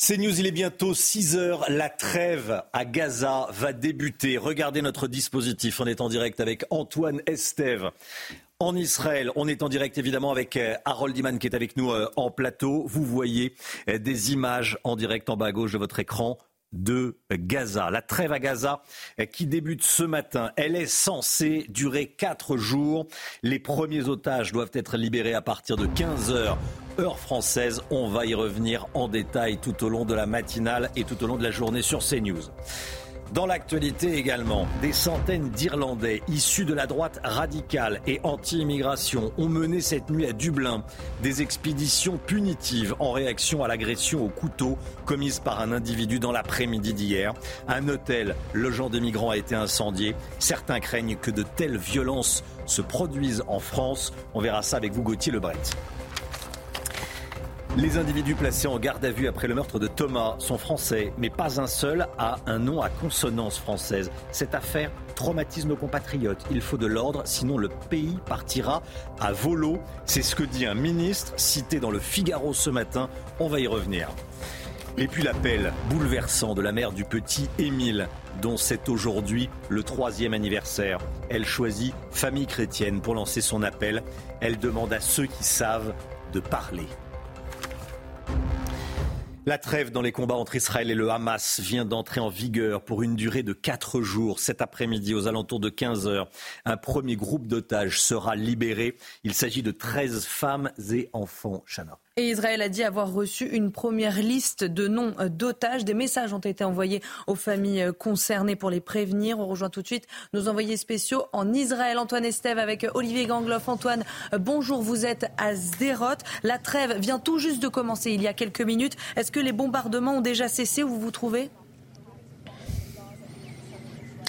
C'est News, il est bientôt 6 heures. La trêve à Gaza va débuter. Regardez notre dispositif. On est en direct avec Antoine Estève. En Israël, on est en direct évidemment avec euh, Harold Iman qui est avec nous euh, en plateau. Vous voyez euh, des images en direct en bas à gauche de votre écran de Gaza. La trêve à Gaza qui débute ce matin, elle est censée durer quatre jours. Les premiers otages doivent être libérés à partir de 15 heures heure française. On va y revenir en détail tout au long de la matinale et tout au long de la journée sur CNews. Dans l'actualité également, des centaines d'Irlandais issus de la droite radicale et anti-immigration ont mené cette nuit à Dublin des expéditions punitives en réaction à l'agression au couteau commise par un individu dans l'après-midi d'hier. Un hôtel logeant des migrants a été incendié. Certains craignent que de telles violences se produisent en France. On verra ça avec vous Gauthier Lebret. Les individus placés en garde à vue après le meurtre de Thomas sont français, mais pas un seul a un nom à consonance française. Cette affaire traumatise nos compatriotes. Il faut de l'ordre, sinon le pays partira à volo. C'est ce que dit un ministre cité dans le Figaro ce matin. On va y revenir. Et puis l'appel bouleversant de la mère du petit Émile, dont c'est aujourd'hui le troisième anniversaire. Elle choisit Famille chrétienne pour lancer son appel. Elle demande à ceux qui savent de parler. La trêve dans les combats entre Israël et le Hamas vient d'entrer en vigueur pour une durée de quatre jours. Cet après-midi, aux alentours de 15 heures, un premier groupe d'otages sera libéré. Il s'agit de 13 femmes et enfants. Et Israël a dit avoir reçu une première liste de noms d'otages. Des messages ont été envoyés aux familles concernées pour les prévenir. On rejoint tout de suite nos envoyés spéciaux en Israël. Antoine Estève avec Olivier Gangloff. Antoine, bonjour, vous êtes à Sderot. La trêve vient tout juste de commencer il y a quelques minutes. Est-ce que les bombardements ont déjà cessé où vous vous trouvez?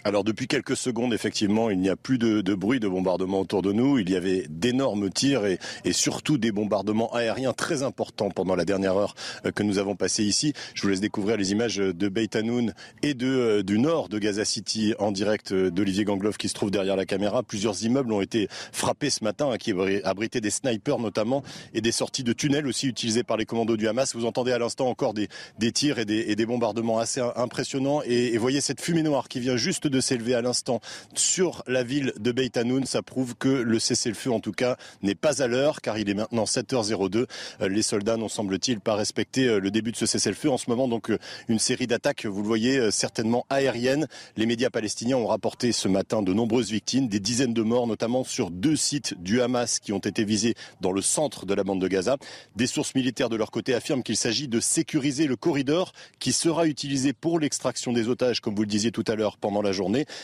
Alors depuis quelques secondes, effectivement, il n'y a plus de, bruit de bombardement autour de nous. Il y avait d'énormes tirs et, surtout des bombardements aériens très importants pendant la dernière heure euh, que nous avons passée ici. Je vous laisse découvrir les images de Beit Hanoun et de, euh, du nord de Gaza City en direct euh, d'Olivier Gangloff qui se trouve derrière la caméra. Plusieurs immeubles ont été frappés ce matin, hein, qui abritaient des snipers notamment et des sorties de tunnels aussi utilisées par les commandos du Hamas. Vous entendez à l'instant encore des, tirs et des, bombardements assez impressionnants et voyez cette fumée noire qui vient juste de s'élever à l'instant sur la ville de Beit Hanoun. Ça prouve que le cessez-le-feu, en tout cas, n'est pas à l'heure, car il est maintenant 7h02. Euh, les soldats n'ont, semble-t-il, pas respecté euh, le début de ce cessez-le-feu. En ce moment, donc, euh, une série d'attaques, vous le voyez, certainement aériennes. Les médias palestiniens ont rapporté ce matin de nombreuses victimes, des dizaines de morts, notamment sur deux sites du Hamas qui ont été visés dans le centre de la bande de Gaza. Des sources militaires de leur côté affirment qu'il s'agit de sécuriser le corridor qui sera utilisé pour l'extraction des otages, comme vous le disiez tout à l'heure, pendant la journée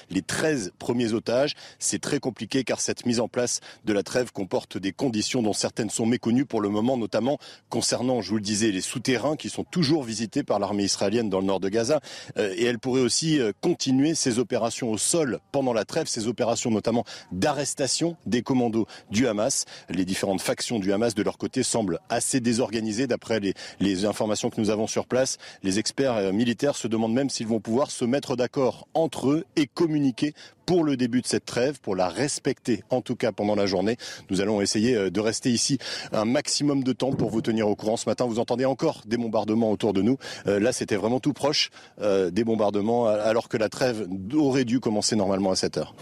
les 13 premiers otages. C'est très compliqué car cette mise en place de la trêve comporte des conditions dont certaines sont méconnues pour le moment, notamment concernant, je vous le disais, les souterrains qui sont toujours visités par l'armée israélienne dans le nord de Gaza. Euh, et elle pourrait aussi euh, continuer ses opérations au sol pendant la trêve, ces opérations notamment d'arrestation des commandos du Hamas. Les différentes factions du Hamas, de leur côté, semblent assez désorganisées d'après les, les informations que nous avons sur place. Les experts euh, militaires se demandent même s'ils vont pouvoir se mettre d'accord entre eux et communiquer pour le début de cette trêve, pour la respecter en tout cas pendant la journée. Nous allons essayer euh, de rester ici un maximum de temps pour vous tenir au courant. Ce matin, vous entendez encore des bombardements autour de nous. Euh, là, c'était vraiment tout proche euh, des bombardements alors que la trêve aurait dû commencer normalement à 7 heures.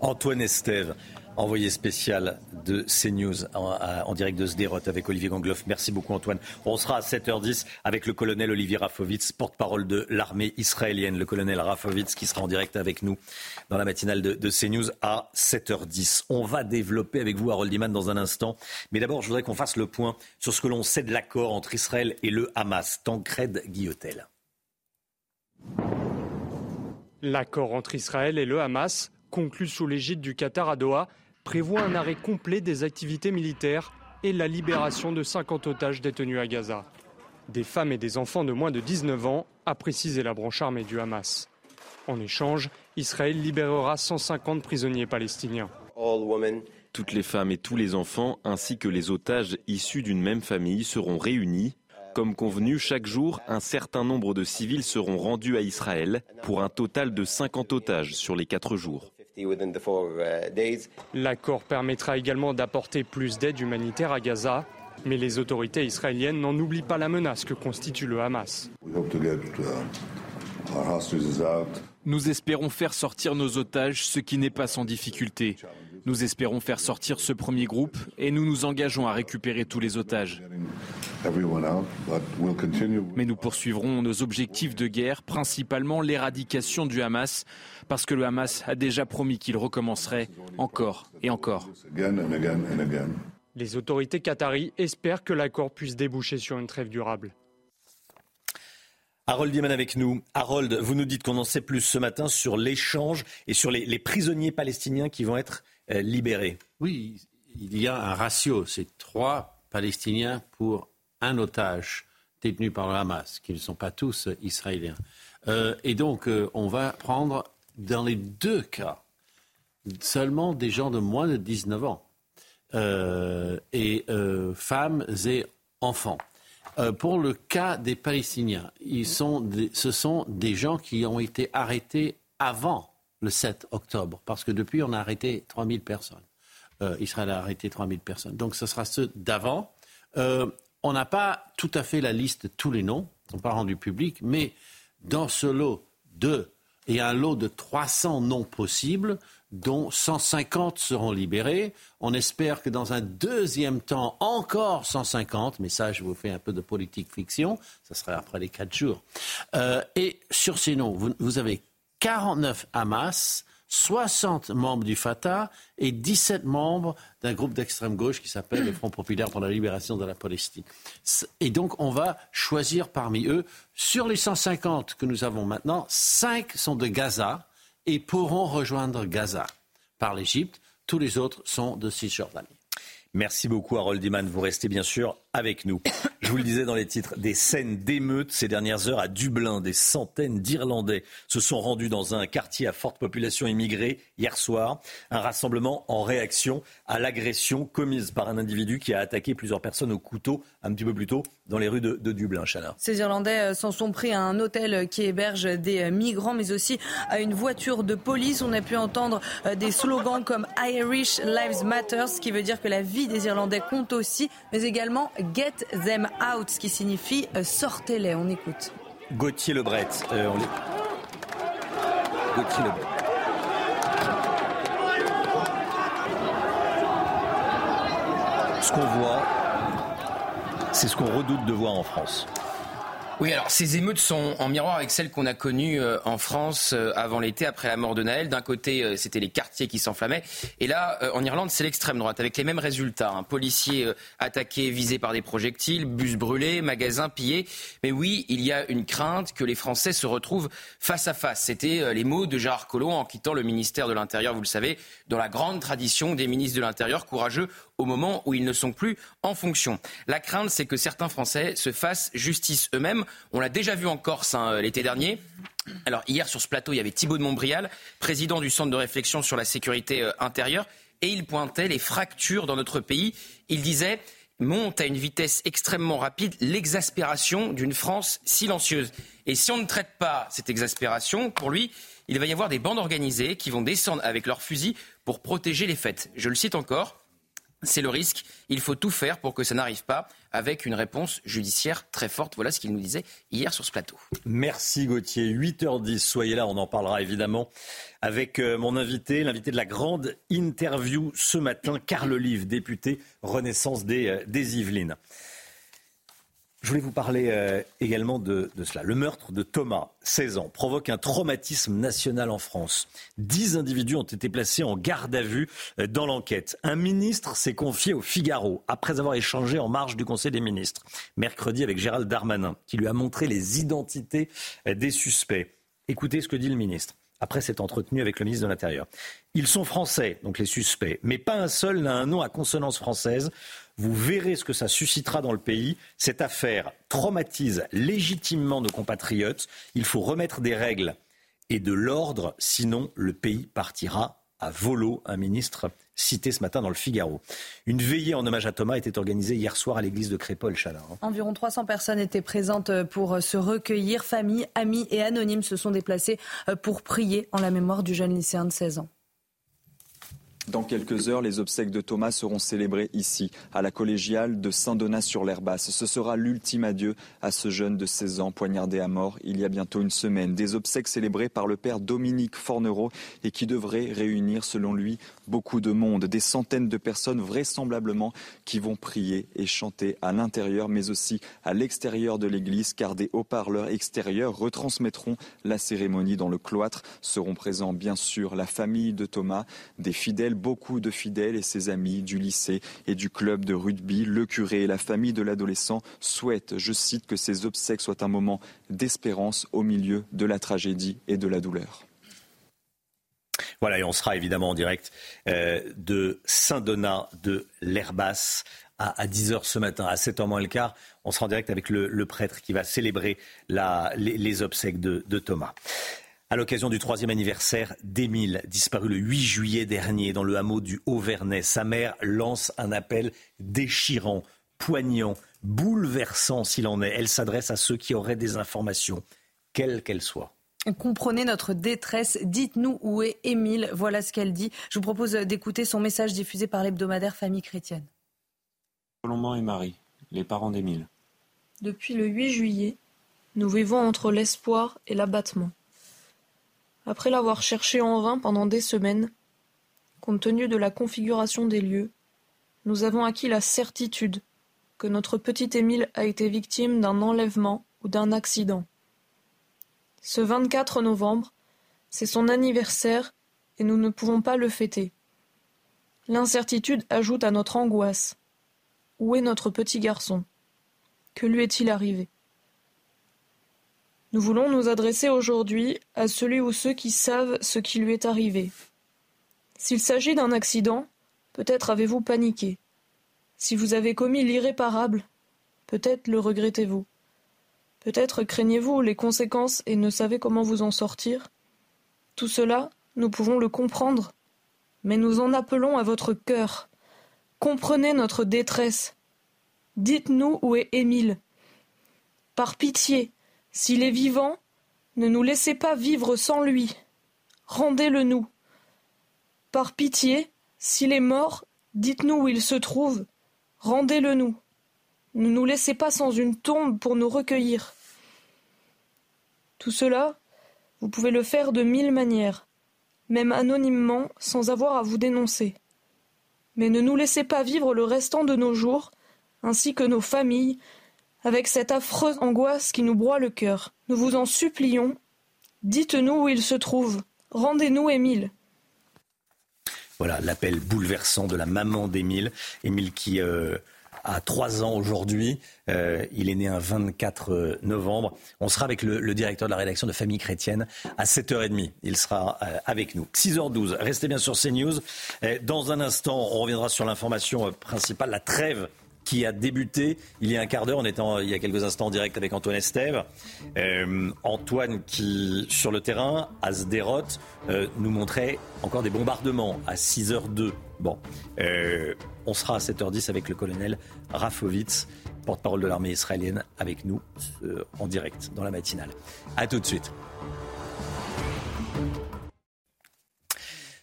Antoine Estève, envoyé spécial de CNews en, direct de Sderot avec Olivier Gangloff. Merci beaucoup Antoine. On sera à 7h10 avec le colonel Olivier Rafovitz, porte-parole de l'armée israélienne. Le colonel Rafovitz qui sera en direct avec nous dans la matinale de, de CNews à 7h10. On va développer avec vous Harold Iman dans un instant. Mais d'abord, je voudrais qu'on fasse le point sur ce que l'on sait de l'accord entre Israël et le Hamas. Tancred Guillotel. L'accord entre Israël et le Hamas, conclu sous l'égide du Qatar à Doha, prévoit un arrêt complet des activités militaires et la libération de 50 otages détenus à Gaza. Des femmes et des enfants de moins de 19 ans, a précisé la branche armée du Hamas. En échange, Israël libérera 150 prisonniers palestiniens. Toutes les femmes et tous les enfants, ainsi que les otages issus d'une même famille, seront réunis. Comme convenu, chaque jour, un certain nombre de civils seront rendus à Israël pour un total de 50 otages sur les quatre jours. Uh, L'accord permettra également d'apporter plus d'aide humanitaire à Gaza. Mais les autorités israéliennes n'en oublient pas la menace que constitue le Hamas. Nous espérons faire sortir nos otages, ce qui n'est pas sans difficulté. Nous espérons faire sortir ce premier groupe et nous nous engageons à récupérer tous les otages. Mais nous poursuivrons nos objectifs de guerre, principalement l'éradication du Hamas, parce que le Hamas a déjà promis qu'il recommencerait encore et encore. Les autorités qataries espèrent que l'accord puisse déboucher sur une trêve durable. Harold Diman avec nous. Harold, vous nous dites qu'on en sait plus ce matin sur l'échange et sur les, prisonniers palestiniens qui vont être libérés. Oui, il y a un ratio, c'est trois Palestiniens pour un otage détenu par le Hamas, qui ne sont pas tous israéliens. Euh, et donc, euh, on va prendre, dans les deux cas, seulement des gens de moins de 19 ans, et femmes et enfants. Euh, pour le cas des Palestiniens, ce sont des gens qui ont été arrêtés avant le 7 octobre, parce que depuis, on a arrêté 3000 personnes. Euh, Israël a arrêté 3000 personnes. Donc, ce sera ceux d'avant. Euh, on n'a pas tout à fait la liste de tous les noms, on n'a pas rendu public, mais dans ce lot de, et un lot de 300 noms possibles, dont 150 seront libérés. On espère que dans un deuxième temps, encore 150, mais ça, je vous fais un peu de politique fiction, ça sera après les quatre jours. Euh, et sur ces noms, vous, avez 49 Hamas, 60 membres du Fatah et 17 membres d'un groupe d'extrême gauche qui s'appelle le Front populaire pour la libération de la Palestine. Et donc, on va choisir parmi eux, sur les 150 que nous avons maintenant, 5 sont de Gaza, et pourront rejoindre Gaza par l'Égypte. Tous les autres sont de Cisjordanie. Merci beaucoup Harold Iman. Vous restez bien sûr avec nous. Je vous le disais dans les titres, des scènes d'émeutes ces dernières heures à Dublin. Des centaines d'Irlandais se sont rendus dans un quartier à forte population immigrée hier soir. Un rassemblement en réaction à l'agression commise par un individu qui a attaqué plusieurs personnes au couteau un petit peu plus tôt dans les rues de, Dublin. Chana. Ces Irlandais euh, s'en sont pris à un hôtel qui héberge des euh, migrants, mais aussi à une voiture de police. On a pu entendre euh, des slogans comme Irish Lives Matter, ce qui veut dire que la vie des Irlandais compte aussi, mais également Get them out, ce qui signifie sortez-les. On écoute. Gauthier Lebret. Euh, Gauthier Lebret. Ce qu'on voit, c'est ce qu'on redoute de voir en France. Oui, alors ces émeutes sont en miroir avec celles qu'on a connues euh, en France euh, avant l'été, après la mort de Naël. D'un côté, euh, c'était les quartiers qui s'enflammaient. Et là, en Irlande, c'est l'extrême droite, avec les mêmes résultats. Un policier attaqué, visé par des projectiles, bus brûlés, magasins pillés. Mais oui, il y a une crainte que les Français se retrouvent face à face. C'était les mots de Gérard Collomb en quittant le ministère de l'Intérieur, vous le savez, dans la grande tradition des ministres de l'Intérieur courageux au moment où ils ne sont plus en fonction. La crainte, c'est que certains Français se fassent justice eux-mêmes. On l'a déjà vu en Corse hein, euh, l'été dernier. Alors hier sur ce plateau, il y avait Thibault de Montbrial, président du Centre de réflexion sur la sécurité euh, intérieure, et il pointait les fractures dans notre pays. Il disait monte à une vitesse extrêmement rapide l'exaspération d'une France silencieuse. Et si on ne traite pas cette exaspération, pour lui, il va y avoir des bandes organisées qui vont descendre avec leurs fusils pour protéger les fêtes. Je le cite encore. C'est le risque. Il faut tout faire pour que ça n'arrive pas avec une réponse judiciaire très forte. Voilà ce qu'il nous disait hier sur ce plateau. Merci Gauthier. 8h10, soyez là, on en parlera évidemment avec euh, mon invité, l'invité de la grande interview ce matin, Carl Olive, député Renaissance des, euh, des Yvelines. Je voulais vous parler euh, également de, cela. Le meurtre de Thomas, 16 ans, provoque un traumatisme national en France. Dix individus ont été placés en garde à vue euh, dans l'enquête. Un ministre s'est confié au Figaro après avoir échangé en marge du Conseil des ministres, mercredi avec Gérald Darmanin, qui lui a montré les identités euh, des suspects. Écoutez ce que dit le ministre après s'être entretenu avec le ministre de l'Intérieur. Ils sont français, donc les suspects, mais pas un seul n'a un nom à consonance française. Vous verrez ce que ça suscitera dans le pays. Cette affaire traumatise légitimement nos compatriotes. Il faut remettre des règles et de l'ordre, sinon le pays partira à volo, un ministre cité ce matin dans le Figaro. Une veillée en hommage à Thomas était organisée hier soir à l'église de Crépol, Chalin. Environ 300 personnes étaient présentes pour se recueillir. Familles, amis et anonymes se sont déplacés pour prier en la mémoire du jeune lycéen de 16 ans. Dans quelques heures, les obsèques de Thomas seront célébrées ici, à la collégiale de Saint-Donat-sur-l'Herbasse. Ce sera l'ultime adieu à ce jeune de 16 ans poignardé à mort il y a bientôt une semaine. Des obsèques célébrées par le père Dominique Fornereau et qui devraient réunir, selon lui, beaucoup de monde. Des centaines de personnes vraisemblablement qui vont prier et chanter à l'intérieur mais aussi à l'extérieur de l'église car des haut-parleurs extérieurs retransmettront la cérémonie dans le cloître. Seront présents bien sûr la famille de Thomas, des fidèles beaucoup de fidèles et ses amis du lycée et du club de rugby. Le curé et la famille de l'adolescent souhaitent, je cite, que ces obsèques soient un moment d'espérance au milieu de la tragédie et de la douleur. Voilà, et on sera évidemment en direct euh, de Saint-Donat de l'Herbasse à, 10h ce matin, à 7h moins le quart. On sera en direct avec le, prêtre qui va célébrer les, obsèques de Thomas à l'occasion du troisième anniversaire d'Émile, disparu le 8 juillet dernier dans le hameau du Haut-Vernay. Sa mère lance un appel déchirant, poignant, bouleversant s'il en est. Elle s'adresse à ceux qui auraient des informations, quelles qu'elles soient. Comprenez notre détresse, dites-nous où est Émile, voilà ce qu'elle dit. Je vous propose d'écouter son message diffusé par l'hebdomadaire Famille chrétienne. Colomban et Marie, les parents d'Émile. Depuis le 8 juillet, nous vivons entre l'espoir et l'abattement. Après l'avoir cherché en vain pendant des semaines, compte tenu de la configuration des lieux, nous avons acquis la certitude que notre petit Émile a été victime d'un enlèvement ou d'un accident. Ce 24 novembre, c'est son anniversaire et nous ne pouvons pas le fêter. L'incertitude ajoute à notre angoisse. Où est notre petit garçon? Que lui est-il arrivé? Nous voulons nous adresser aujourd'hui à celui ou ceux qui savent ce qui lui est arrivé. S'il s'agit d'un accident, peut-être avez-vous paniqué. Si vous avez commis l'irréparable, peut-être le regrettez-vous. Peut-être craignez-vous les conséquences et ne savez comment vous en sortir. Tout cela, nous pouvons le comprendre. Mais nous en appelons à votre cœur. Comprenez notre détresse. Dites-nous où est Émile. Par pitié, s'il est vivant, ne nous laissez pas vivre sans lui. Rendez-le nous. Par pitié, s'il est mort, dites-nous où il se trouve. Rendez-le nous. Ne nous laissez pas sans une tombe pour nous recueillir. Tout cela, vous pouvez le faire de mille manières, même anonymement, sans avoir à vous dénoncer. Mais ne nous laissez pas vivre le restant de nos jours, ainsi que nos familles, avec cette affreuse angoisse qui nous broie le cœur. Nous vous en supplions, dites-nous où il se trouve. Rendez-nous Émile. Voilà l'appel bouleversant de la maman d'Émile. Émile qui euh, a trois ans aujourd'hui. Euh, il est né un 24 novembre. On sera avec le, directeur de la rédaction de Famille Chrétienne à 7h30. Il sera euh, avec nous. 6h12. Restez bien sur CNews. dans un instant, on reviendra sur l'information principale, la trêve qui a débuté il y a un quart d'heure. On était il y a quelques instants en direct avec Antoine Estève. Euh, Antoine qui, sur le terrain, à Sderot, euh, nous montrait encore des bombardements à 6h02. Bon, euh, on sera à 7h10 avec le colonel Rafovitz, porte-parole de l'armée israélienne, avec nous en direct dans la matinale. A tout de suite.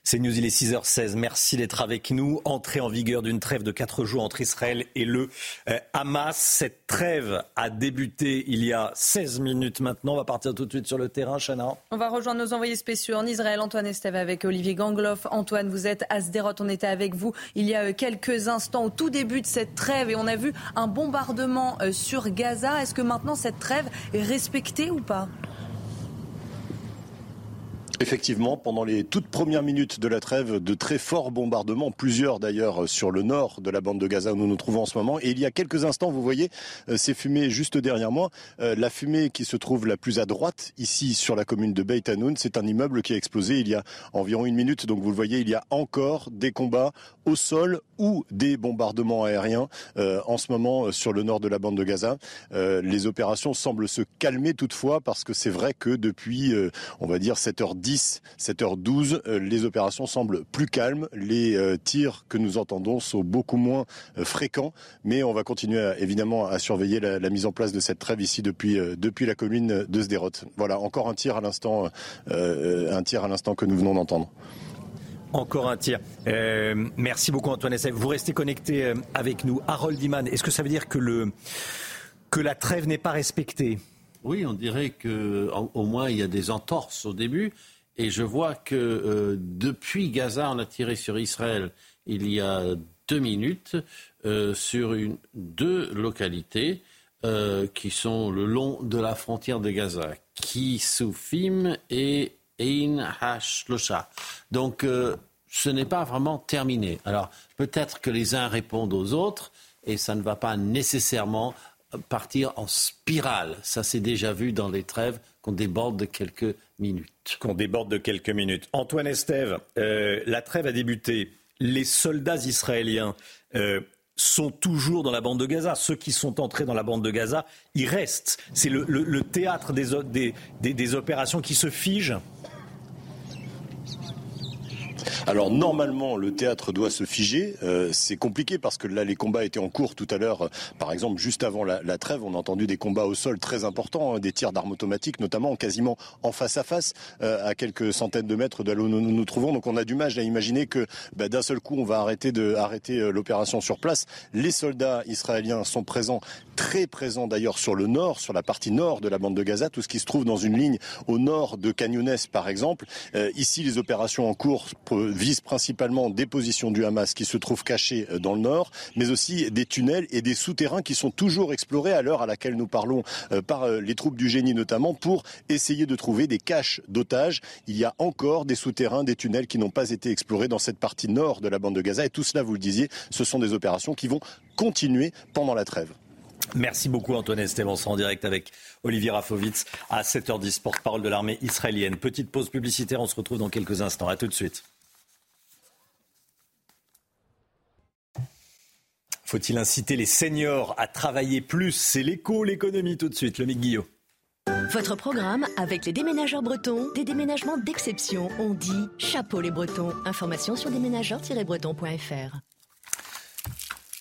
C'est News, il est 6h16. Merci d'être avec nous. Entrée en vigueur d'une trêve de 4 jours entre Israël et le euh, Hamas. Cette trêve a débuté il y a 16 minutes maintenant. On va partir tout de suite sur le terrain, Chana. On va rejoindre nos envoyés spéciaux en Israël. Antoine Estève avec Olivier Gangloff. Antoine, vous êtes à Sderot. On était avec vous il y a euh, quelques instants au tout début de cette trêve et on a vu un bombardement euh, sur Gaza. Est-ce que maintenant cette trêve est respectée ou pas? Effectivement, pendant les toutes premières minutes de la trêve, de très forts bombardements, plusieurs d'ailleurs sur le nord de la bande de Gaza où nous nous trouvons en ce moment. Et il y a quelques instants, vous voyez euh, ces fumées juste derrière moi. Euh, la fumée qui se trouve la plus à droite, ici sur la commune de Beit Hanoun, c'est un immeuble qui a explosé il y a environ une minute. Donc vous le voyez, il y a encore des combats au sol ou des bombardements aériens euh, en ce moment sur le nord de la bande de Gaza. les opérations semblent se calmer toutefois parce que c'est vrai que depuis, on va dire, 7h10, 10, 7h12, euh, les opérations semblent plus calmes. Les euh, tirs que nous entendons sont beaucoup moins euh, fréquents, mais on va continuer évidemment à surveiller la, mise en place de cette trêve ici depuis, depuis la commune de Sderot. Voilà, encore un tir à l'instant, un tir à l'instant que nous venons d'entendre. encore un tir. Euh, merci beaucoup Antoine Essay. Vous restez connecté avec nous. Harold Iman, est-ce que ça veut dire que, le, que la trêve n'est pas respectée? Oui, on dirait qu'au moins il y a des entorses au début. Et je vois que euh, depuis Gaza, on a tiré sur Israël il y a deux minutes sur une, deux localités qui sont le long de la frontière de Gaza, qui Soufim et Ein Hashlosha. Donc, euh, ce n'est pas vraiment terminé. Alors, peut-être que les uns répondent aux autres et ça ne va pas nécessairement partir en spirale. Ça, c'est déjà vu dans les trêves qu'on déborde de quelques minutes. Qu'on déborde de quelques minutes. Antoine Estève, euh, la trêve a débuté. Les soldats israéliens euh, sont toujours dans la bande de Gaza. Ceux qui sont entrés dans la bande de Gaza, ils restent. C'est le, théâtre des, des opérations qui se figent alors normalement, le théâtre doit se figer. Euh, c'est compliqué parce que là, les combats étaient en cours tout à l'heure. Par exemple, juste avant la, trêve, on a entendu des combats au sol très importants, hein, des tirs d'armes automatiques, notamment quasiment en face à face, euh, à quelques centaines de mètres de là où nous nous trouvons. Donc on a du mal à imaginer que bah, d'un seul coup, on va arrêter de arrêter euh, l'opération sur place. Les soldats israéliens sont présents, très présents d'ailleurs sur le nord, sur la partie nord de la bande de Gaza, tout ce qui se trouve dans une ligne au nord de Canyones, par exemple. ici, les opérations en cours vise principalement des positions du Hamas qui se trouvent cachées euh, dans le nord, mais aussi des tunnels et des souterrains qui sont toujours explorés à l'heure à laquelle nous parlons euh, par euh, les troupes du génie notamment pour essayer de trouver des caches d'otages. Il y a encore des souterrains, des tunnels qui n'ont pas été explorés dans cette partie nord de la bande de Gaza et tout cela, vous le disiez, ce sont des opérations qui vont continuer pendant la trêve. Merci beaucoup Antoine Esteban. en direct avec Olivier Rafovitz à 7h10, porte-parole de l'armée israélienne. Petite pause publicitaire, on se retrouve dans quelques instants. À tout de suite. Faut-il inciter les seniors à travailler plus? C'est l'écho, l'économie tout de suite, le Guillot. Votre programme avec les déménageurs bretons, des déménagements d'exception. On dit chapeau les bretons. Information sur déménageurs-bretons.fr.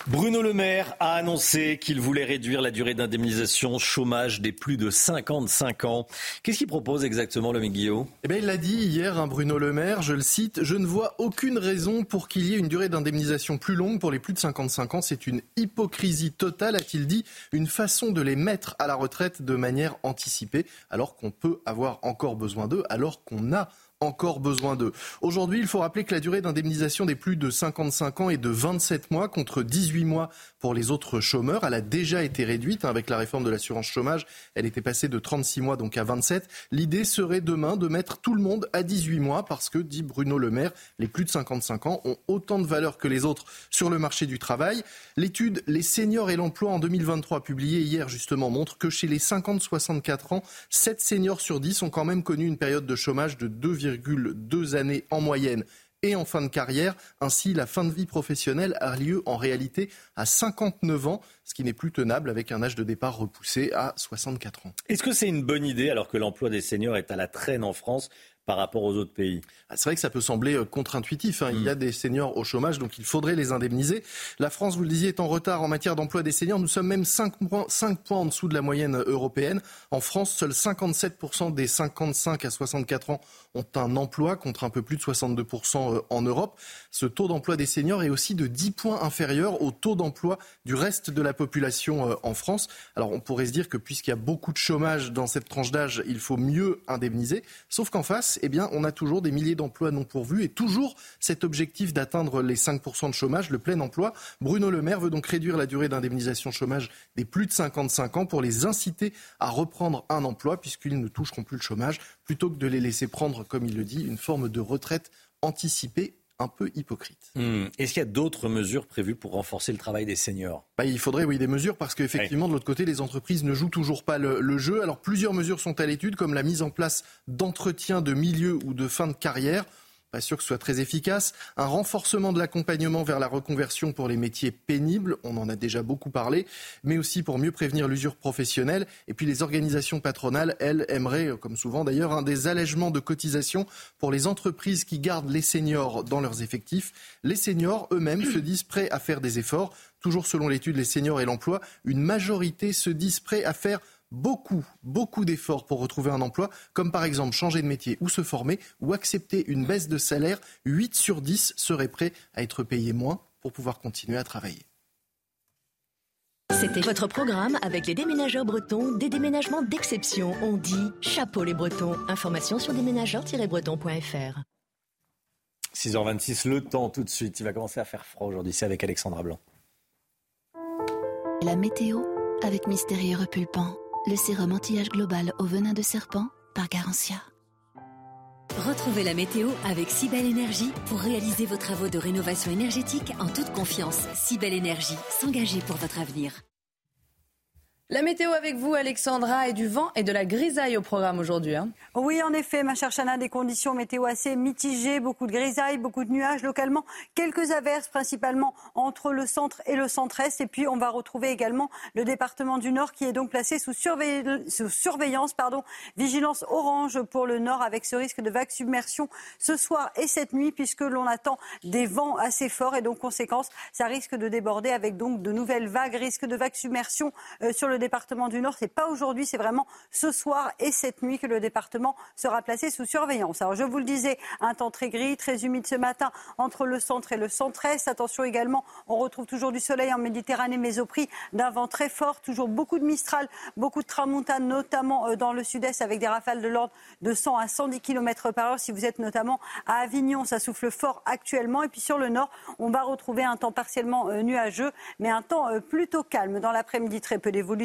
Bruno Le Maire a annoncé qu'il voulait réduire la durée d'indemnisation chômage des plus de 55 ans. Qu'est-ce qu'il propose exactement, le Guillaume eh bien, Il l'a dit hier, hein, Bruno Le Maire, je le cite, Je ne vois aucune raison pour qu'il y ait une durée d'indemnisation plus longue pour les plus de 55 ans. C'est une hypocrisie totale, a-t-il dit, une façon de les mettre à la retraite de manière anticipée, alors qu'on peut avoir encore besoin d'eux, alors qu'on a encore besoin d'eux. Aujourd'hui, il faut rappeler que la durée d'indemnisation des plus de 55 ans est de 27 mois contre 18 mois pour les autres chômeurs. Elle a déjà été réduite hein, avec la réforme de l'assurance chômage. Elle était passée de 36 mois donc à 27. L'idée serait demain de mettre tout le monde à 18 mois parce que, dit Bruno Le Maire, les plus de 55 ans ont autant de valeur que les autres sur le marché du travail. L'étude Les seniors et l'emploi en 2023 publiée hier justement montre que chez les 50-64 ans, 7 seniors sur 10 ont quand même connu une période de chômage de 2,2 années en moyenne et en fin de carrière. Ainsi, la fin de vie professionnelle a lieu en réalité à 59 ans, ce qui n'est plus tenable avec un âge de départ repoussé à 64 ans. Est-ce que c'est une bonne idée alors que l'emploi des seniors est à la traîne en France par rapport aux autres pays ah, C'est vrai que ça peut sembler euh, contre-intuitif. Hein. Il y a mm. des seniors au chômage, donc il faudrait les indemniser. La France, vous le disiez, est en retard en matière d'emploi des seniors. Nous sommes même 5 points, 5 points en dessous de la moyenne européenne. En France, seuls 57% des 55 à 64 ans ont un emploi contre un peu plus de 62% euh, en Europe. Ce taux d'emploi des seniors est aussi de 10 points inférieur au taux d'emploi du reste de la population euh, en France. Alors on pourrait se dire que puisqu'il y a beaucoup de chômage dans cette tranche d'âge, il faut mieux indemniser. Sauf qu'en face, eh bien, on a toujours des milliers d'emplois non pourvus et toujours cet objectif d'atteindre les 5% de chômage, le plein emploi. Bruno Le Maire veut donc réduire la durée d'indemnisation chômage des plus de 55 ans pour les inciter à reprendre un emploi puisqu'ils ne toucheront plus le chômage plutôt que de les laisser prendre, comme il le dit, une forme de retraite anticipée un peu hypocrite. Hmm. Est-ce qu'il y a d'autres mesures prévues pour renforcer le travail des seniors? Bah, Il faudrait, oui, des mesures parce qu'effectivement, de l'autre côté, les entreprises ne jouent toujours pas le, le, jeu. Alors, plusieurs mesures sont à l'étude, comme la mise en place d'entretiens de milieu ou de fin de carrière pas sûr que ce soit très efficace. Un renforcement de l'accompagnement vers la reconversion pour les métiers pénibles, on en a déjà beaucoup parlé, mais aussi pour mieux prévenir l'usure professionnelle. Et puis les organisations patronales, elles, aimeraient, comme souvent d'ailleurs, un des allègements de cotisations pour les entreprises qui gardent les seniors dans leurs effectifs. Les seniors eux-mêmes se disent prêts à faire des efforts. Toujours selon l'étude Les seniors et l'emploi, une majorité se disent prêts à faire beaucoup, beaucoup d'efforts pour retrouver un emploi, comme par exemple changer de métier ou se former ou accepter une baisse de salaire. 8 sur 10 seraient prêts à être payés moins pour pouvoir continuer à travailler. C'était votre programme avec les déménageurs bretons, des déménagements d'exception. On dit chapeau les bretons. Information sur déménageurs-bretons.fr. 6h26, le temps tout de suite. Il va commencer à faire froid aujourd'hui. C'est avec Alexandra Blanc. La météo avec Mystérieux Repulpant, le sérum anti-âge global au venin de serpent par Garantia. Retrouvez la météo avec Cybelle Énergie pour réaliser vos travaux de rénovation énergétique en toute confiance. Cybelle Énergie, s'engager pour votre avenir. La météo avec vous, Alexandra, et du vent et de la grisaille au programme aujourd'hui. Hein. Oui, en effet, ma chère Chana, des conditions météo assez mitigées, beaucoup de grisailles, beaucoup de nuages localement, quelques averses principalement entre le centre et le centre-est. Et puis, on va retrouver également le département du Nord qui est donc placé sous, sous surveillance, pardon, vigilance orange pour le Nord avec ce risque de vague submersion ce soir et cette nuit puisque l'on attend des vents assez forts et donc conséquence, ça risque de déborder avec donc de nouvelles vagues, risque de vague submersion euh, sur le le département du Nord. C'est pas aujourd'hui, c'est vraiment ce soir et cette nuit que le département sera placé sous surveillance. Alors je vous le disais, un temps très gris, très humide ce matin entre le centre et le centre-est. Attention également, on retrouve toujours du soleil en Méditerranée, mais au prix d'un vent très fort. Toujours beaucoup de Mistral, beaucoup de tramontane, notamment euh, dans le sud-est avec des rafales de l'ordre de 100 à 110 km par heure. Si vous êtes notamment à Avignon, ça souffle fort actuellement. Et puis sur le nord, on va retrouver un temps partiellement euh, nuageux, mais un temps euh, plutôt calme. Dans l'après-midi, très peu d'évolution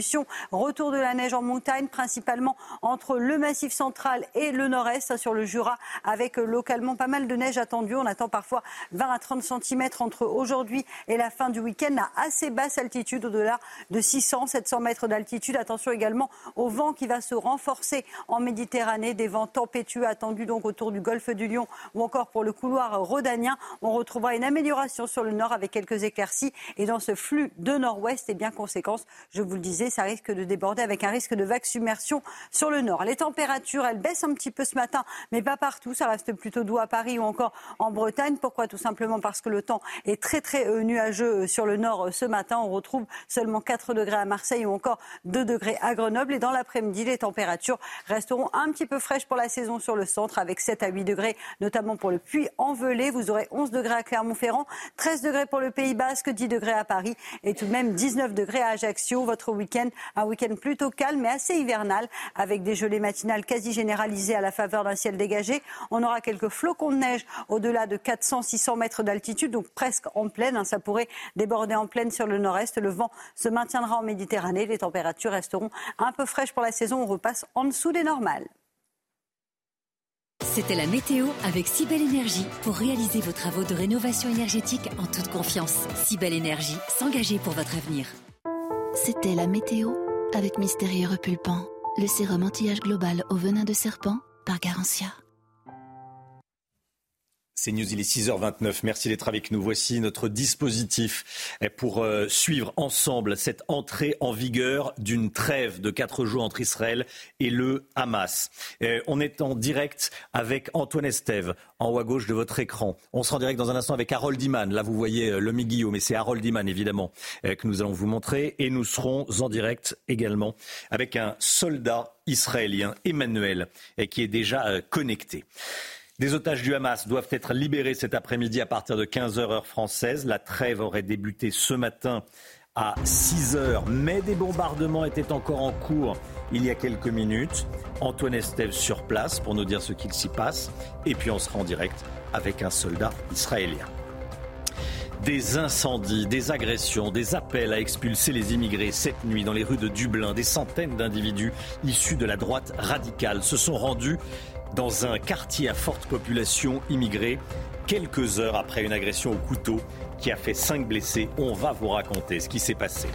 Retour de la neige en montagne, principalement entre le massif central et le nord-est, sur le Jura, avec localement pas mal de neige attendue. On attend parfois 20 à 30 cm entre aujourd'hui et la fin du week-end à assez basse altitude, au-delà de 600, 700 mètres d'altitude. Attention également au vent qui va se renforcer en Méditerranée, des vents tempétueux attendus donc autour du golfe du Lion ou encore pour le couloir rhodanien. On retrouvera une amélioration sur le nord avec quelques éclaircies et dans ce flux de nord-ouest, et bien conséquence, je vous le disais, ça risque de déborder avec un risque de vague submersion sur le nord. Les températures, elles baissent un petit peu ce matin, mais pas partout. Ça reste plutôt doux à Paris ou encore en Bretagne. Pourquoi? Tout simplement parce que le temps est très très euh, nuageux euh, sur le nord euh, ce matin. On retrouve seulement 4 degrés à Marseille ou encore 2 degrés à Grenoble. Et dans l'après-midi, les températures resteront un petit peu fraîches pour la saison sur le centre avec 7 à 8 degrés, notamment pour le Puy-en-Velay. Vous aurez 11 degrés à Clermont-Ferrand, 13 degrés pour le Pays Basque, 10 degrés à Paris et tout de même 19 degrés à Ajaccio. Votre week-end un week-end plutôt calme mais assez hivernal avec des gelées matinales quasi généralisées à la faveur d'un ciel dégagé. On aura quelques flocons de neige au-delà de 400-600 mètres d'altitude, donc presque en pleine. Hein. ça pourrait déborder en pleine sur le nord-est. Le vent se maintiendra en Méditerranée. Les températures resteront un peu fraîches pour la saison. On repasse en dessous des normales. C'était la météo avec Cybelle Énergie pour réaliser vos travaux de rénovation énergétique en toute confiance. Cybelle Énergie, s'engager pour votre avenir. C'était la météo avec Mystérieux Repulpant, le sérum anti-âge global au venin de serpent par Garantia. C'est News, il est 6h29. Merci d'être avec nous. Voici notre dispositif pour euh, suivre ensemble cette entrée en vigueur d'une trêve de quatre jours entre Israël et le Hamas. Euh, on est en direct avec Antoine Estève, en haut à gauche de votre écran. On sera en direct dans un instant avec Harold Iman. Là, vous voyez euh, le Guillaume, mais c'est Harold Iman, évidemment, que nous allons vous montrer. Et nous serons en direct également avec un soldat israélien, Emmanuel, qui est déjà connecté. Des otages du Hamas doivent être libérés cet après-midi à partir de 15h heure française. La trêve aurait débuté ce matin à 6 h mais des bombardements étaient encore en cours il y a quelques minutes. Antoine Estève sur place pour nous dire ce qu'il s'y passe. Et puis on sera en direct avec un soldat israélien. Des incendies, des agressions, des appels à expulser les immigrés cette nuit dans les rues de Dublin. Des centaines d'individus issus de la droite radicale se sont rendus dans un quartier à forte population immigrée, quelques heures après une agression au couteau qui a fait cinq blessés. On va vous raconter ce qui s'est passé.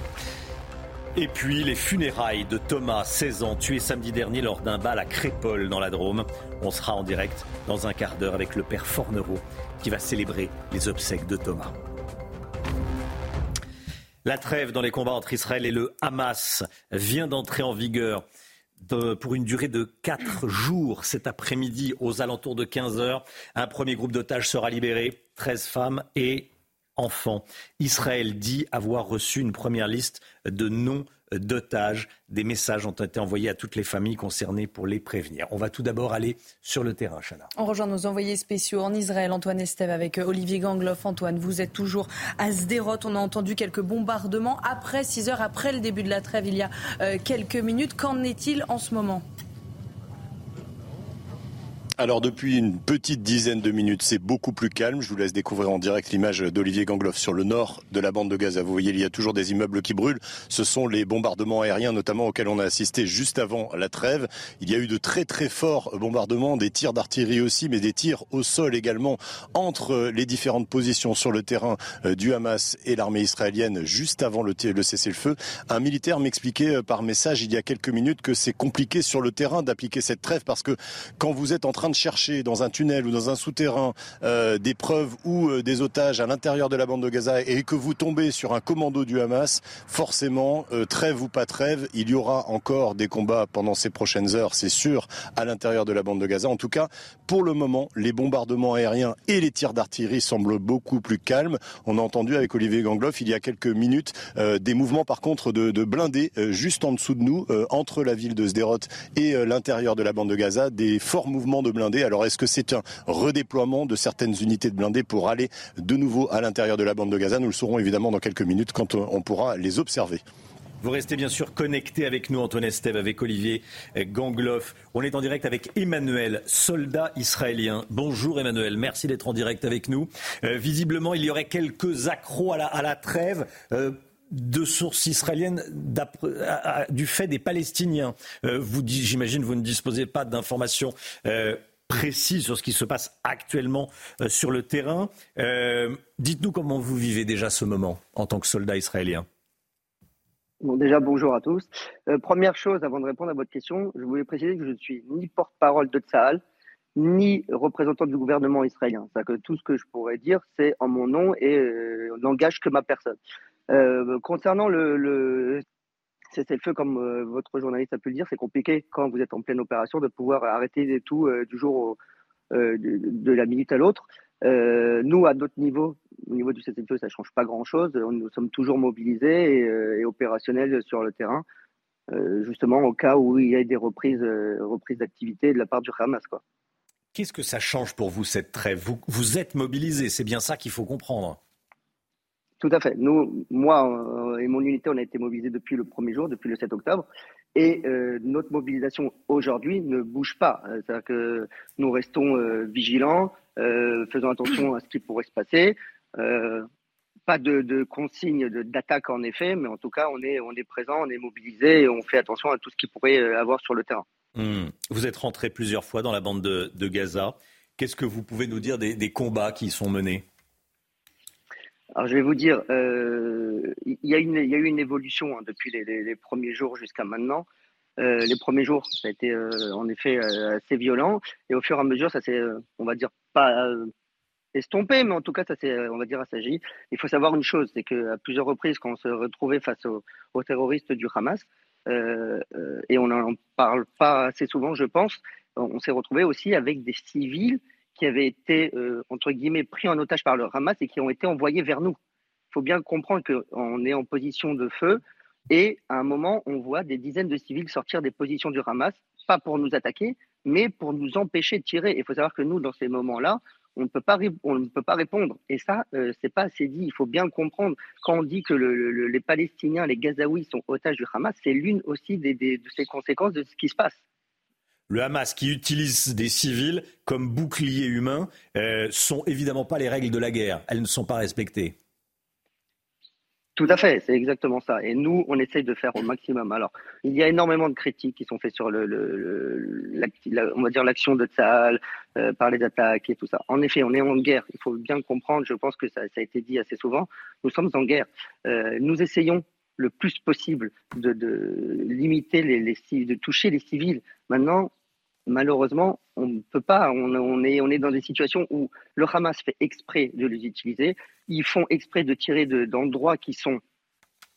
Et puis les funérailles de Thomas, 16 ans, tué samedi dernier lors d'un bal à Crépole dans la Drôme. On sera en direct dans un quart d'heure avec le père Fornereau qui va célébrer les obsèques de Thomas. La trêve dans les combats entre Israël et le Hamas vient d'entrer en vigueur pour une durée de 4 jours cet après-midi aux alentours de 15 heures. Un premier groupe d'otages sera libéré, 13 femmes et enfants. Israël dit avoir reçu une première liste de noms d'otages. Des messages ont été envoyés à toutes les familles concernées pour les prévenir. On va tout d'abord aller sur le terrain, Chana. On rejoint nos envoyés spéciaux en Israël, Antoine Estève avec Olivier Gangloff. Antoine, vous êtes toujours à Sderot. On a entendu quelques bombardements après 6 heures, après le début de la trêve il y a euh, quelques minutes. Qu'en est-il en ce moment? Alors depuis une petite dizaine de minutes, c'est beaucoup plus calme. Je vous laisse découvrir en direct l'image d'Olivier Gangloff sur le nord de la bande de Gaza. Vous voyez, il y a toujours des immeubles qui brûlent. Ce sont les bombardements aériens notamment auxquels on a assisté juste avant la trêve. Il y a eu de très très forts bombardements, des tirs d'artillerie aussi, mais des tirs au sol également entre les différentes positions sur le terrain euh, du Hamas et l'armée israélienne juste avant le, le cessez-le-feu. Un militaire m'expliquait euh, par message il y a quelques minutes que c'est compliqué sur le terrain d'appliquer cette trêve parce que quand vous êtes en train de chercher dans un tunnel ou dans un souterrain euh, des preuves ou euh, des otages à l'intérieur de la bande de Gaza et que vous tombez sur un commando du Hamas, forcément, euh, trêve ou pas trêve, il y aura encore des combats pendant ces prochaines heures, c'est sûr, à l'intérieur de la bande de Gaza. En tout cas, pour le moment, les bombardements aériens et les tirs d'artillerie semblent beaucoup plus calmes. On a entendu avec Olivier Gangloff il y a quelques minutes des mouvements par contre de, de blindés juste en dessous de nous, entre la ville de Sderot et l'intérieur de la bande de Gaza, des forts mouvements de blindés. Alors est-ce que c'est un redéploiement de certaines unités de blindés pour aller de nouveau à l'intérieur de la bande de Gaza? Nous le saurons évidemment dans quelques minutes quand on pourra les observer. Vous restez bien sûr connecté avec nous, Antoine Estève, avec Olivier Gangloff. On est en direct avec Emmanuel, soldat israélien. Bonjour Emmanuel, merci d'être en direct avec nous. Euh, visiblement, il y aurait quelques accros à la, trêve. Euh, de sources israéliennes du fait des Palestiniens. Euh, vous, j'imagine, vous ne disposez pas d'informations précises sur ce qui se passe actuellement sur le terrain. Dites-nous comment vous vivez déjà ce moment en tant que soldat israélien. Bon, déjà, bonjour à tous. première chose, avant de répondre à votre question, je voulais préciser que je ne suis ni porte-parole de Tsahal, ni représentant du gouvernement israélien. C'est-à-dire que tout ce que je pourrais dire, c'est en mon nom et n'engage que ma personne. Euh, concernant le, le cessez-le-feu, comme euh, votre journaliste a pu le dire, c'est compliqué quand vous êtes en pleine opération de pouvoir arrêter tout euh, du jour de, la minute à l'autre. nous, à d'autres niveaux, au niveau du cessez-le-feu, ça ne change pas grand-chose. Nous sommes toujours mobilisés et, et, opérationnels sur le terrain, justement au cas où il y a des reprises, reprises d'activité de la part du Hamas. Qu'est-ce que ça change pour vous cette trêve? Vous, vous êtes mobilisés, c'est bien ça qu'il faut comprendre. Tout à fait. Nous, moi euh, et mon unité, on a été mobilisés depuis le premier jour, depuis le 7 octobre. Et euh, notre mobilisation aujourd'hui ne bouge pas. Euh, c'est-à-dire que nous restons vigilants, faisons attention à ce qui pourrait se passer. pas de, de consignes d'attaque en effet, mais en tout cas, on est, présent, on est mobilisé et on fait attention à tout ce qui pourrait avoir sur le terrain. Hmm. Vous êtes rentré plusieurs fois dans la bande de, Gaza. Qu'est-ce que vous pouvez nous dire des, des combats qui sont menés? Alors je vais vous dire, euh, il, y a eu une évolution hein, depuis les, premiers jours jusqu'à maintenant. Euh, les premiers jours, ça a été euh, en effet assez violent, et au fur et à mesure, ça s'est, on va dire, pas estompé, mais en tout cas, ça s'est, on va dire, assagi. Il faut savoir une chose, c'est qu'à plusieurs reprises, quand on se retrouvait face aux, terroristes du Hamas, et on n'en parle pas assez souvent, je pense, on s'est retrouvé aussi avec des civils qui avaient été, euh, entre guillemets, pris en otage par le Hamas et qui ont été envoyés vers nous. Il faut bien comprendre qu'on est en position de feu et à un moment, on voit des dizaines de civils sortir des positions du Hamas, pas pour nous attaquer, mais pour nous empêcher de tirer. Il faut savoir que nous, dans ces moments-là, on ne peut pas, répondre. Et ça, euh, c'est pas assez dit. Il faut bien comprendre. Quand on dit que le, les Palestiniens, les Gazaouis sont otages du Hamas, c'est l'une aussi des, de ces conséquences de ce qui se passe le Hamas qui utilise des civils comme boucliers humains euh, sont évidemment pas les règles de la guerre. Elles ne sont pas respectées. Tout à fait, c'est exactement ça. Et nous, on essaye de faire au maximum. Alors, il y a énormément de critiques qui sont faites sur le, on va dire l'action de Tsahal, euh, par les attaques et tout ça. En effet, on est en guerre. Il faut bien comprendre. Je pense que ça, a été dit assez souvent. Nous sommes en guerre. Euh, nous essayons le plus possible de, de limiter les, les, de toucher les civils. Maintenant, malheureusement, on ne peut pas. On, est, dans des situations où le Hamas fait exprès de les utiliser. Ils font exprès de tirer d'endroits qui sont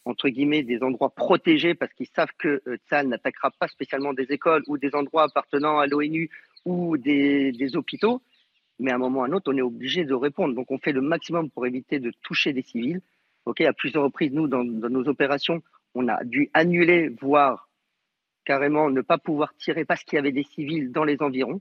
entre guillemets des endroits protégés parce qu'ils savent que euh, n'attaquera pas spécialement des écoles ou des endroits appartenant à l'ONU ou des, hôpitaux. Mais à un moment ou à un autre, on est obligé de répondre. Donc on fait le maximum pour éviter de toucher des civils. Ok, à plusieurs reprises, nous, dans nos opérations, on a dû annuler, voire carrément ne pas pouvoir tirer parce qu'il y avait des civils dans les environs.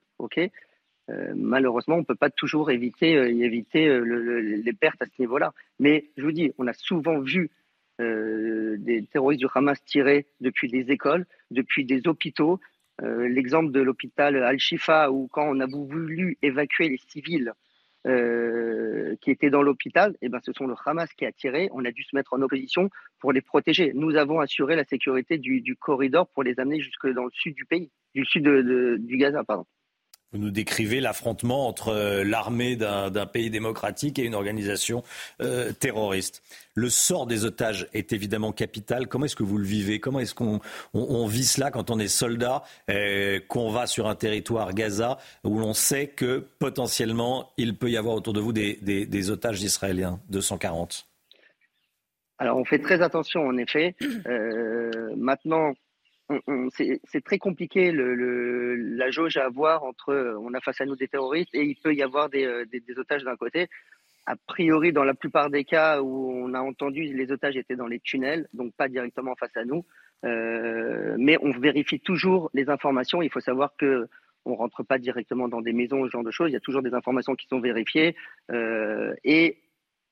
Euh, malheureusement, on ne peut pas toujours éviter, euh, euh, les pertes à ce niveau-là. Mais je vous dis, on a souvent vu des terroristes du Hamas tirer depuis des écoles, depuis des hôpitaux. L'exemple de l'hôpital Al-Shifa, où quand on a voulu évacuer les civils qui étaient dans l'hôpital, eh ben, ce sont le Hamas qui a tiré. On a dû se mettre en opposition pour les protéger. Nous avons assuré la sécurité du, corridor pour les amener jusque dans le sud du pays, du sud du Gaza, pardon. Vous nous décrivez l'affrontement entre euh, l'armée d'un pays démocratique et une organisation euh, terroriste. Le sort des otages est évidemment capital. Comment est-ce que vous le vivez? Comment est-ce qu'on on, vit cela quand on est soldat, euh, qu'on va sur un territoire Gaza où l'on sait que potentiellement il peut y avoir autour de vous des, des otages israéliens? 240 alors on fait très attention en effet. maintenant, c'est très compliqué le, la jauge à avoir entre on a face à nous des terroristes et il peut y avoir des, euh, des, des otages d'un côté. A priori, dans la plupart des cas où on a entendu, les otages étaient dans les tunnels, donc pas directement face à nous. Euh, mais on vérifie toujours les informations. Il faut savoir que on rentre pas directement dans des maisons, ce genre de choses. Il y a toujours des informations qui sont vérifiées. Euh, et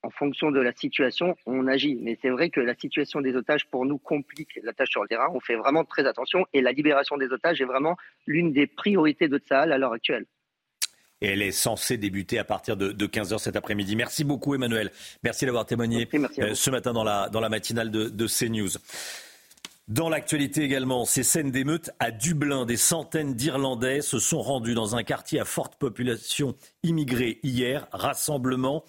en fonction de la situation, on agit. Mais c'est vrai que la situation des otages, pour nous, complique la tâche sur le terrain. On fait vraiment très attention et la libération des otages est vraiment l'une des priorités de Tsahal à l'heure actuelle. Et elle est censée débuter à partir de, 15h cet après-midi. Merci beaucoup Emmanuel. Merci d'avoir témoigné euh, ce matin dans la, dans la matinale de, de CNews. Dans l'actualité également, ces scènes d'émeutes à Dublin, des centaines d'Irlandais se sont rendus dans un quartier à forte population immigrée hier. Rassemblement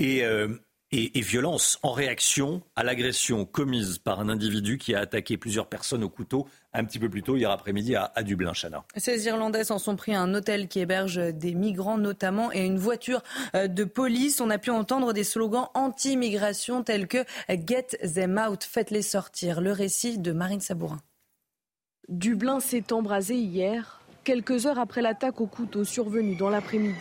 euh, et, et, violence en réaction à l'agression commise par un individu qui a attaqué plusieurs personnes au couteau un petit peu plus tôt hier après-midi à, Dublin, Chana. Ces Irlandais s'en sont pris à un hôtel qui héberge des migrants notamment et une voiture euh, de police. On a pu entendre des slogans anti-immigration tels que Get them out, faites-les sortir. Le récit de Marine Sabourin. Dublin s'est embrasé hier, quelques heures après l'attaque au couteau survenue dans l'après-midi.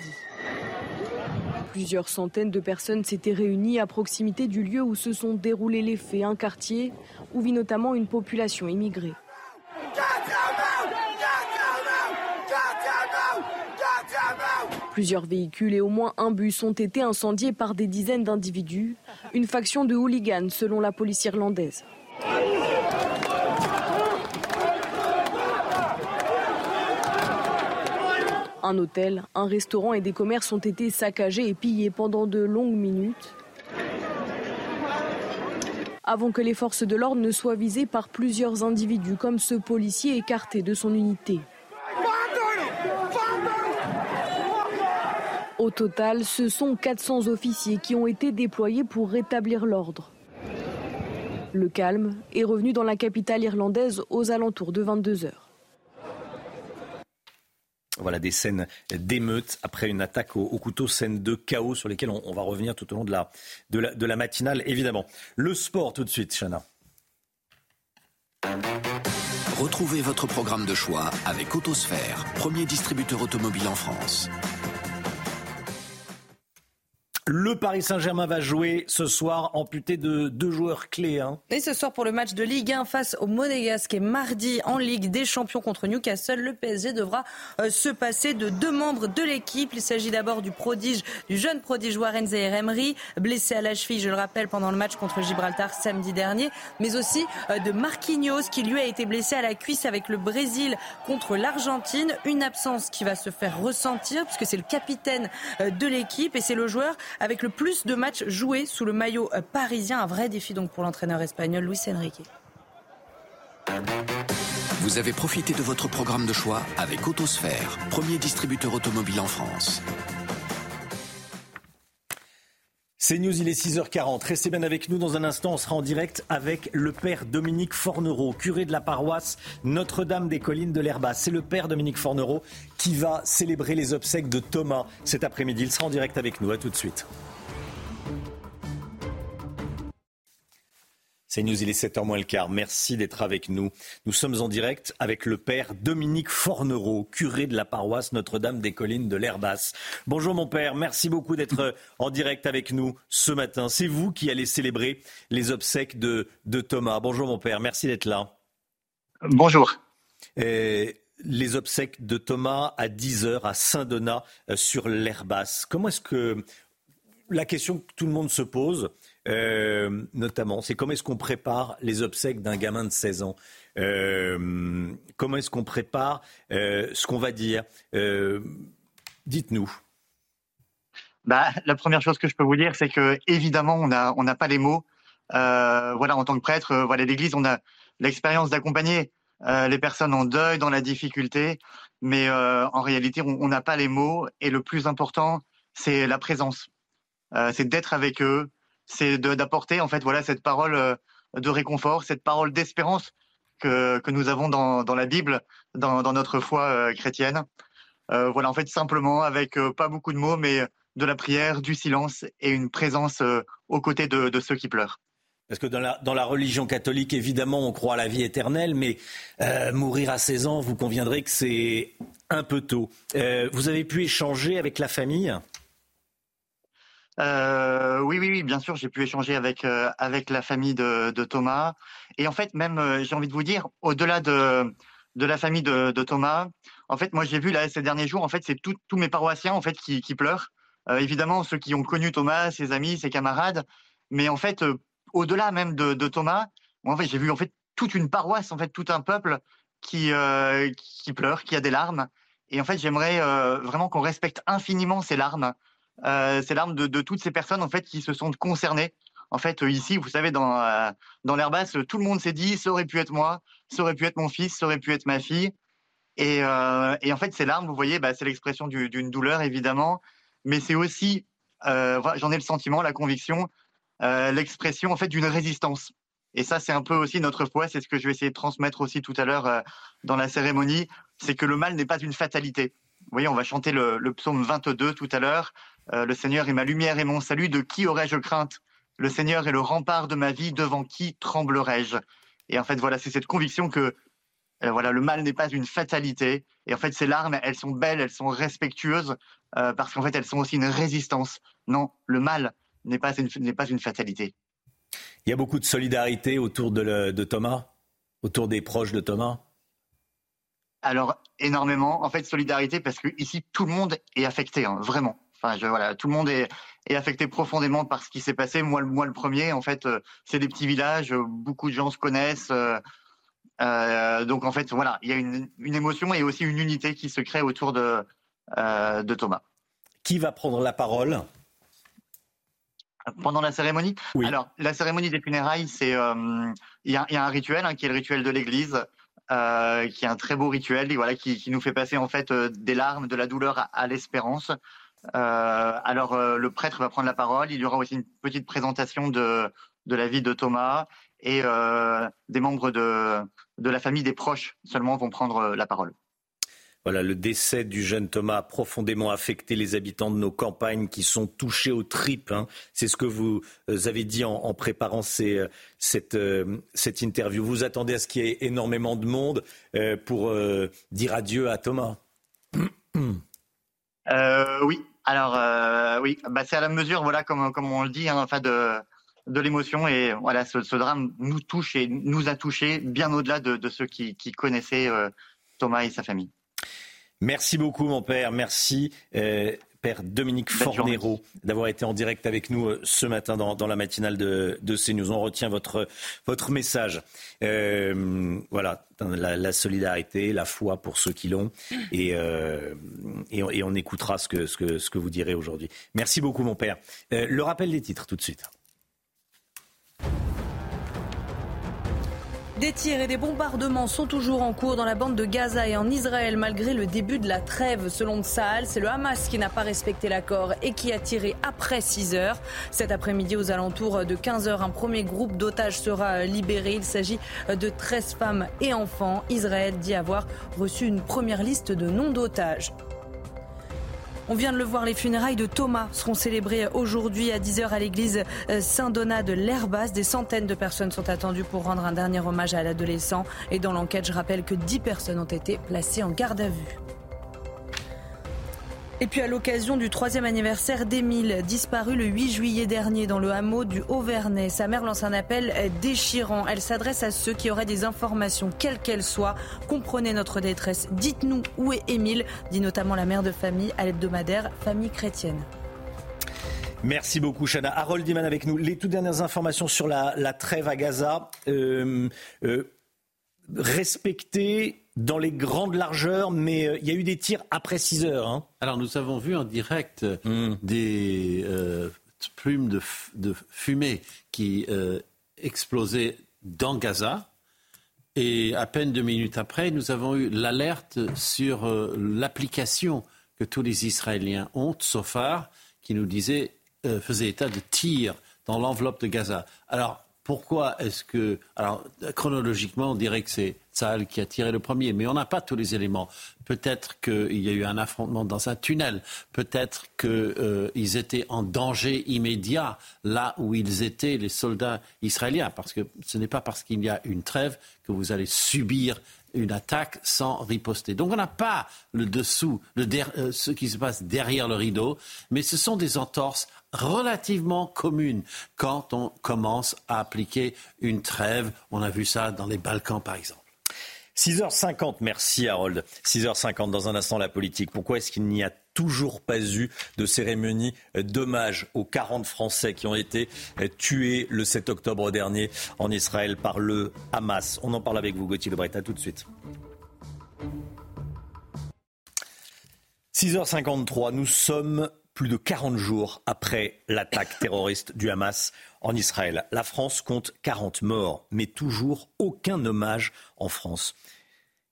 Plusieurs centaines de personnes s'étaient réunies à proximité du lieu où se sont déroulés les faits, un quartier où vit notamment une population immigrée. Plusieurs véhicules et au moins un bus ont été incendiés par des dizaines d'individus, une faction de hooligans selon la police irlandaise. Un hôtel, un restaurant et des commerces ont été saccagés et pillés pendant de longues minutes avant que les forces de l'ordre ne soient visées par plusieurs individus comme ce policier écarté de son unité. Au total, ce sont 400 officiers qui ont été déployés pour rétablir l'ordre. Le calme est revenu dans la capitale irlandaise aux alentours de 22 heures. Voilà des scènes d'émeutes après une attaque au, couteau, scènes de chaos sur lesquelles on, va revenir tout au long de la, de matinale, évidemment. Le sport tout de suite, Chana. Retrouvez votre programme de choix avec Autosphère, premier distributeur automobile en France. Le Paris Saint-Germain va jouer ce soir amputé de deux joueurs clés. Hein. Et ce soir pour le match de Ligue 1 face au Monégasque et mardi en Ligue des Champions contre Newcastle, le PSG devra euh, se passer de deux membres de l'équipe. Il s'agit d'abord du prodige, du jeune prodige Warren Zaire blessé à la cheville, je le rappelle, pendant le match contre Gibraltar samedi dernier, mais aussi euh, de Marquinhos qui lui a été blessé à la cuisse avec le Brésil contre l'Argentine. Une absence qui va se faire ressentir puisque c'est le capitaine euh, de l'équipe et c'est le joueur avec le plus de matchs joués sous le maillot euh, parisien. Un vrai défi donc pour l'entraîneur espagnol Luis Enrique. Vous avez profité de votre programme de choix avec Autosphère, premier distributeur automobile en France. C'est News, il est 6h40. Restez bien avec nous dans un instant. On sera en direct avec le père Dominique Fornereau, curé de la paroisse Notre-Dame des Collines de l'Herba. C'est le père Dominique Fornereau qui va célébrer les obsèques de Thomas cet après-midi. Il sera en direct avec nous. À tout de suite. C'est News, il est 7h moins le quart. Merci d'être avec nous. Nous sommes en direct avec le père Dominique Fornereau, curé de la paroisse Notre-Dame des Collines de l'Herbasse. Bonjour mon père, merci beaucoup d'être en direct avec nous ce matin. C'est vous qui allez célébrer les obsèques de, de Thomas. Bonjour mon père, merci d'être là. Bonjour. les obsèques de Thomas à 10h à Saint-Donat euh, sur l'Herbasse. Comment est-ce que la question que tout le monde se pose, euh, notamment, c'est comment est-ce qu'on prépare les obsèques d'un gamin de 16 ans? Euh, Comment est-ce qu'on prépare euh, ce qu'on va dire? Dites-nous. Bah, la première chose que je peux vous dire, c'est que évidemment, on n'a pas les mots. voilà, en tant que prêtre, voilà, l'Église, on a l'expérience d'accompagner les personnes en deuil, dans la difficulté, mais en réalité, on n'a pas les mots. Et le plus important, c'est la présence. c'est d'être avec eux, c'est d'apporter en fait voilà cette parole euh, de réconfort, cette parole d'espérance que, que, nous avons dans, dans la Bible, dans, dans notre foi euh, chrétienne. Euh, voilà en fait simplement avec pas beaucoup de mots, mais de la prière, du silence et une présence aux côtés de, de, ceux qui pleurent. Parce que dans la, dans la, religion catholique, évidemment, on croit à la vie éternelle, mais mourir à 16 ans, vous conviendrez que c'est un peu tôt. vous avez pu échanger avec la famille? Euh, oui, oui, bien sûr, j'ai pu échanger avec euh, avec la famille de, Thomas. Et en fait, même, euh, j'ai envie de vous dire, au-delà de de la famille de, Thomas, en fait, moi, j'ai vu là ces derniers jours, en fait, c'est tous mes paroissiens en fait qui, qui pleurent. Évidemment, ceux qui ont connu Thomas, ses amis, ses camarades, mais en fait, au-delà même de, Thomas, en fait, j'ai vu en fait toute une paroisse, en fait, tout un peuple qui qui pleure, qui a des larmes. Et en fait, j'aimerais vraiment qu'on respecte infiniment ces larmes. Euh, c'est l'arme de, toutes ces personnes en fait qui se sont concernées. En fait, euh, ici, vous savez, dans euh, dans l'Airbus, tout le monde s'est dit, ça aurait pu être moi, ça aurait pu être mon fils, ça aurait pu être ma fille. Et, en fait, ces larmes, vous voyez, bah, c'est l'expression d'une douleur évidemment, mais c'est aussi, j'en ai le sentiment, la conviction, l'expression en fait d'une résistance. Et ça, c'est un peu aussi notre foi, c'est ce que je vais essayer de transmettre aussi tout à l'heure dans la cérémonie, c'est que le mal n'est pas une fatalité. Vous voyez, on va chanter le psaume 22 tout à l'heure. Euh, le Seigneur est ma lumière et mon salut. De qui aurais-je crainte? Le Seigneur est le rempart de ma vie. Devant qui tremblerai-je? Et en fait, voilà, c'est cette conviction que euh, voilà, le mal n'est pas une fatalité. Et en fait, ces larmes, elles sont belles, elles sont respectueuses, euh, parce qu'en fait, elles sont aussi une résistance. Non, le mal n'est pas une, pas une fatalité. Il y a beaucoup de solidarité autour de, de Thomas, autour des proches de Thomas? Alors, énormément. En fait, solidarité, parce que ici, tout le monde est affecté, hein, vraiment. Enfin, je, voilà, tout le monde est, est, affecté profondément par ce qui s'est passé. Moi, moi, le premier, en fait, euh, c'est des petits villages, beaucoup de gens se connaissent. Euh, euh, donc, en fait, voilà, il y a une, une, émotion et aussi une unité qui se crée autour de, euh, de Thomas. Qui va prendre la parole? Pendant la cérémonie? Oui. Alors, la cérémonie des funérailles, c'est il y, y, a un rituel hein, qui est le rituel de l'Église. Euh, qui est un très beau rituel, voilà, qui, qui nous fait passer en fait euh, des larmes, de la douleur à, à l'espérance. Euh, alors euh, le prêtre va prendre la parole. Il y aura aussi une petite présentation de, de la vie de Thomas et des membres de, de la famille des proches seulement vont prendre la parole. Voilà, le décès du jeune Thomas a profondément affecté les habitants de nos campagnes qui sont touchés aux tripes. Hein. C'est ce que vous euh, avez dit en, en préparant ces, euh, cette, euh, cette, interview. Vous attendez à ce qu'il y ait énormément de monde euh, pour euh, dire adieu à Thomas Oui, alors oui, bah, c'est à la mesure, voilà, comme, on le dit, hein, enfin de, de l'émotion. Et voilà, ce, drame nous touche et nous a touchés bien au-delà de, ceux qui, connaissaient Thomas et sa famille. Merci beaucoup, mon père. Merci. Euh, Père Dominique Fornero, d'avoir été en direct avec nous euh, ce matin dans, dans la matinale de, de, CNews. On retient votre, votre message. Euh, voilà, la, la, solidarité, la foi pour ceux qui l'ont. Et, euh, et, on, et, on, écoutera ce que, ce que, ce que vous direz aujourd'hui. Merci beaucoup, mon père. Euh, le rappel des titres, tout de suite. Des tirs et des bombardements sont toujours en cours dans la bande de Gaza et en Israël malgré le début de la trêve. Selon Tsahal, c'est le Hamas qui n'a pas respecté l'accord et qui a tiré après 6 heures. Cet après-midi, aux alentours de 15 heures, un premier groupe d'otages sera libéré. Il s'agit de 13 femmes et enfants. Israël dit avoir reçu une première liste de noms d'otages. On vient de le voir, les funérailles de Thomas seront célébrées aujourd'hui à 10h à l'église euh, Saint-Donat de l'Herbasse. Des centaines de personnes sont attendues pour rendre un dernier hommage à l'adolescent. Et dans l'enquête, je rappelle que 10 personnes ont été placées en garde à vue. Et puis à l'occasion du troisième anniversaire d'Émile, disparu le 8 juillet dernier dans le hameau du Haut-Vernay, sa mère lance un appel déchirant. Elle s'adresse à ceux qui auraient des informations, quelles qu'elles soient. Comprenez notre détresse. Dites-nous où est Émile, dit notamment la mère de famille à l'hebdomadaire Famille chrétienne. Merci beaucoup, Chana. Harold Diman avec nous. Les toutes dernières informations sur la, trêve à Gaza. Euh, euh, respecter dans les grandes largeurs, mais euh, il y a eu des tirs après 6 heures. Hein. Alors nous avons vu en direct hmm. des euh, plumes de, fumée qui euh, explosaient dans Gaza. Et à peine deux minutes après, nous avons eu l'alerte sur l'application que tous les Israéliens ont, Sofar, qui nous disait, faisait état de tirs dans l'enveloppe de Gaza. Alors, pourquoi est-ce que. Alors, chronologiquement, on dirait que c'est Saal qui a tiré le premier, mais on n'a pas tous les éléments. Peut-être qu'il y a eu un affrontement dans un tunnel. Peut-être qu'ils euh, étaient en danger immédiat là où ils étaient, les soldats israéliens. Parce que ce n'est pas parce qu'il y a une trêve que vous allez subir une attaque sans riposter. Donc on n'a pas le dessous, euh, ce qui se passe derrière le rideau, mais ce sont des entorses relativement commune quand on commence à appliquer une trêve. On a vu ça dans les Balkans, par exemple. 6h50, merci Harold. 6h50 dans un instant la politique. Pourquoi est-ce qu'il n'y a toujours pas eu de cérémonie d'hommage aux 40 Français qui ont été tués le 7 octobre dernier en Israël par le Hamas? On en parle avec vous Gauthier Lebret, à tout de suite. 6h53, nous sommes plus de 40 jours après l'attaque terroriste du Hamas en Israël. La France compte 40 morts, mais toujours aucun hommage en France.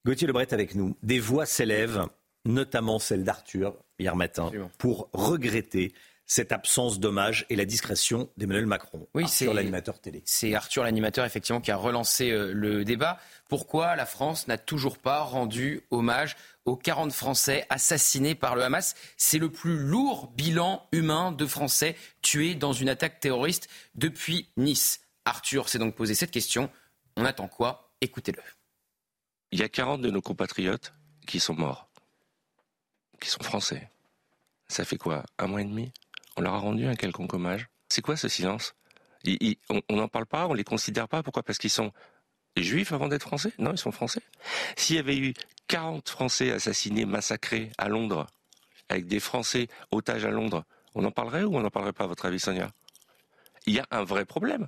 Gauthier Lebret avec nous. Des voix s'élèvent, notamment celle d'Arthur hier matin, pour regretter cette absence d'hommage et la discrétion d'Emmanuel Macron. Oui, c'est l'animateur télé. C'est Arthur l'animateur effectivement qui a relancé euh, le débat. Pourquoi la France n'a toujours pas rendu hommage aux 40 Français assassinés par le Hamas. C'est le plus lourd bilan humain de Français tués dans une attaque terroriste depuis Nice. Arthur s'est donc posé cette question. On attend quoi? Écoutez-le. Il y a 40 de nos compatriotes qui sont morts, qui sont français. Ça fait quoi? Un mois et demi? On leur a rendu un quelconque hommage? C'est quoi ce silence? On n'en parle pas, on les considère pas? Pourquoi? Parce qu'ils sont juifs avant d'être français? Non, ils sont français. S'il y avait eu 40 Français assassinés, massacrés à Londres, avec des Français otages à Londres, on en parlerait ou on n'en parlerait pas, à votre avis, Sonia? Il y a un vrai problème.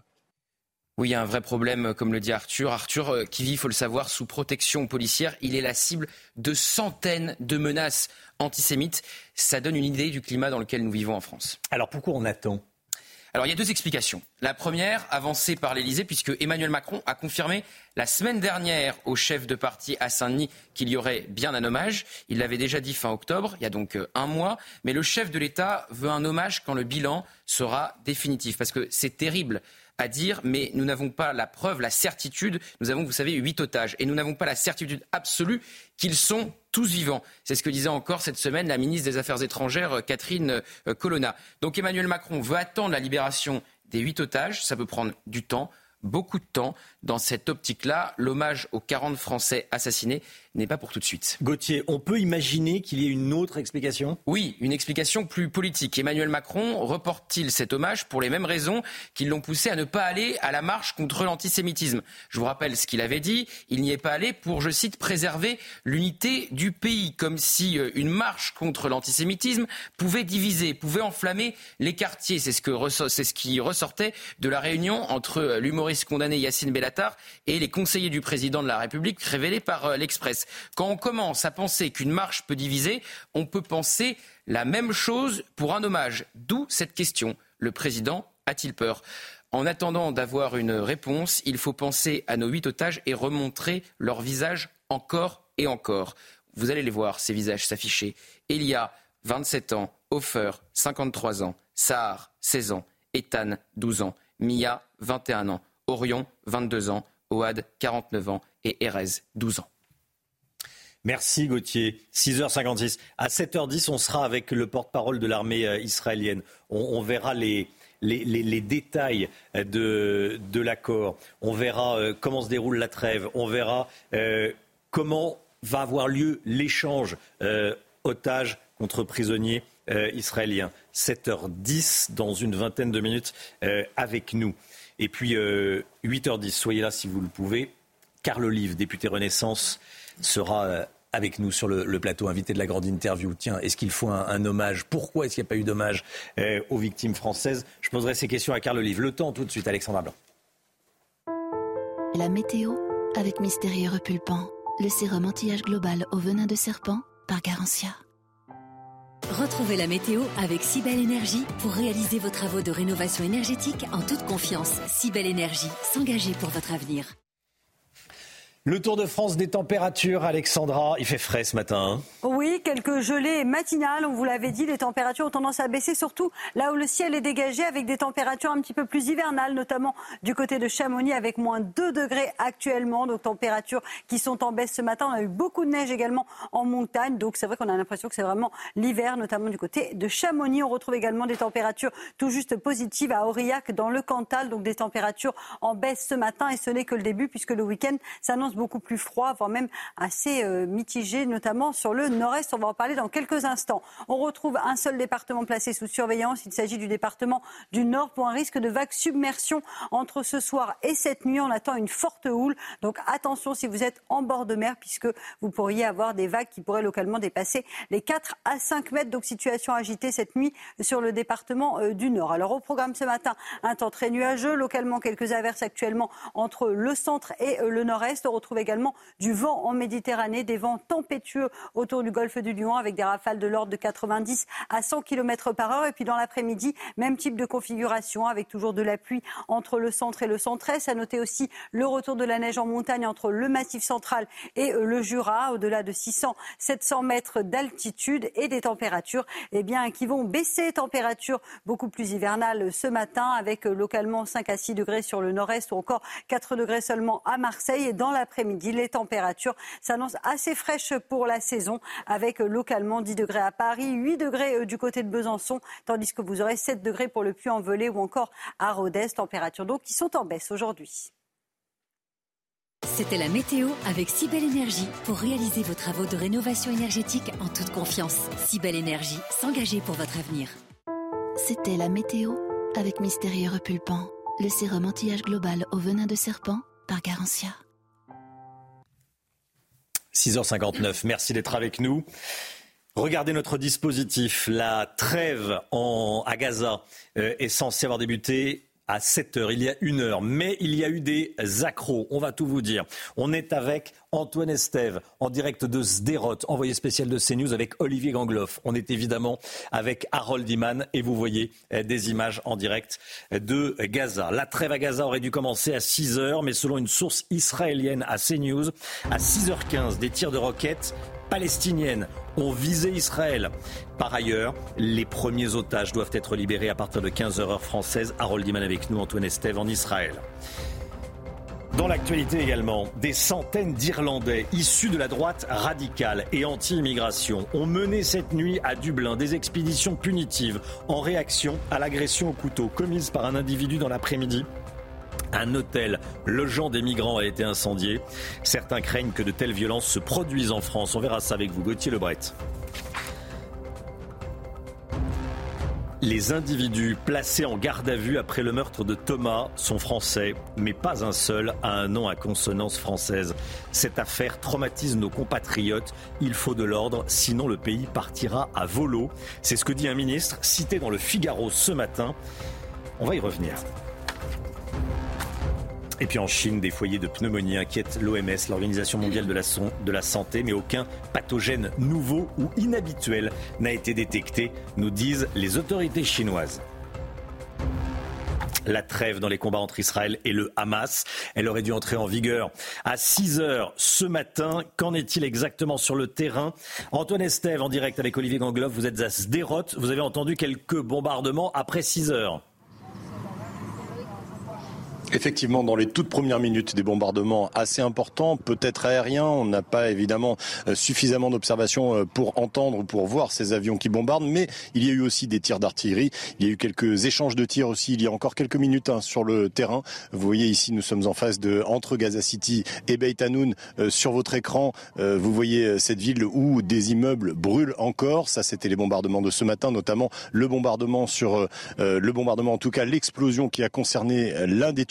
Oui, il y a un vrai problème, comme le dit Arthur. Arthur, euh, qui vit, il faut le savoir, sous protection policière, il est la cible de centaines de menaces antisémites. Ça donne une idée du climat dans lequel nous vivons en France. Alors pourquoi on attend? Alors il y a deux explications. La première, avancée par l'Elysée, puisque Emmanuel Macron a confirmé la semaine dernière au chef de parti à Saint-Denis qu'il y aurait bien un hommage. Il l'avait déjà dit fin octobre, il y a donc euh, un mois. Mais le chef de l'État veut un hommage quand le bilan sera définitif, parce que c'est terrible à dire, mais nous n'avons pas la preuve, la certitude. Nous avons, vous savez, huit otages, et nous n'avons pas la certitude absolue qu'ils sont tous vivants. C'est ce que disait encore cette semaine la ministre des Affaires étrangères, euh, Catherine euh, Colonna. Donc Emmanuel Macron veut attendre la libération des huit otages. Ça peut prendre du temps beaucoup de temps. Dans cette optique-là, l'hommage aux 40 Français assassinés n'est pas pour tout de suite. Gauthier, on peut imaginer qu'il y ait une autre explication? Oui, une explication plus politique. Emmanuel Macron reporte-t-il cet hommage pour les mêmes raisons qui l'ont poussé à ne pas aller à la marche contre l'antisémitisme? Je vous rappelle ce qu'il avait dit. Il n'y est pas allé pour, je cite, préserver l'unité du pays, comme si euh, une marche contre l'antisémitisme pouvait diviser, pouvait enflammer les quartiers. C'est ce, ce qui ressortait de la réunion entre euh, l'humoriste condamné Yacine Bellatar et les conseillers du président de la République révélés par euh, l'Express. Quand on commence à penser qu'une marche peut diviser, on peut penser la même chose pour un hommage. D'où cette question. Le président a-t-il peur? En attendant d'avoir une réponse, il faut penser à nos huit otages et remontrer leurs visages encore et encore. Vous allez les voir, ces visages s'afficher. Elia, 27 ans, Hofer, 53 ans, Sahar, 16 ans, Ethan, 12 ans, Mia, 21 ans. Orion, 22 ans, Oad, 49 ans et Erez, 12 ans. Merci Gauthier. 6h56. À 7h10, on sera avec le porte-parole de l'armée euh, israélienne. On, verra les, les, détails de, de l'accord. On verra euh, comment se déroule la trêve. On verra euh, comment va avoir lieu l'échange otages contre prisonniers israéliens. 7h10 dans une vingtaine de minutes avec nous. Et puis 8h10, soyez là si vous le pouvez. Carl Olive, député Renaissance, sera avec nous sur le, plateau, invité de la grande interview. Tiens, est-ce qu'il faut un, hommage? Pourquoi est-ce qu'il n'y a pas eu d'hommage euh, aux victimes françaises? Je poserai ces questions à Carl Olive. Le temps tout de suite, Alexandra Blanc. La météo avec Mystérieux Repulpant, le sérum anti-âge global au venin de serpent par Garantia. Retrouvez la météo avec Cybelle Énergie pour réaliser vos travaux de rénovation énergétique en toute confiance. Cybelle Énergie, s'engager pour votre avenir. Le Tour de France des températures, Alexandra, il fait frais ce matin. Hein. oui, quelques gelées matinales, on vous l'avait dit, les températures ont tendance à baisser, surtout là où le ciel est dégagé, avec des températures un petit peu plus hivernales, notamment du côté de Chamonix, avec moins 2 degrés actuellement, donc températures qui sont en baisse ce matin. On a eu beaucoup de neige également en montagne, donc c'est vrai qu'on a l'impression que c'est vraiment l'hiver, notamment du côté de Chamonix. On retrouve également des températures tout juste positives à Aurillac, dans le Cantal, donc des températures en baisse ce matin, et ce n'est que le début, puisque le week-end s'annonce beaucoup plus froid, voire même assez euh, mitigé, notamment sur le nord-est. On va en parler dans quelques instants. On retrouve un seul département placé sous surveillance. Il s'agit du département du Nord pour un risque de vague submersion entre ce soir et cette nuit. On attend une forte houle. Donc attention si vous êtes en bord de mer, puisque vous pourriez avoir des vagues qui pourraient localement dépasser les 4 à 5 mètres. Donc situation agitée cette nuit sur le département euh, du Nord. Alors au programme ce matin, un temps très nuageux, localement quelques averses actuellement entre le centre et euh, le nord-est également du vent en Méditerranée, des vents tempétueux autour du golfe du Lion avec des rafales de l'ordre de 90 à 100 km par heure. Et puis dans l'après-midi, même type de configuration avec toujours de la pluie entre le centre et le centre-est. À noter aussi le retour de la neige en montagne entre le massif central et euh, le Jura, au-delà de 600-700 mètres d'altitude et des températures eh bien, qui vont baisser. Températures beaucoup plus hivernales ce matin avec euh, localement 5 à 6 degrés sur le nord-est ou encore 4 degrés seulement à Marseille. Et dans la après-midi. Les températures s'annoncent assez fraîches pour la saison, avec localement 10 degrés à Paris, 8 degrés euh, du côté de Besançon, tandis que vous aurez 7 degrés pour le Puy-en-Velay ou encore à Rodez. Températures donc qui sont en baisse aujourd'hui. C'était la météo avec Cybelle Énergie pour réaliser vos travaux de rénovation énergétique en toute confiance. Cybelle Énergie, s'engager pour votre avenir. C'était la météo avec Mystérieux Repulpant, le sérum anti-âge global au venin de serpent par Garantia. 6h59, merci d'être avec nous. Regardez notre dispositif. La trêve en, à Gaza euh, est censée avoir débuté à 7 heures, il y a une heure. Mais il y a eu des accros, on va tout vous dire. On est avec Antoine Estève, en direct de Sderot, envoyé spécial de CNews avec Olivier Gangloff. On est évidemment avec Harold Iman et vous voyez euh, des images en direct de Gaza. La trêve à Gaza aurait dû commencer à 6 heures, mais selon une source israélienne à CNews, à 6h15, des tirs de roquettes palestiniennes ont visé Israël. Par ailleurs, les premiers otages doivent être libérés à partir de 15h heure française. Harold Iman avec nous, Antoine Estève en Israël. Dans l'actualité également, des centaines d'Irlandais issus de la droite radicale et anti-immigration ont mené cette nuit à Dublin des expéditions punitives en réaction à l'agression au couteau commise par un individu dans l'après-midi un hôtel logeant des migrants a été incendié. Certains craignent que de telles violences se produisent en France. On verra ça avec vous, Gauthier Lebret. Les individus placés en garde à vue après le meurtre de Thomas sont français, mais pas un seul a un nom à consonance française. Cette affaire traumatise nos compatriotes. Il faut de l'ordre, sinon le pays partira à volo. C'est ce que dit un ministre cité dans le Figaro ce matin. On va y revenir. Et puis en Chine, des foyers de pneumonie inquiètent l'OMS, l'Organisation mondiale de la, santé, mais aucun pathogène nouveau ou inhabituel n'a été détecté, nous disent les autorités chinoises la trêve dans les combats entre Israël et le Hamas. Elle aurait dû entrer en vigueur à 6 heures ce matin. Qu'en est-il exactement sur le terrain? Antoine Estève en direct avec Olivier Gangloff. Vous êtes à Sderot. Vous avez entendu quelques bombardements après 6 heures. Effectivement, dans les toutes premières minutes, des bombardements assez importants, peut-être aériens. On n'a pas évidemment euh, suffisamment d'observations euh, pour entendre, pour voir ces avions qui bombardent, mais il y a eu aussi des tirs d'artillerie. Il y a eu quelques échanges de tirs aussi. Il y a encore quelques minutes hein, sur le terrain. Vous voyez ici, nous sommes en face de entre Gaza City et Beit Hanoun. Euh, sur votre écran, vous voyez cette ville où des immeubles brûlent encore. Ça, c'était les bombardements de ce matin, notamment le bombardement sur le bombardement, en tout cas l'explosion qui a concerné l'un des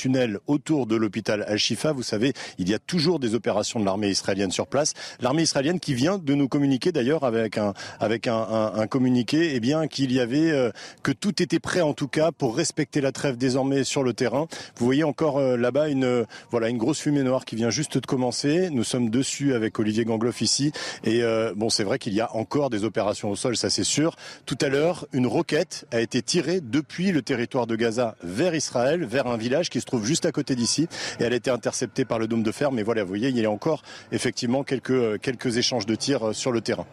autour de l'hôpital Al-Shifa. Vous savez, il y a toujours des opérations de l'armée israélienne sur place. L'armée israélienne qui vient de nous communiquer d'ailleurs avec un avec un, un, communiqué, eh bien qu'il y avait euh, que tout était prêt en tout cas pour respecter la trêve désormais sur le terrain. Vous voyez encore euh, là-bas une euh, voilà une grosse fumée noire qui vient juste de commencer. Nous sommes dessus avec Olivier Gangloff ici et bon c'est vrai qu'il y a encore des opérations au sol, ça c'est sûr. Tout à l'heure, une roquette a été tirée depuis le territoire de Gaza vers Israël, vers un village qui se trouve juste à côté d'ici et elle a été interceptée par le dôme de fer. Mais voilà, vous voyez, il y a encore effectivement quelques, euh, quelques échanges de tirs euh, sur le terrain.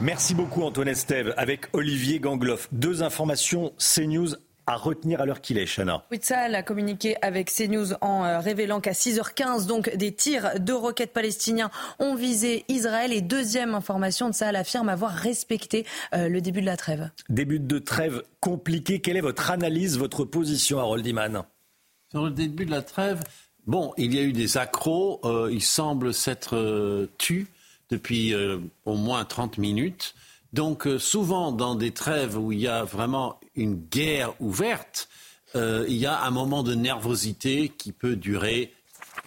Merci beaucoup Antoine Estève avec Olivier Gangloff. Deux informations CNews à retenir à l'heure qu'il est, Chana. Oui, ça, a communiqué avec CNews en euh, révélant qu'à 6h15, donc des tirs de roquettes palestiniens ont visé Israël. Et deuxième information, de affirme avoir respecté le début de la trêve. Début de trêve compliqué. Quelle est votre analyse, votre position, Harold Iman? Dans le début de la trêve, bon, il y a eu des accros. Euh, il semble s'être euh, depuis euh, au moins 30 minutes. Donc souvent dans des trêves où il y a vraiment une guerre ouverte, il y a un moment de nervosité qui peut durer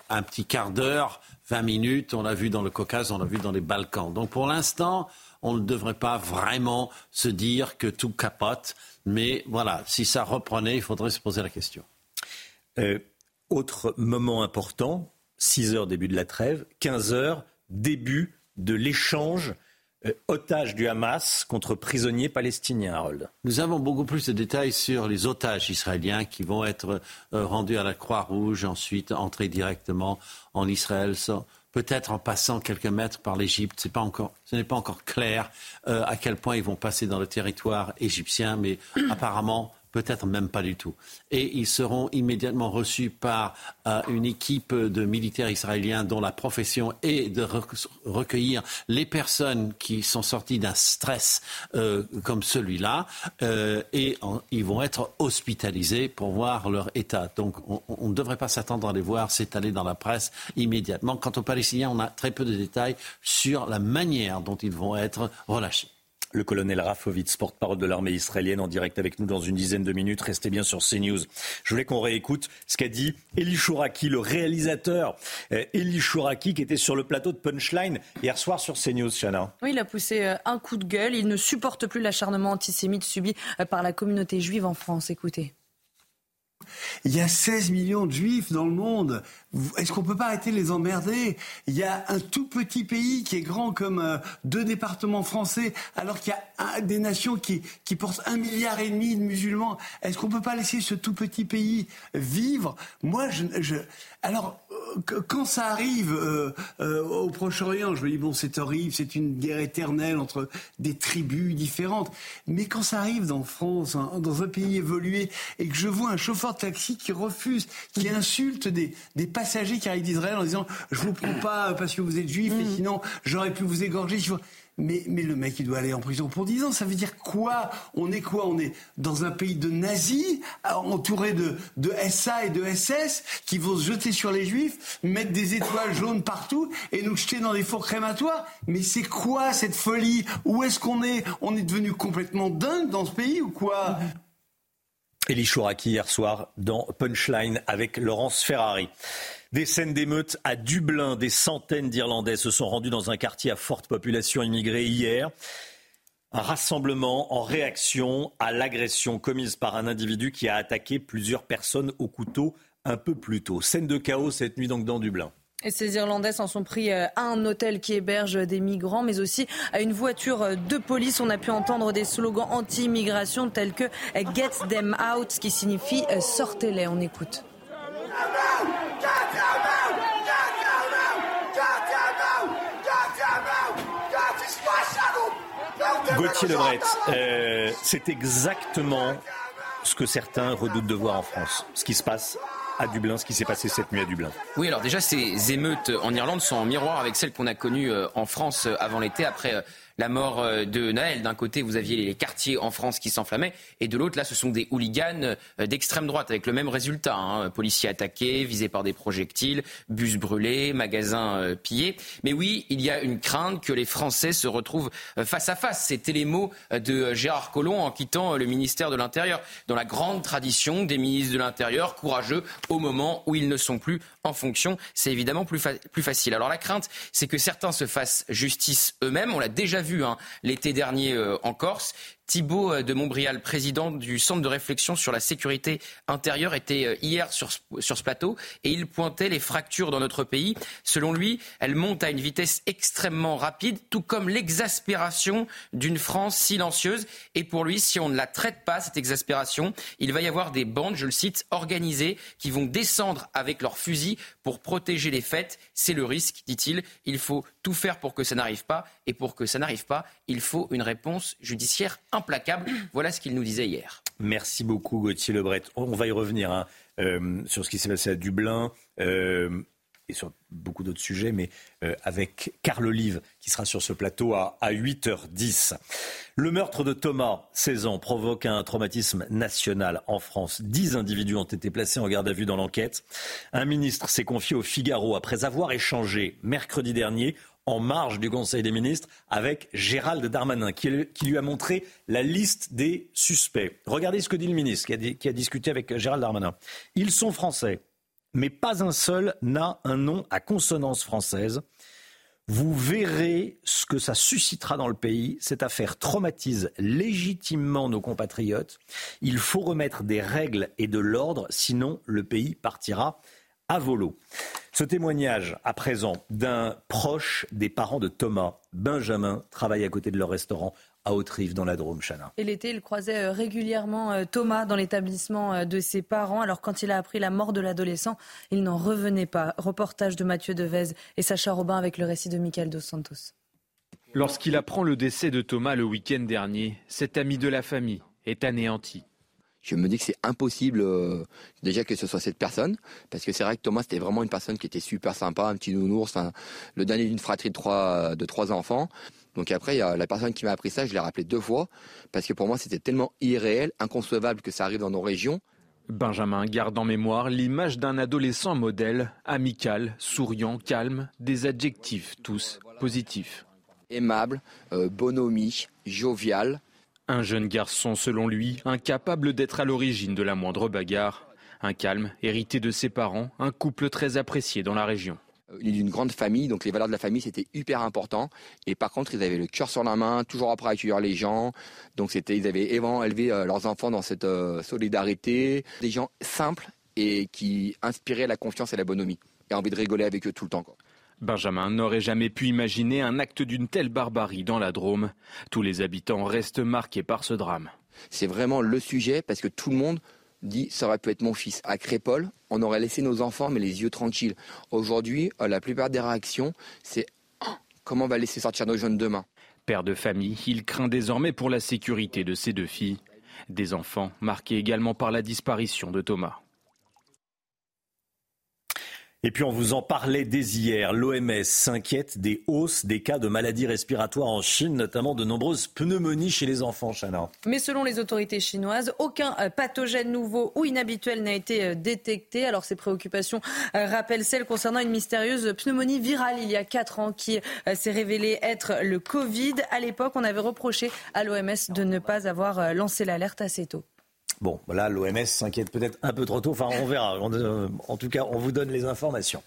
un petit quart d'heure, 20 minutes. On l'a vu dans le Caucase, on l'a vu dans les Balkans. Donc pour l'instant, on ne devrait pas vraiment se dire que tout capote. Mais voilà, si ça reprenait, il faudrait se poser la question. Euh, autre moment important, 6 heures début de la trêve, 15 heures début de l'échange euh, otages du Hamas contre prisonniers palestiniens, Harold. Nous avons beaucoup plus de détails sur les otages israéliens qui vont être euh, rendus à la Croix-Rouge, ensuite entrer directement en Israël, peut-être en passant quelques mètres par l'Égypte. ce n'est pas encore clair à quel point ils vont passer dans le territoire égyptien, mais apparemment peut-être même pas du tout. Et ils seront immédiatement reçus par euh, une équipe de militaires israéliens dont la profession est de recueillir les personnes qui sont sorties d'un stress euh, comme celui-là, euh, et ils vont être hospitalisés pour voir leur état. Donc on ne devrait pas s'attendre à les voir s'étaler dans la presse immédiatement. Quant aux Palestiniens, on a très peu de détails sur la manière dont ils vont être relâchés. Le colonel Rafovitz, porte-parole de l'armée israélienne, en direct avec nous dans une dizaine de minutes. Restez bien sur CNews. Je voulais qu'on réécoute ce qu'a dit Eli Chouraki, le réalisateur. Euh, Eli Chouraki, qui était sur le plateau de Punchline hier soir sur CNews, Chana. Oui, il a poussé euh, un coup de gueule. Il ne supporte plus l'acharnement antisémite subi euh, par la communauté juive en France. Écoutez. Il y a 16 millions de juifs dans le monde. Est-ce qu'on peut pas arrêter de les emmerder? Il y a un tout petit pays qui est grand comme euh, deux départements français, alors qu'il y a des nations qui, portent un milliard et demi de musulmans. Est-ce qu'on peut pas laisser ce tout petit pays vivre? Moi, je, alors quand ça arrive euh, euh, au Proche-Orient, je me dis bon, c'est horrible, c'est une guerre éternelle entre des tribus différentes. Mais quand ça arrive dans France, hein, dans un pays évolué, et que je vois un chauffeur de taxi qui refuse, qui insulte des, des qui arrivent d'Israël en disant je vous prends pas parce que vous êtes juif, et mmh. sinon j'aurais pu vous égorger. Mais, mais le mec, il doit aller en prison pour 10 ans. Ça veut dire quoi? On est quoi? On est dans un pays de nazis, entouré de, de SA et de SS, qui vont se jeter sur les juifs, mettre des étoiles jaunes partout et nous jeter dans des fours crématoires? Mais c'est quoi cette folie? Où est-ce qu'on est? On est devenu complètement dingue dans ce pays ou quoi? Elie Chouraki hier soir dans Punchline avec Laurence Ferrari. Des scènes d'émeutes à Dublin. Des centaines d'Irlandais se sont rendus dans un quartier à forte population immigrée hier. Un rassemblement en réaction à l'agression commise par un individu qui a attaqué plusieurs personnes au couteau un peu plus tôt. Scène de chaos cette nuit donc dans Dublin. Et ces Irlandais s'en sont pris euh, à un hôtel qui héberge des migrants, mais aussi à une voiture de police. On a pu entendre des slogans anti-immigration tels que Get them out, ce qui signifie euh, sortez-les. On écoute. Gauthier Lebret, euh, c'est exactement ce que certains redoutent de voir en France. Ce qui se passe à Dublin, ce qui s'est passé cette nuit à Dublin. Oui, alors déjà, ces émeutes en Irlande sont en miroir avec celles qu'on a connues euh, en France euh, avant l'été, après la mort euh, de Naël. D'un côté, vous aviez les quartiers en France qui s'enflammaient, et de l'autre, là, ce sont des hooligans euh, d'extrême droite, avec le même résultat. Hein. Policiers attaqués, visés par des projectiles, bus brûlés, magasins euh, pillés. Mais oui, il y a une crainte que les Français se retrouvent face à face. C'était les mots de Gérard Collomb en quittant le ministère de l'Intérieur, dans la grande tradition des ministres de l'Intérieur, courageux au moment où ils ne sont plus en fonction. C'est évidemment plus, facile. Alors la crainte, c'est que certains se fassent justice eux-mêmes. Hein, l'été dernier euh, en Corse. Thibault euh, de Montbrial, président du Centre de réflexion sur la sécurité intérieure, était euh, hier sur ce, sur ce plateau et il pointait les fractures dans notre pays. Selon lui, elles montent à une vitesse extrêmement rapide, tout comme l'exaspération d'une France silencieuse. Et pour lui, si on ne la traite pas, cette exaspération, il va y avoir des bandes, je le cite, organisées, qui vont descendre avec leurs fusils pour protéger les fêtes. C'est le risque, dit-il. Il faut tout faire pour que ça n'arrive pas. Et pour que ça n'arrive pas, il faut une réponse judiciaire implacable. Voilà ce qu'il nous disait hier. Merci beaucoup Gauthier Lebret. On va y revenir hein, euh, sur ce qui s'est passé à Dublin. Euh, et sur beaucoup d'autres sujets, mais euh, avec Carl Olive qui sera sur ce plateau à, à 8h10. Le meurtre de Thomas, 16 ans, provoque un traumatisme national en France. Dix individus ont été placés en garde à vue dans l'enquête. Un ministre s'est confié au Figaro après avoir échangé mercredi dernier en marge du Conseil des ministres avec Gérald Darmanin, qui, lui a montré la liste des suspects. Regardez ce que dit le ministre, qui a, qui a discuté avec Gérald Darmanin. Ils sont français, mais pas un seul n'a un nom à consonance française. Vous verrez ce que ça suscitera dans le pays. Cette affaire traumatise légitimement nos compatriotes. Il faut remettre des règles et de l'ordre, sinon le pays partira à volo. Ce témoignage à présent d'un proche des parents de Thomas, Benjamin, travaille à côté de leur restaurant à Haute-Rive dans la Drôme, Chana. Et l'été, il croisait euh, régulièrement euh, Thomas dans l'établissement euh, de ses parents. Alors quand il a appris la mort de l'adolescent, il n'en revenait pas. Reportage de Mathieu Devez et Sacha Robin avec le récit de Michael Dos Santos. Lorsqu'il apprend le décès de Thomas le week-end dernier, cet ami de la famille est anéanti je me dis que c'est impossible euh, déjà que ce soit cette personne, parce que c'est vrai que Thomas c'était vraiment une personne qui était super sympa, un petit nounours, le dernier d'une fratrie de trois, de trois enfants. Donc après, il y a la personne qui m'a appris ça, je l'ai rappelé deux fois, parce que pour moi c'était tellement irréel, inconcevable que ça arrive dans nos régions. Benjamin garde en mémoire l'image d'un adolescent modèle, amical, souriant, calme, des adjectifs tous positifs. Aimable, euh, bonhomie, jovial, un jeune garçon, selon lui, incapable d'être à l'origine de la moindre bagarre. Un calme, hérité de ses parents, un couple très apprécié dans la région. Il est d'une grande famille, donc les valeurs de la famille c'était hyper important. Et par contre, ils avaient le cœur sur la main, toujours après accueillir les gens. Donc c'était, ils avaient élevé euh, leurs enfants dans cette euh, solidarité. Des gens simples et qui inspiraient la confiance et la bonhomie. Et envie de rigoler avec eux tout le temps. Benjamin n'aurait jamais pu imaginer un acte d'une telle barbarie dans la Drôme. Tous les habitants restent marqués par ce drame. C'est vraiment le sujet parce que tout le monde dit ça aurait pu être mon fils. À Crépole, on aurait laissé nos enfants mais les yeux tranquilles. Aujourd'hui, euh, la plupart des réactions, c'est comment on va laisser sortir nos jeunes demain? Père de famille, il craint désormais pour la sécurité de ses deux filles. Des enfants marqués également par la disparition de Thomas. Et puis on vous en parlait dès hier. L'OMS s'inquiète des hausses des cas de maladies respiratoires en Chine, notamment de nombreuses pneumonies chez les enfants, Chana. Mais selon les autorités chinoises, aucun euh, pathogène nouveau ou inhabituel n'a été euh, détecté. Alors ces préoccupations euh, rappellent celles concernant une mystérieuse pneumonie virale il y a 4 ans qui s'est révélée être le Covid. À l'époque, on avait reproché à l'OMS de ne pas avoir lancé l'alerte assez tôt. Bon, voilà, l'OMS s'inquiète peut-être un peu trop tôt. Enfin, on verra. Euh, en tout cas, on vous donne les informations.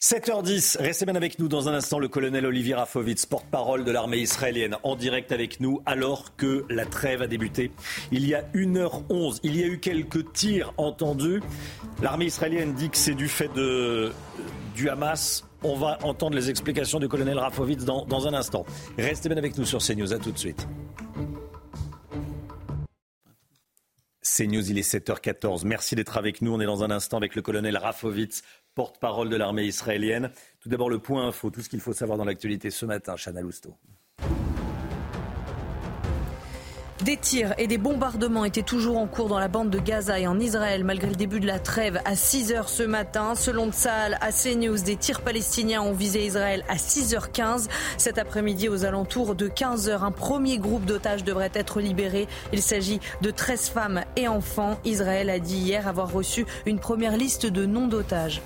7h10, restez bien avec nous dans un instant. Le colonel Olivier Rafovitz, porte-parole de l'armée israélienne, en direct avec nous alors que la trêve a débuté. Il y a 1h11, il y a eu quelques tirs entendus. L'armée israélienne dit que c'est du fait de, du Hamas. On va entendre les explications du colonel Rafovitz dans, dans un instant. Restez bien avec nous sur CNews. À tout de suite. C'est News, il est 7h14. Merci d'être avec nous. On est dans un instant avec le colonel Rafovitz, porte-parole de l'armée israélienne. Tout d'abord, le point info, tout ce qu'il faut savoir dans l'actualité ce matin, Chana Lousteau. Des tirs et des bombardements étaient toujours en cours dans la bande de Gaza et en Israël malgré le début de la trêve à 6 h ce matin. Selon Tsahal, à CNews, des tirs palestiniens ont visé Israël à 6h15. Cet après-midi, aux alentours de 15h, un premier groupe d'otages devrait être libéré. Il s'agit de 13 femmes et enfants. Israël a dit hier avoir reçu une première liste de noms d'otages.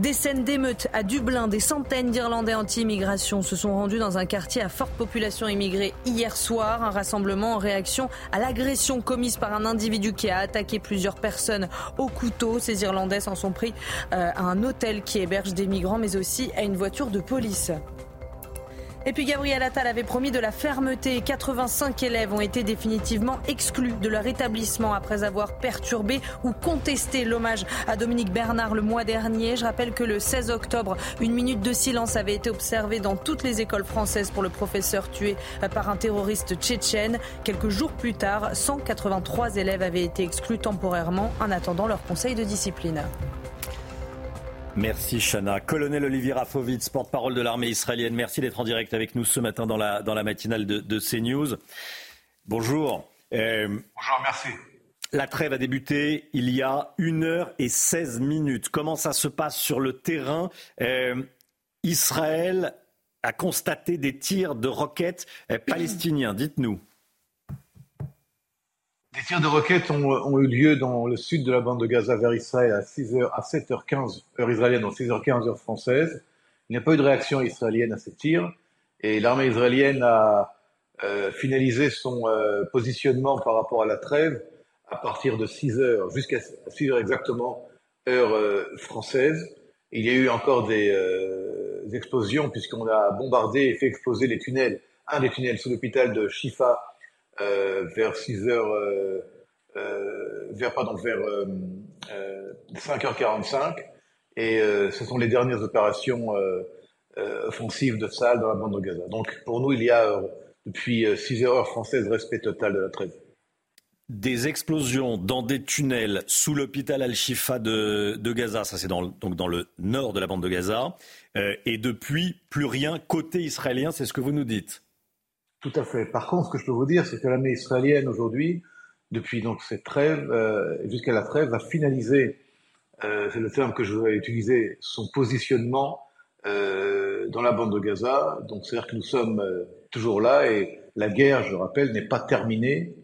Des scènes d'émeutes à Dublin, des centaines d'Irlandais anti-immigration se sont rendus dans un quartier à forte population immigrée hier soir. Un rassemblement en réaction à l'agression commise par un individu qui a attaqué plusieurs personnes au couteau. Ces Irlandais s'en sont pris euh, à un hôtel qui héberge des migrants, mais aussi à une voiture de police. Et puis Gabriel Attal avait promis de la fermeté. 85 élèves ont été définitivement exclus de leur établissement après avoir perturbé ou contesté l'hommage à Dominique Bernard le mois dernier. Je rappelle que le 16 octobre, une minute de silence avait été observée dans toutes les écoles françaises pour le professeur tué par un terroriste tchétchène. Quelques jours plus tard, 183 élèves avaient été exclus temporairement en attendant leur conseil de discipline. Merci Chana. Colonel Olivier Rafovitz, porte-parole de l'armée israélienne, merci d'être en direct avec nous ce matin dans la, dans la matinale de, de CNews. Bonjour. Euh, Bonjour, merci. La trêve a débuté il y a une heure et 16 minutes. Comment ça se passe sur le terrain? Euh, Israël a constaté des tirs de roquettes euh, palestiniens. Dites-nous. Des tirs de roquettes ont, eu lieu dans le sud de la bande de Gaza vers Israël à, 6h, à 7h15 heure israélienne, donc 6h15 heure française. Il n'y a pas eu de réaction israélienne à ces tirs et l'armée israélienne a euh, finalisé son euh, positionnement par rapport à la trêve à partir de 6h jusqu'à 6h exactement heure euh, française. Il y a eu encore des, des explosions puisqu'on a bombardé et fait exploser les tunnels, un des tunnels sous l'hôpital de Shifa euh, vers 6 heures, euh, euh, vers pardon, vers 5h45. Et ce sont les dernières opérations offensives de Sahel dans la bande de Gaza. Donc pour nous, il y a depuis 6 heures françaises respect total de la trêve des explosions dans des tunnels sous l'hôpital Al-Shifa de, de, Gaza, ça c'est dans, donc dans le nord de la bande de Gaza, et depuis plus rien côté israélien, c'est ce que vous nous dites. Tout à fait. Par contre, ce que je peux vous dire, c'est que l'armée israélienne aujourd'hui, depuis donc cette trêve euh, jusqu'à la trêve, va finaliser, euh, c'est le terme que je vais utiliser, son positionnement euh, dans la bande de Gaza. Donc c'est-à-dire que nous sommes euh, toujours là et la guerre, je rappelle, n'est pas terminée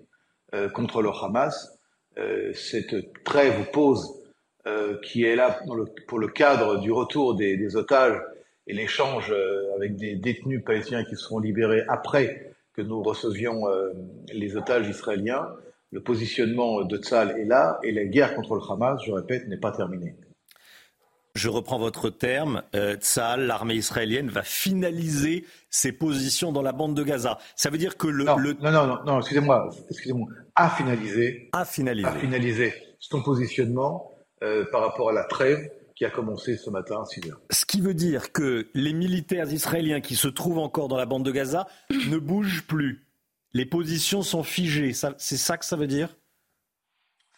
euh, contre le Hamas. Euh, cette trêve ou pause qui est là pour le cadre du retour des otages et l'échange euh, avec des détenus palestiniens qui seront libérés après que nous recevions euh, les otages israéliens, le positionnement de Tzal est là et la guerre contre le Hamas, je répète, n'est pas terminée. Je reprends votre terme. Euh, Tzal, l'armée israélienne, va finaliser ses positions dans la bande de Gaza. Ça veut dire que le. Non, non, non, non, excusez-moi, excusez-moi. A finalisé. A finalisé. A finalisé son positionnement euh, par rapport à la trêve qui a commencé ce matin à 6 heures. Ce qui veut dire que les militaires israéliens qui se trouvent encore dans la bande de Gaza ne bougent plus. Les positions sont figées. C'est ça que ça veut dire?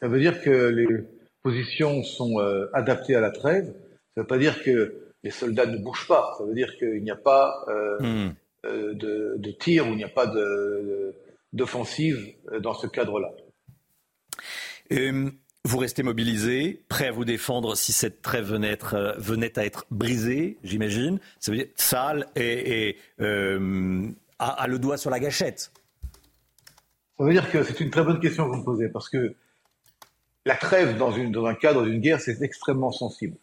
Ça veut dire que les positions sont euh, adaptées à la trêve. Ça ne veut pas dire que les soldats ne bougent pas. Ça veut dire qu'il n'y a pas euh, hmm. euh, de, de, tir ou il n'y a pas d'offensive dans ce cadre-là. Vous restez mobilisé, prêt à vous défendre si cette trêve venait, euh, venait à être brisée, j'imagine. Ça veut dire Saal et, euh, a, le doigt sur la gâchette. Ça veut dire que c'est une très bonne question que vous me posez, parce que la trêve dans, une, dans un cadre d'une guerre, c'est extrêmement sensible.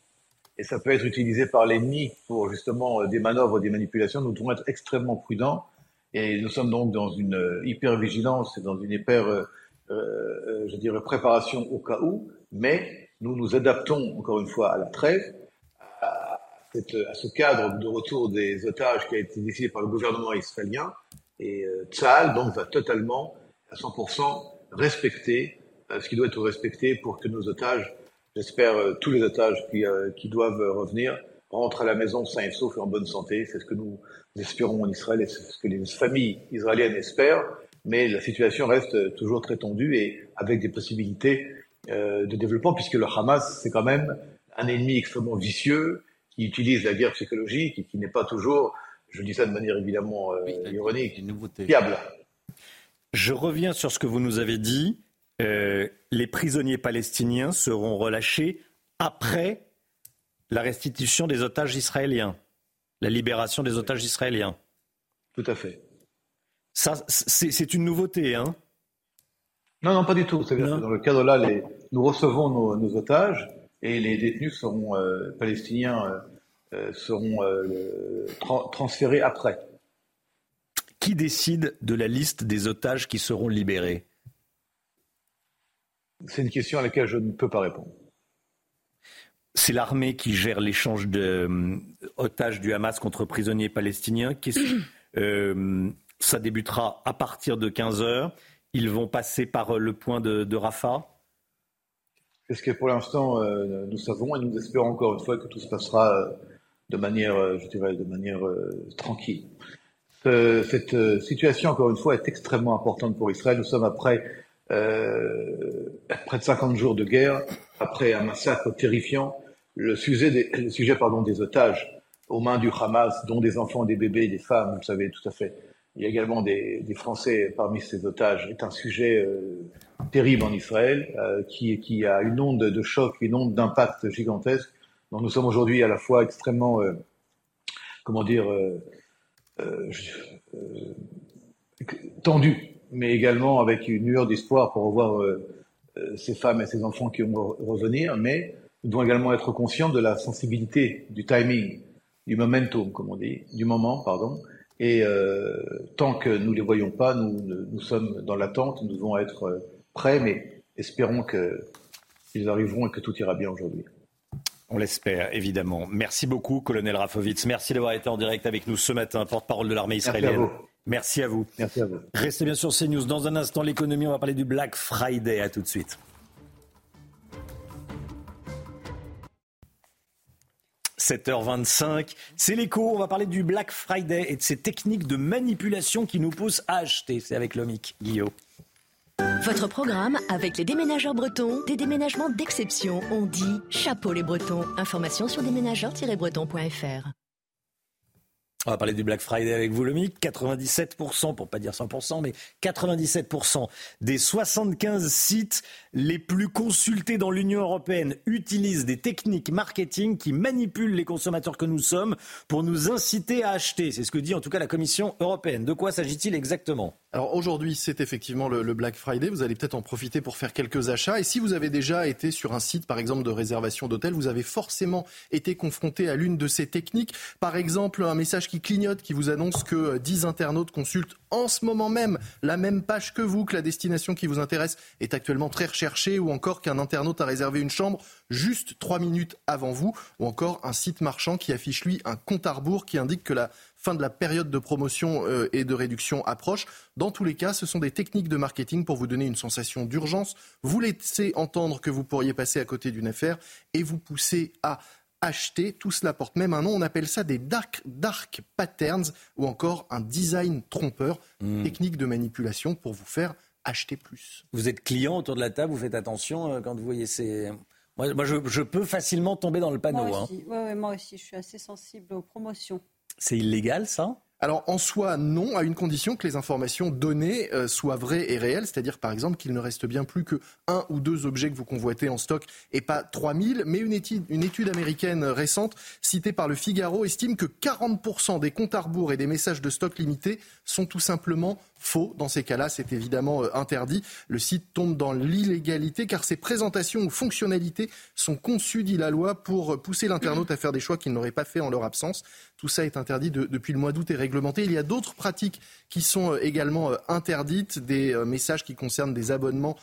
Et ça peut être utilisé par l'ennemi pour justement euh, des manœuvres, des manipulations. Nous devons être extrêmement prudents. Et nous sommes donc dans une hyper-vigilance et dans une hyper euh, je dirais, préparation au cas où, mais nous nous adaptons encore une fois à la trêve, à, ce cadre de retour des otages qui a été décidé par le gouvernement israélien, et euh, Tzahal donc va totalement, à 100%, respecter euh, ce qui doit être respecté pour que nos otages, j'espère euh, tous les otages euh, qui doivent revenir, rentrent à la maison sains et saufs et en bonne santé. C'est ce que nous espérons en Israël et c'est ce que les familles israéliennes espèrent mais la situation reste toujours très tendue et avec des possibilités euh, de développement, puisque le Hamas, c'est quand même un ennemi extrêmement vicieux, qui utilise la guerre psychologique et qui n'est pas toujours, je dis ça de manière évidemment euh, ironique, fiable. Je reviens sur ce que vous nous avez dit. Euh, les prisonniers palestiniens seront relâchés après la restitution des otages israéliens, la libération des otages israéliens. Tout à fait. Ça, c'est une nouveauté, hein Non, non, pas du tout. dans le cadre là, les, nous recevons nos, otages et les détenus seront euh, palestiniens euh, euh, seront transférés après. Qui décide de la liste des otages qui seront libérés? C'est une question à laquelle je ne peux pas répondre. C'est l'armée qui gère l'échange d'otages du Hamas contre prisonniers palestiniens. Ça débutera à partir de 15 heures. Ils vont passer par le point de, de Rafah c'est ce que pour l'instant euh, nous savons et nous espérons encore une fois que tout se passera euh, de manière, euh, je dirais, de manière tranquille. cette situation, encore une fois, est extrêmement importante pour Israël. Nous sommes après près de 50 jours de guerre, après un massacre terrifiant. Le sujet des, des otages aux mains du Hamas, dont des enfants, des bébés, des femmes, vous le savez tout à fait, il y a également des, des Français parmi ces otages, est un sujet euh, terrible en Israël, euh, qui, qui, a une onde de choc, une onde d'impact gigantesque. Donc nous sommes aujourd'hui à la fois extrêmement, euh, comment dire, tendus, mais également avec une lueur d'espoir pour revoir ces femmes et ces enfants qui vont revenir, mais nous devons également être conscients de la sensibilité, du timing, du momentum, comme on dit, du moment, pardon, et euh, tant que nous ne les voyons pas, nous, nous sommes dans l'attente, nous devons être euh, prêts, mais espérons qu'ils arriveront et que tout ira bien aujourd'hui. On l'espère, évidemment. Merci beaucoup, colonel Rafovitz. Merci d'avoir été en direct avec nous ce matin, porte-parole de l'armée israélienne. Merci à vous. Merci à vous. Restez bien sur CNews. Dans un instant, l'économie, on va parler du Black Friday. À tout de suite. 7h25, c'est l'écho. On va parler du Black Friday et de ces techniques de manipulation qui nous poussent à acheter. C'est avec Lomic Guillaume. Votre programme avec les déménageurs bretons, des déménagements d'exception. On dit chapeau les bretons. Information sur déménageurs-bretons.fr. On va parler du Black Friday avec vous, le MIC. 97%, pour pas dire 100%, mais 97% des 75 sites les plus consultés dans l'Union européenne utilisent des techniques marketing qui manipulent les consommateurs que nous sommes pour nous inciter à acheter. C'est ce que dit en tout cas la Commission européenne. De quoi s'agit-il exactement? Alors aujourd'hui, c'est effectivement le, Black Friday. Vous allez peut-être en profiter pour faire quelques achats. Et si vous avez déjà été sur un site, par exemple, de réservation d'hôtel, vous avez forcément été confronté à l'une de ces techniques. Par exemple, un message qui clignote, qui vous annonce que 10 internautes consultent en ce moment même la même page que vous, que la destination qui vous intéresse est actuellement très recherchée, ou encore qu'un internaute a réservé une chambre juste 3 minutes avant vous, ou encore un site marchand qui affiche lui un compte à rebours qui indique que la fin de la période de promotion euh, et de réduction approche. Dans tous les cas, ce sont des techniques de marketing pour vous donner une sensation d'urgence, vous laisser entendre que vous pourriez passer à côté d'une affaire et vous pousser à acheter. Tout cela porte même un nom. On appelle ça des dark, dark patterns ou encore un design trompeur, hmm. technique de manipulation pour vous faire acheter plus. Vous êtes client autour de la table, vous faites attention euh, quand vous voyez ces. Moi, je, peux facilement tomber dans le panneau. Moi aussi, hein. moi aussi, je suis assez sensible aux promotions. C'est illégal ça? Alors en soi, non, à une condition que les informations données euh, soient vraies et réelles, c'est-à-dire par exemple qu'il ne reste bien plus que un ou deux objets que vous convoitez en stock et pas 3000. Mais une étude, une étude américaine récente citée par le Figaro estime que 40% des comptes à rebours et des messages de stock limités sont tout simplement faux. Dans ces cas-là, c'est évidemment euh, interdit. Le site tombe dans l'illégalité car ses présentations ou fonctionnalités sont conçues, dit la loi, pour pousser l'internaute à faire des choix qu'il n'aurait pas fait en leur absence. Tout ça est interdit depuis le mois d'août et réglementé. Il y a d'autres pratiques qui sont euh, également euh, interdites, des messages qui concernent des abonnements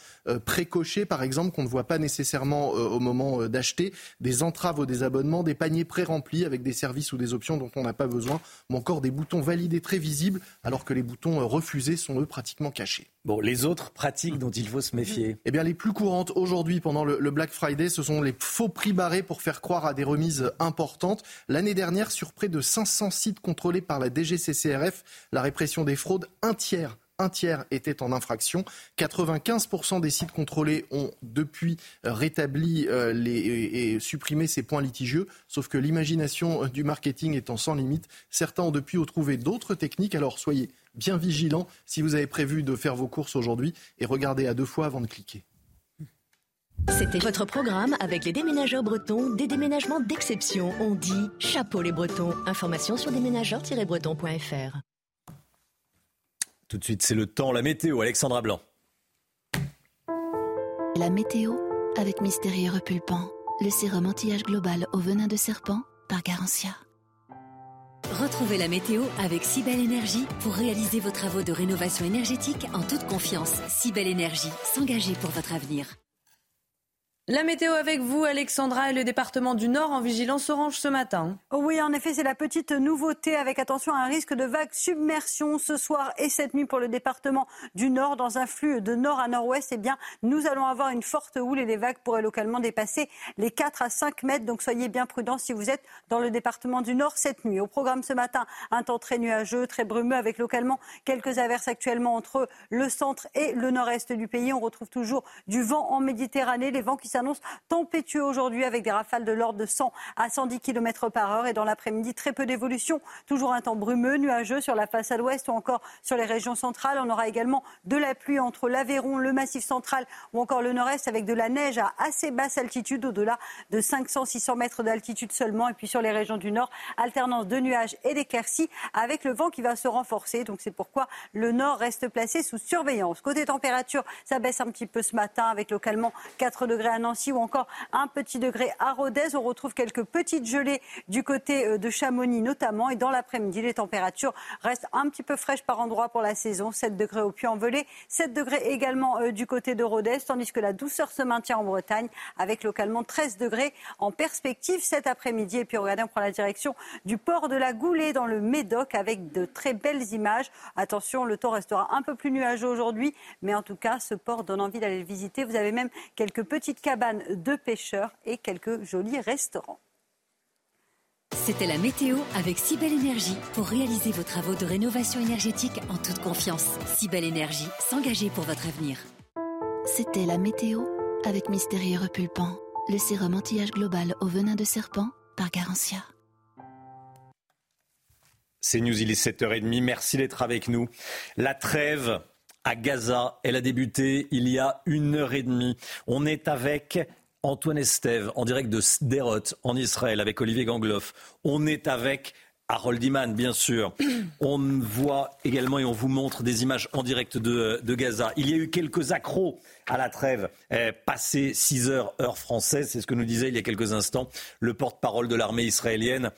précochés, par exemple, qu'on ne voit pas nécessairement au moment d'acheter, des entraves ou des abonnements, des paniers pré-remplis avec des services ou des options dont on n'a pas besoin, ou encore des boutons validés très visibles alors que les boutons refusés sont eux pratiquement cachés. Bon, les autres pratiques dont il faut se méfier Eh bien, les plus courantes aujourd'hui pendant le, Black Friday, ce sont les faux prix barrés pour faire croire à des remises importantes. L'année dernière, sur près de 500 sites contrôlés par la DGCCRF, la répression des fraudes, un tiers un tiers étaient en infraction. 95% des sites contrôlés ont depuis rétabli euh, les, et, supprimé ces points litigieux, sauf que l'imagination du marketing étant sans limite, certains ont depuis trouvé d'autres techniques, alors soyez bien vigilants si vous avez prévu de faire vos courses aujourd'hui et regardez à deux fois avant de cliquer. C'était votre programme avec les déménageurs bretons, des déménagements d'exception. On dit chapeau les bretons. Information sur déménageurs-bretons.fr. Tout de suite, c'est le temps, la météo. Alexandra Blanc. La météo avec Mystérieux Repulpant, le sérum anti-âge global au venin de serpent par Garantia. Retrouvez la météo avec Cybelle Énergie pour réaliser vos travaux de rénovation énergétique en toute confiance. Cybelle Énergie, s'engager pour votre avenir. La météo avec vous, Alexandra, et le département du Nord en vigilance orange ce matin. Oui, en effet, c'est la petite nouveauté avec attention à un risque de vague submersion ce soir et cette nuit pour le département du Nord. Dans un flux de nord à nord-ouest, eh bien, nous allons avoir une forte houle et les vagues pourraient localement dépasser les 4 à 5 mètres. Donc soyez bien prudents si vous êtes dans le département du Nord cette nuit. Au programme ce matin, un temps très nuageux, très brumeux avec localement quelques averses actuellement entre le centre et le nord-est du pays. On retrouve toujours du vent en Méditerranée, les vents qui s'annonce tempétueux aujourd'hui avec des rafales de l'ordre de 100 à 110 km par heure. Et dans l'après-midi, très peu d'évolution. Toujours un temps brumeux, nuageux sur la façade ouest ou encore sur les régions centrales. On aura également de la pluie entre l'Aveyron, le Massif central ou encore le nord-est avec de la neige à assez basse altitude, au-delà de 500-600 mètres d'altitude seulement. Et puis sur les régions du nord, alternance de nuages et d'éclaircies avec le vent qui va se renforcer. Donc c'est pourquoi le nord reste placé sous surveillance. Côté température, ça baisse un petit peu ce matin avec localement 4 degrés à Nancy ou encore un petit degré à Rodez. On retrouve quelques petites gelées du côté euh, de Chamonix notamment. Et dans l'après-midi, les températures restent un petit peu fraîches par endroit pour la saison. 7 degrés au Puy-en-Velay, 7 degrés également euh, du côté de Rodez, tandis que la douceur se maintient en Bretagne avec localement 13 degrés en perspective cet après-midi. Et puis regardez, on prend la direction du port de la Goulée dans le Médoc avec de très belles images. Attention, le temps restera un peu plus nuageux aujourd'hui, mais en tout cas, ce port donne envie d'aller le visiter. Vous avez même quelques petites cabanes de pêcheurs et quelques jolis restaurants. C'était la météo avec Cybelle Énergie pour réaliser vos travaux de rénovation énergétique en toute confiance. Cybelle Énergie, s'engager pour votre avenir. C'était la météo avec Mystérieux Repulpant, le sérum anti-âge global au venin de serpent par Garantia. C'est News, il est 7h30. Merci d'être avec nous. La trêve à Gaza, elle a débuté il y a une heure et demie. On est avec Antoine Estève en direct de Sderot en Israël avec Olivier Gangloff. On est avec Harold Iman, bien sûr. On voit également et on vous montre des images en direct de, Gaza. Il y a eu quelques accros à la trêve, eh, passé 6 heures heure française. C'est ce que nous disait il y a quelques instants le porte-parole de l'armée israélienne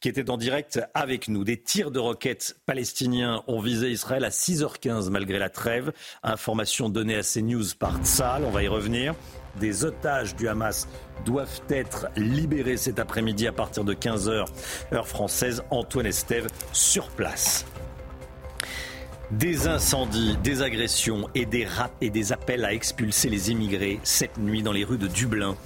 qui était en direct avec nous. Des tirs de roquettes palestiniens ont visé Israël à 6h15 malgré la trêve. Information donnée à CNews par Tzal, on va y revenir. Des otages du Hamas doivent être libérés cet après-midi à partir de 15h, heure française. Antoine Estève sur place. Des incendies, des agressions et des, et des appels à expulser les immigrés cette nuit dans les rues de Dublin.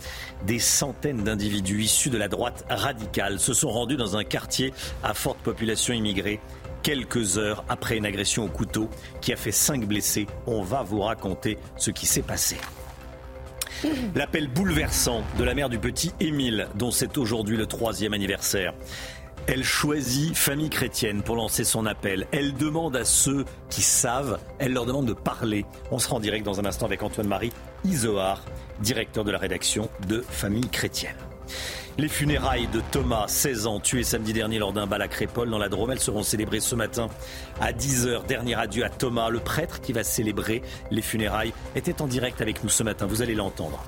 Des centaines d'individus issus de la droite radicale se sont rendus dans un quartier à forte population immigrée quelques heures après une agression au couteau qui a fait cinq blessés. On va vous raconter ce qui s'est passé. L'appel bouleversant de la mère du petit Émile, dont c'est aujourd'hui le troisième anniversaire. Elle choisit famille chrétienne pour lancer son appel. Elle demande à ceux qui savent, elle leur demande de parler. On se rend direct dans un instant avec Antoine-Marie Isoard directeur de la rédaction de Famille chrétienne. Les funérailles de Thomas, 16 ans, tué samedi dernier lors d'un bal à Crépole dans la Drôme, elles seront célébrées ce matin à 10h. Dernier adieu à Thomas, le prêtre qui va célébrer les funérailles, était en direct avec nous ce matin. Vous allez l'entendre.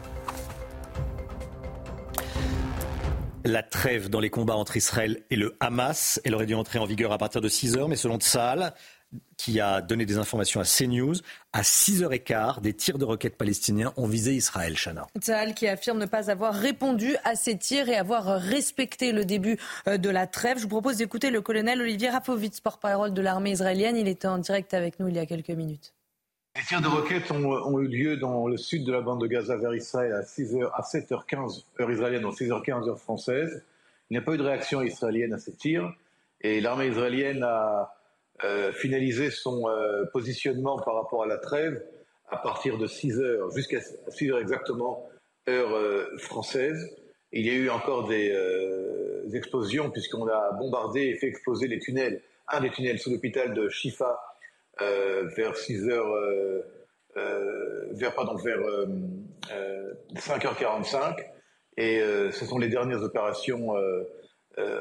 La trêve dans les combats entre Israël et le Hamas, elle aurait dû entrer en vigueur à partir de 6h, mais selon Tsahal, qui a donné des informations à CNews. À 6h15, des tirs de roquettes palestiniens ont visé Israël, Chana. Tzahal qui affirme ne pas avoir répondu à ces tirs et avoir respecté le début euh, de la trêve. Je vous propose d'écouter le colonel Olivier Rafovitz, porte-parole de l'armée israélienne. Il était en direct avec nous il y a quelques minutes. Les tirs de roquettes ont, eu lieu dans le sud de la bande de Gaza vers Israël à, 6h, à 7h15 heure israélienne, donc 6h15 heure française. Il n'y a pas eu de réaction israélienne à ces tirs et l'armée israélienne a finaliser son positionnement par rapport à la trêve à partir de 6 heures, jusqu'à 6 heures exactement, heure française. Il y a eu encore des explosions puisqu'on a bombardé et fait exploser les tunnels, un des tunnels sous l'hôpital de Shifa vers 6 heures euh, vers, pardon, vers 5h45. Euh, et euh, ce sont les dernières opérations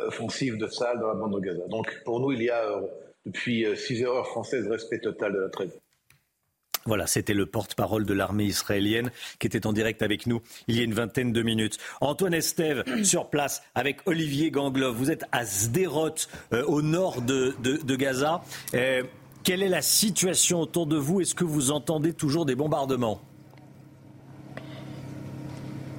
offensives de Sahel dans la bande de Gaza. Donc pour nous, il y a depuis 6 heures françaises respect total de la trêve. Voilà, c'était le porte-parole de l'armée israélienne qui était en direct avec nous il y a une vingtaine de minutes. Antoine Estève sur place avec Olivier Gangloff. Vous êtes à Sderot, au nord de, de Gaza. Quelle est la situation autour de vous? Est-ce que vous entendez toujours des bombardements?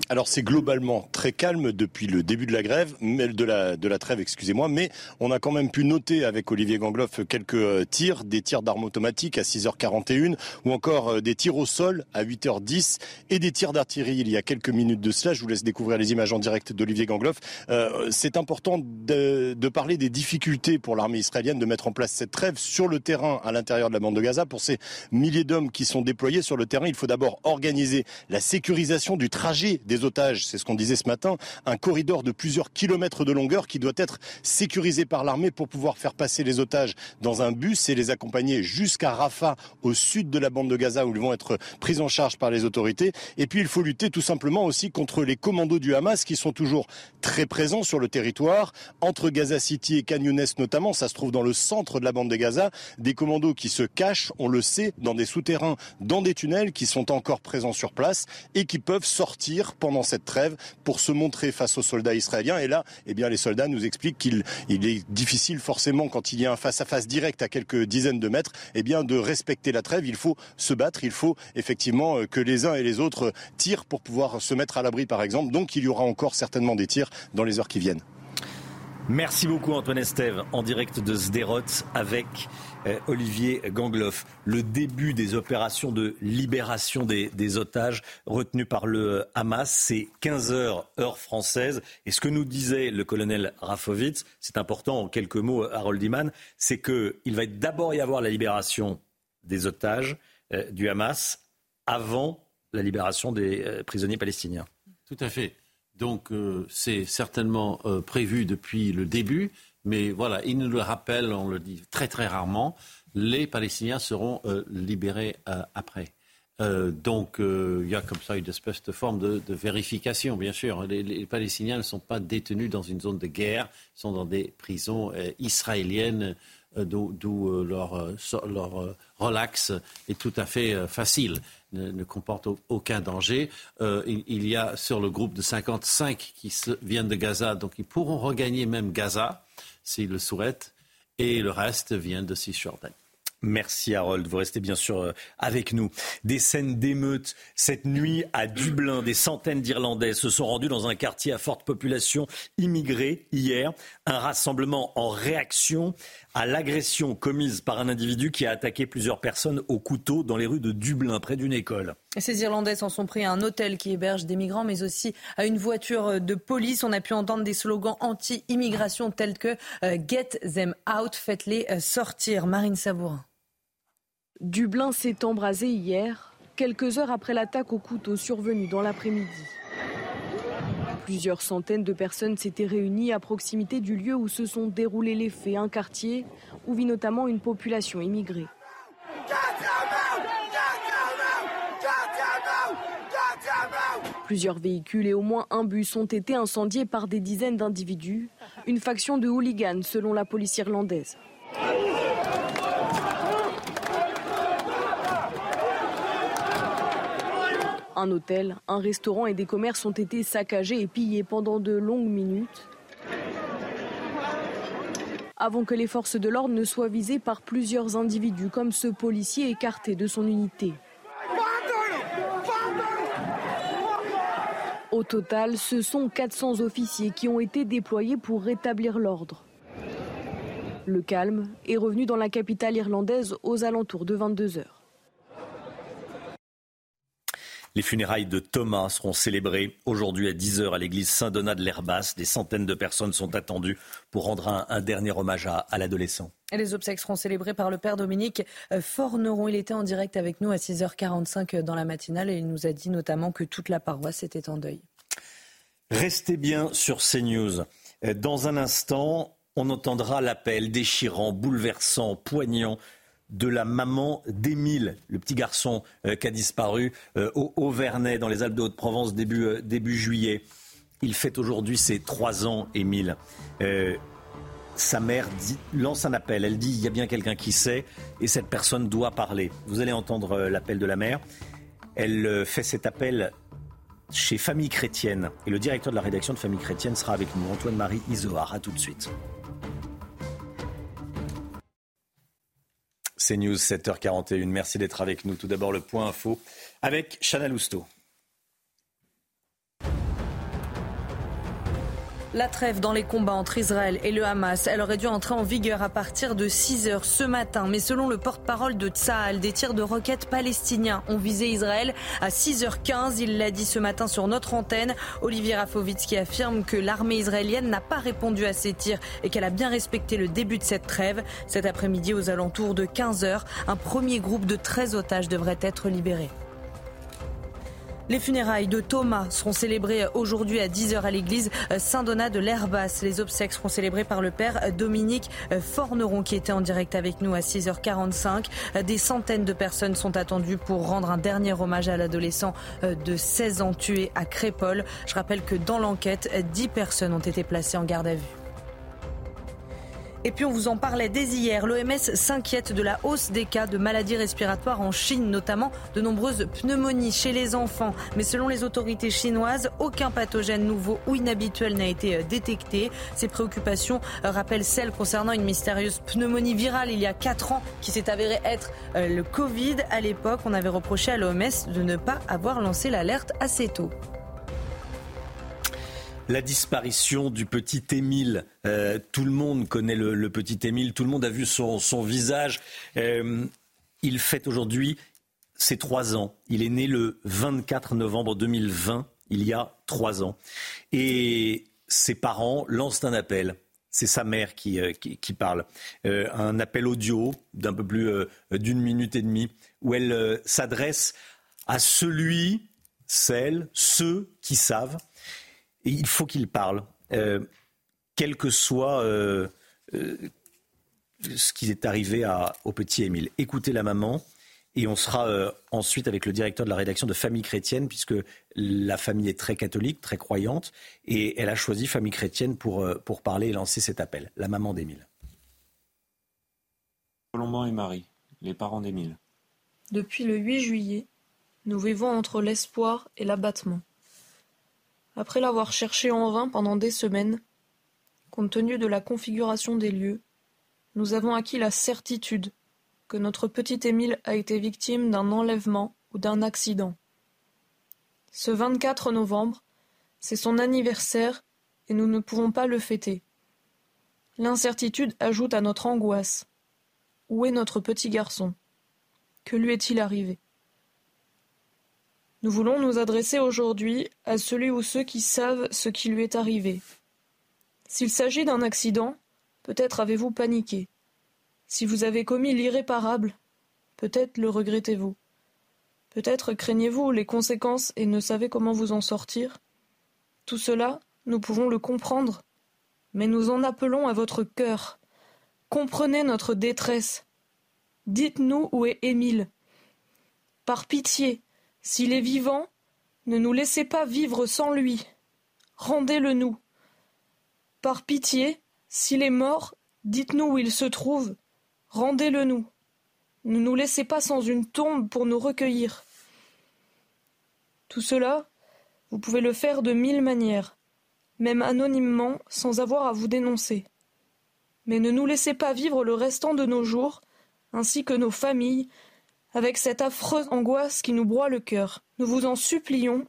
Alors c'est globalement très calme depuis le début de la grève, de la, de la trêve, excusez-moi, mais on a quand même pu noter avec Olivier Gangloff quelques euh, tirs, des tirs d'armes automatiques à 6h41 ou encore euh, des tirs au sol à 8h10 et des tirs d'artillerie il y a quelques minutes de cela. Je vous laisse découvrir les images en direct d'Olivier Gangloff. Euh, c'est important de, de, parler des difficultés pour l'armée israélienne de mettre en place cette trêve sur le terrain à l'intérieur de la bande de Gaza. Pour ces milliers d'hommes qui sont déployés sur le terrain, il faut d'abord organiser la sécurisation du trajet des otages, c'est ce qu'on disait ce matin, un corridor de plusieurs kilomètres de longueur qui doit être sécurisé par l'armée pour pouvoir faire passer les otages dans un bus et les accompagner jusqu'à Rafah, au sud de la bande de Gaza, où ils vont être pris en charge par les autorités. Et puis il faut lutter tout simplement aussi contre les commandos du Hamas qui sont toujours très présents sur le territoire, entre Gaza City et Khan notamment, ça se trouve dans le centre de la bande de Gaza, des commandos qui se cachent, on le sait, dans des souterrains, dans des tunnels, qui sont encore présents sur place et qui peuvent sortir pendant cette trêve pour se montrer face aux soldats israéliens. Et là, eh bien, les soldats nous expliquent qu'il est difficile forcément quand il y a un face-à-face direct à quelques dizaines de mètres, eh bien, de respecter la trêve. Il faut se battre. Il faut effectivement euh, que les uns et les autres tirent pour pouvoir se mettre à l'abri, par exemple. Donc, il y aura encore certainement des tirs dans les heures qui viennent. Merci beaucoup Antoine Estève en direct de Sderot avec euh, Olivier Gangloff. Le début des opérations de libération des, otages retenus par le Hamas, c'est 15 heures heure française. Et ce que nous disait le colonel Rafovitz, c'est important en quelques mots, Harold Iman, c'est qu'il va d'abord y avoir la libération des otages euh, du Hamas avant la libération des euh, prisonniers palestiniens. Tout à fait. Donc c'est certainement prévu depuis le début. Mais voilà, il nous le rappelle, on le dit très très rarement, les Palestiniens seront euh, libérés euh, après. Euh, donc il y a comme ça une espèce de forme de, vérification, bien sûr. Les, Palestiniens ne sont pas détenus dans une zone de guerre, ils sont dans des prisons israéliennes d'où leur, leur relax est tout à fait facile, ne, comporte aucun danger. Il, y a sur le groupe de 55 qui viennent de Gaza, donc ils pourront regagner même Gaza s'ils le souhaitent, et le reste vient de Cisjordanie. Merci Harold, vous restez bien sûr euh, avec nous. Des scènes d'émeutes cette nuit à Dublin, des centaines d'Irlandais se sont rendus dans un quartier à forte population immigrée hier. Un rassemblement en réaction à l'agression commise par un individu qui a attaqué plusieurs personnes au couteau dans les rues de Dublin, près d'une école. Ces Irlandais s'en sont pris à un hôtel qui héberge des migrants, mais aussi à une voiture de police. On a pu entendre des slogans anti-immigration tels que euh, Get them out, faites-les euh, sortir. Marine Sabourin. Dublin s'est embrasé hier, quelques heures après l'attaque au couteau survenue dans l'après-midi. Plusieurs centaines de personnes s'étaient réunies à proximité du lieu où se sont déroulés les faits, un quartier où vit notamment une population immigrée. Plusieurs véhicules et au moins un bus ont été incendiés par des dizaines d'individus, une faction de hooligans selon la police irlandaise. Un hôtel, un restaurant et des commerces ont été saccagés et pillés pendant de longues minutes avant que les forces de l'ordre ne soient visées par plusieurs individus comme ce policier écarté de son unité. Au total, ce sont 400 officiers qui ont été déployés pour rétablir l'ordre. Le calme est revenu dans la capitale irlandaise aux alentours de 22 heures. Les funérailles de Thomas seront célébrées aujourd'hui à 10h à l'église Saint-Donat de l'Herbasse. Des centaines de personnes sont attendues pour rendre un, dernier hommage à, l'adolescent. les obsèques seront célébrées par le père Dominique Forneron. Il était en direct avec nous à 6h45 dans la matinale et il nous a dit notamment que toute la paroisse était en deuil. Restez bien sur CNews. Dans un instant, on entendra l'appel déchirant, bouleversant, poignant de la maman d'Émile, le petit garçon euh, qui a disparu euh, au Auvernais, dans les Alpes de Haute-Provence, début, euh, début juillet. Il fait aujourd'hui ses trois ans, Émile. sa mère lance un appel. Elle dit il y a bien quelqu'un qui sait et cette personne doit parler. Vous allez entendre l'appel de la mère. Elle fait cet appel chez Famille Chrétienne. Et le directeur de la rédaction de Famille Chrétienne sera avec nous, Antoine-Marie Isoard. A tout de suite. C'est News 7h41. Merci d'être avec nous. Tout d'abord, le point info avec Chana Lousteau. La trêve dans les combats entre Israël et le Hamas, elle aurait dû entrer en vigueur à partir de 6 heures ce matin. Mais selon le porte-parole de Tsahal, des tirs de roquettes palestiniens ont visé Israël à 6h15. Il l'a dit ce matin sur notre antenne. Olivier Rafovitz qui affirme que l'armée israélienne n'a pas répondu à ces tirs et qu'elle a bien respecté le début de cette trêve. Cet après-midi, aux alentours de 15 heures, un premier groupe de 13 otages devrait être libéré. Les funérailles de Thomas seront célébrées aujourd'hui à 10h à l'église Saint-Donat de l'Herbasse. Les obsèques seront célébrées par le père Dominique Forneron qui était en direct avec nous à 6h45. Des centaines de personnes sont attendues pour rendre un dernier hommage à l'adolescent de 16 ans tué à Crépole. Je rappelle que dans l'enquête, 10 personnes ont été placées en garde à vue. Et puis on vous en parlait dès hier. L'OMS s'inquiète de la hausse des cas de maladies respiratoires en Chine, notamment de nombreuses pneumonies chez les enfants. Mais selon les autorités chinoises, aucun pathogène nouveau ou inhabituel n'a été euh, détecté. Ces préoccupations euh, rappellent celles concernant une mystérieuse pneumonie virale il y a 4 ans qui s'est avérée être euh, le Covid. À l'époque, on avait reproché à l'OMS de ne pas avoir lancé l'alerte assez tôt la disparition du petit Émile. Euh, tout le monde connaît le, petit Émile, tout le monde a vu son, visage. Euh, il fête aujourd'hui ses trois ans. Il est né le 24 novembre 2020, il y a trois ans. Et ses parents lancent un appel. C'est sa mère qui, euh, parle. un appel audio d'un peu plus d'une minute et demie où elle s'adresse à celui, celle, ceux qui savent et il faut qu'il parle, euh, quel que soit euh, euh, ce qui est arrivé à, au petit Émile. Écoutez la maman. Et on sera ensuite avec le directeur de la rédaction de Famille Chrétienne, puisque la famille est très catholique, très croyante, et elle a choisi Famille Chrétienne pour, pour parler et lancer cet appel. La maman d'Émile. Colomban et Marie, les parents d'Émile. Depuis le 8 juillet, nous vivons entre l'espoir et l'abattement. Après l'avoir cherché en vain pendant des semaines, compte tenu de la configuration des lieux, nous avons acquis la certitude que notre petit Émile a été victime d'un enlèvement ou d'un accident. Ce 24 novembre, c'est son anniversaire et nous ne pouvons pas le fêter. L'incertitude ajoute à notre angoisse. Où est notre petit garçon? Que lui est-il arrivé? Nous voulons nous adresser aujourd'hui à celui ou ceux qui savent ce qui lui est arrivé. S'il s'agit d'un accident, peut-être avez-vous paniqué. Si vous avez commis l'irréparable, peut-être le regrettez-vous. Peut-être craignez-vous les conséquences et ne savez comment vous en sortir. Tout cela, nous pouvons le comprendre. Mais nous en appelons à votre cœur. Comprenez notre détresse. Dites-nous où est Émile. Par pitié, s'il est vivant, ne nous laissez pas vivre sans lui. Rendez-le nous. Par pitié, s'il est mort, dites-nous où il se trouve. Rendez-le nous. Ne nous laissez pas sans une tombe pour nous recueillir. Tout cela, vous pouvez le faire de mille manières, même anonymement, sans avoir à vous dénoncer. Mais ne nous laissez pas vivre le restant de nos jours, ainsi que nos familles, avec cette affreuse angoisse qui nous broie le cœur. Nous vous en supplions,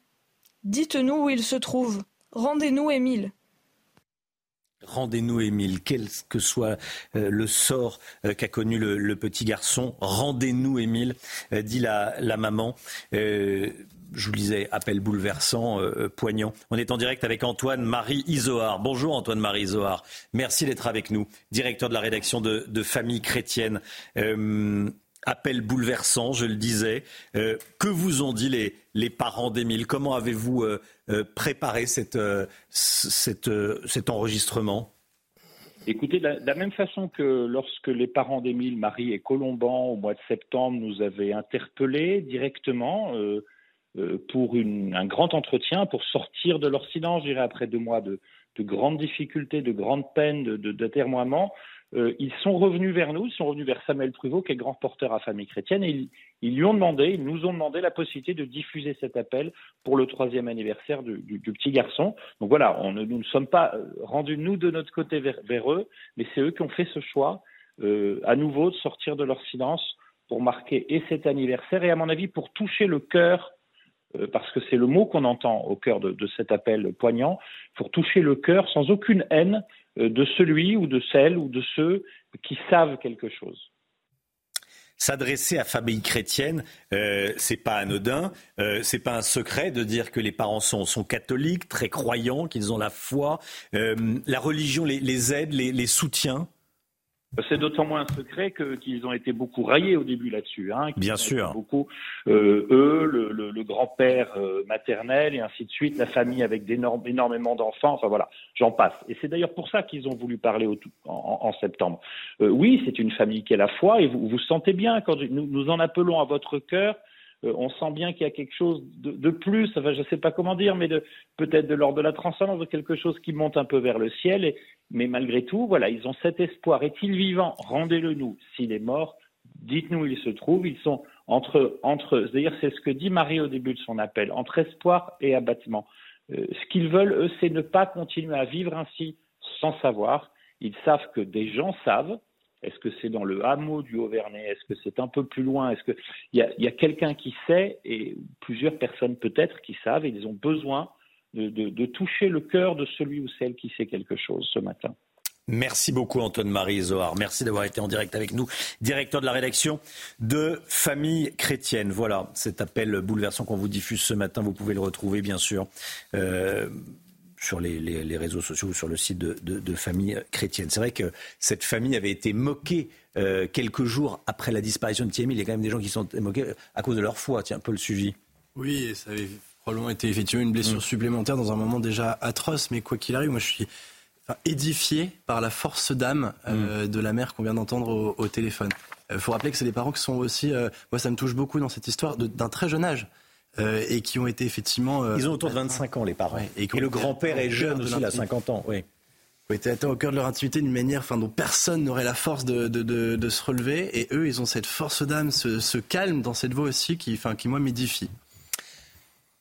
dites-nous où il se trouve. Rendez-nous Émile. Rendez-nous, Émile, quel que soit euh, le sort euh, qu'a connu le, petit garçon. Rendez-nous, Émile, euh, dit la, maman. je vous disais, appel bouleversant, poignant. On est en direct avec Antoine-Marie Isoard. Bonjour Antoine-Marie Isoard. Merci d'être avec nous, directeur de la rédaction de, de Famille chrétienne. Appel bouleversant, je le disais. que vous ont dit les, les parents d'Émile? Comment avez-vous préparé cette, cet enregistrement? Écoutez, de la, même façon que lorsque les parents d'Émile, Marie et Colomban, au mois de septembre, nous avaient interpellés directement euh, euh, pour un grand entretien, pour sortir de leur silence, je dirais, après deux mois de, grandes difficultés, de grandes peines, d'atermoiements, euh, ils sont revenus vers nous, ils sont revenus vers Samuel Pruvot, qui est grand porteur à famille chrétienne, et ils, lui ont demandé, ils nous ont demandé la possibilité de diffuser cet appel pour le troisième anniversaire du, petit garçon. Donc voilà, on, nous ne sommes pas euh, rendus, nous, de notre côté vers, eux, mais c'est eux qui ont fait ce choix, euh, à nouveau, de sortir de leur silence pour marquer et cet anniversaire, et à mon avis, pour toucher le cœur parce que c'est le mot qu'on entend au cœur de, de, cet appel poignant, pour toucher le cœur sans aucune haine euh, de celui ou de celle ou de ceux qui savent quelque chose. S'adresser à famille chrétienne, euh, c'est pas anodin, euh, c'est pas un secret de dire que les parents sont, catholiques, très croyants, qu'ils ont la foi. Euh, la religion les, les aide, les, les soutient. C'est d'autant moins un secret qu'ils ont été beaucoup raillés au début là-dessus. Hein, Bien sûr. Beaucoup, euh, eux, le, le, grand-père euh, maternel et ainsi de suite, la famille avec énormément d'enfants, enfin voilà, j'en passe. Et c'est d'ailleurs pour ça qu'ils ont voulu parler au, en, en, septembre. Euh, oui, c'est une famille qui est la foi et vous vous sentez bien quand nous, nous en appelons à votre cœur on sent bien qu'il y a quelque chose de, plus, enfin, je ne sais pas comment dire, mais peut-être de l'ordre de la transcendance, quelque chose qui monte un peu vers le ciel. mais malgré tout, voilà, ils ont cet espoir. Est-il vivant? Rendez-le nous. S'il est mort, dites-nous où il se trouve. Ils sont entre, entre c'est ce que dit Marie au début de son appel, entre espoir et abattement. Euh, ce qu'ils veulent, eux, c'est ne pas continuer à vivre ainsi sans savoir. Ils savent que des gens savent, est-ce que c'est dans le hameau du Haut-Vernay? Est-ce que c'est un peu plus loin? Est-ce qu'il y a, y a quelqu'un qui sait, et plusieurs personnes peut-être qui savent, et ils ont besoin de, toucher le cœur de celui ou celle qui sait quelque chose ce matin. Merci beaucoup Antoine-Marie Zohar. Merci d'avoir été en direct avec nous, directeur de la rédaction de Famille chrétienne. Voilà, cet appel bouleversant qu'on vous diffuse ce matin, vous pouvez le retrouver bien sûr. Euh, sur les, réseaux sociaux ou sur le site de, famille chrétienne. C'est vrai que cette famille avait été moquée euh, quelques jours après la disparition de Thierry. Il y a quand même des gens qui sont moqués à cause de leur foi. Tiens, un peu le suivi. Oui, ça avait probablement été effectivement une blessure mm. supplémentaire dans un moment déjà atroce. Mais quoi qu'il arrive, moi je suis édifié par la force d'âme euh, mm. de la mère qu'on vient d'entendre au, téléphone. Il euh, faut rappeler que c'est des parents qui sont aussi, moi ça me touche beaucoup dans cette histoire, d'un très jeune âge. Euh, et qui ont été effectivement. Euh, Ils ont autour de 25 ans, les parents. et, le grand-père est jeune aussi, il a 50 ans. Oui. Ont été atteints au cœur de leur intimité d'une manière enfin, dont personne n'aurait la force de, de, de, de, se relever. Et eux, ils ont cette force d'âme, ce, ce, calme dans cette voix aussi qui, enfin, qui moi, m'édifie.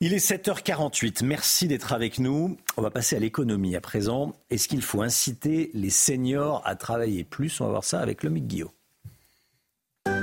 Il est 7h48. Merci d'être avec nous. On va passer à l'économie à présent. Est-ce qu'il faut inciter les seniors à travailler plus? On va voir ça avec le Guillaume.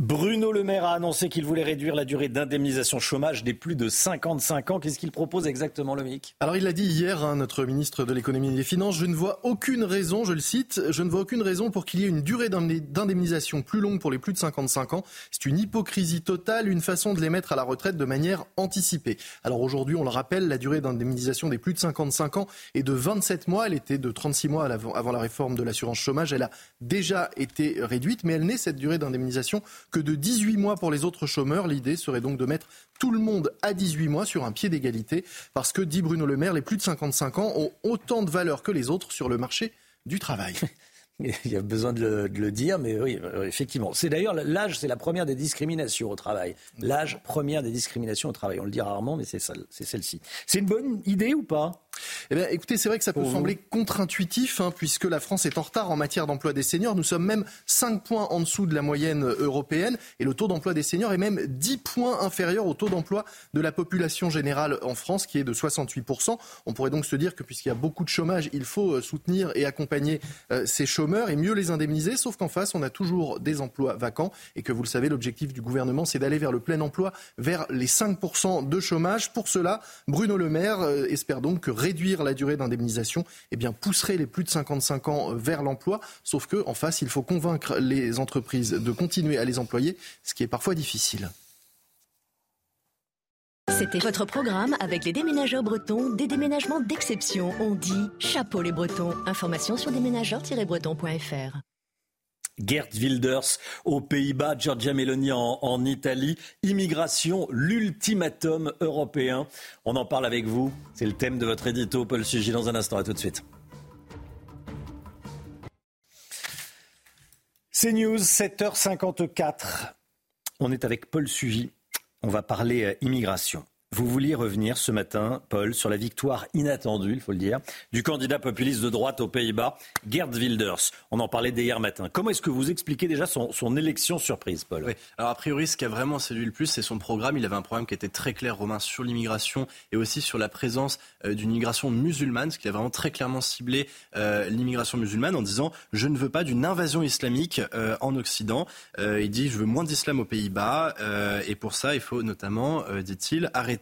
Bruno Le Maire a annoncé qu'il voulait réduire la durée d'indemnisation chômage des plus de 55 ans. Qu'est-ce qu'il propose exactement, le MIC Alors, il l'a dit hier, hein, notre ministre de l'économie et des finances, je ne vois aucune raison, je le cite, je ne vois aucune raison pour qu'il y ait une durée d'indemnisation plus longue pour les plus de 55 ans. C'est une hypocrisie totale, une façon de les mettre à la retraite de manière anticipée. Alors aujourd'hui, on le rappelle, la durée d'indemnisation des plus de 55 ans est de 27 mois. Elle était de 36 mois avant la réforme de l'assurance chômage. Elle a déjà été réduite, mais elle n'est cette durée d'indemnisation que de 18 mois pour les autres chômeurs. L'idée serait donc de mettre tout le monde à 18 mois sur un pied d'égalité, parce que, dit Bruno Le Maire, les plus de 55 ans ont autant de valeur que les autres sur le marché du travail. Il y a besoin de le, dire, mais oui, euh, effectivement. C'est d'ailleurs l'âge, c'est la première des discriminations au travail. L'âge première des discriminations au travail. On le dit rarement, mais c'est celle-ci. C'est une bonne idée ou pas? Eh bien, écoutez, c'est vrai que ça peut sembler contre-intuitif, hein, puisque la France est en retard en matière d'emploi des seniors. Nous sommes même 5 points en dessous de la moyenne européenne, et le taux d'emploi des seniors est même 10 points inférieur au taux d'emploi de la population générale en France, qui est de 68%. On pourrait donc se dire que puisqu'il y a beaucoup de chômage, il faut euh, soutenir et accompagner euh, ces chômeurs et mieux les indemniser, sauf qu'en face, on a toujours des emplois vacants, et que vous le savez, l'objectif du gouvernement, c'est d'aller vers le plein emploi, vers les 5% de chômage. Pour cela, Bruno Le Maire euh, espère donc que réduire la durée d'indemnisation eh bien, pousserait les plus de 55 ans vers l'emploi. Sauf qu'en face, il faut convaincre les entreprises de continuer à les employer, ce qui est parfois difficile. C'était votre programme avec les déménageurs bretons, des déménagements d'exception. On dit chapeau les bretons. Information sur déménageurs-bretons.fr. Gert Wilders aux Pays-Bas, Giorgia Meloni en, Italie. Immigration, l'ultimatum européen. On en parle avec vous. C'est le thème de votre édito. Paul Sugy dans un instant. À tout de suite. C'est News, 7h54. On est avec Paul Sugy. On va parler euh, immigration. Vous vouliez revenir ce matin, Paul, sur la victoire inattendue, il faut le dire, du candidat populiste de droite aux Pays-Bas, Gerd Wilders. On en parlait dès hier matin. Comment est-ce que vous expliquez déjà son, élection surprise, Paul? Oui. Alors, a priori, ce qui a vraiment séduit le plus, c'est son programme. Il avait un programme qui était très clair, Romain, sur l'immigration et aussi sur la présence euh, d'une immigration musulmane, ce qui a vraiment très clairement ciblé euh, l'immigration musulmane en disant Je ne veux pas d'une invasion islamique euh, en Occident. il dit Je veux moins d'islam aux Pays-Bas et pour ça, il faut notamment, dit-il, arrêter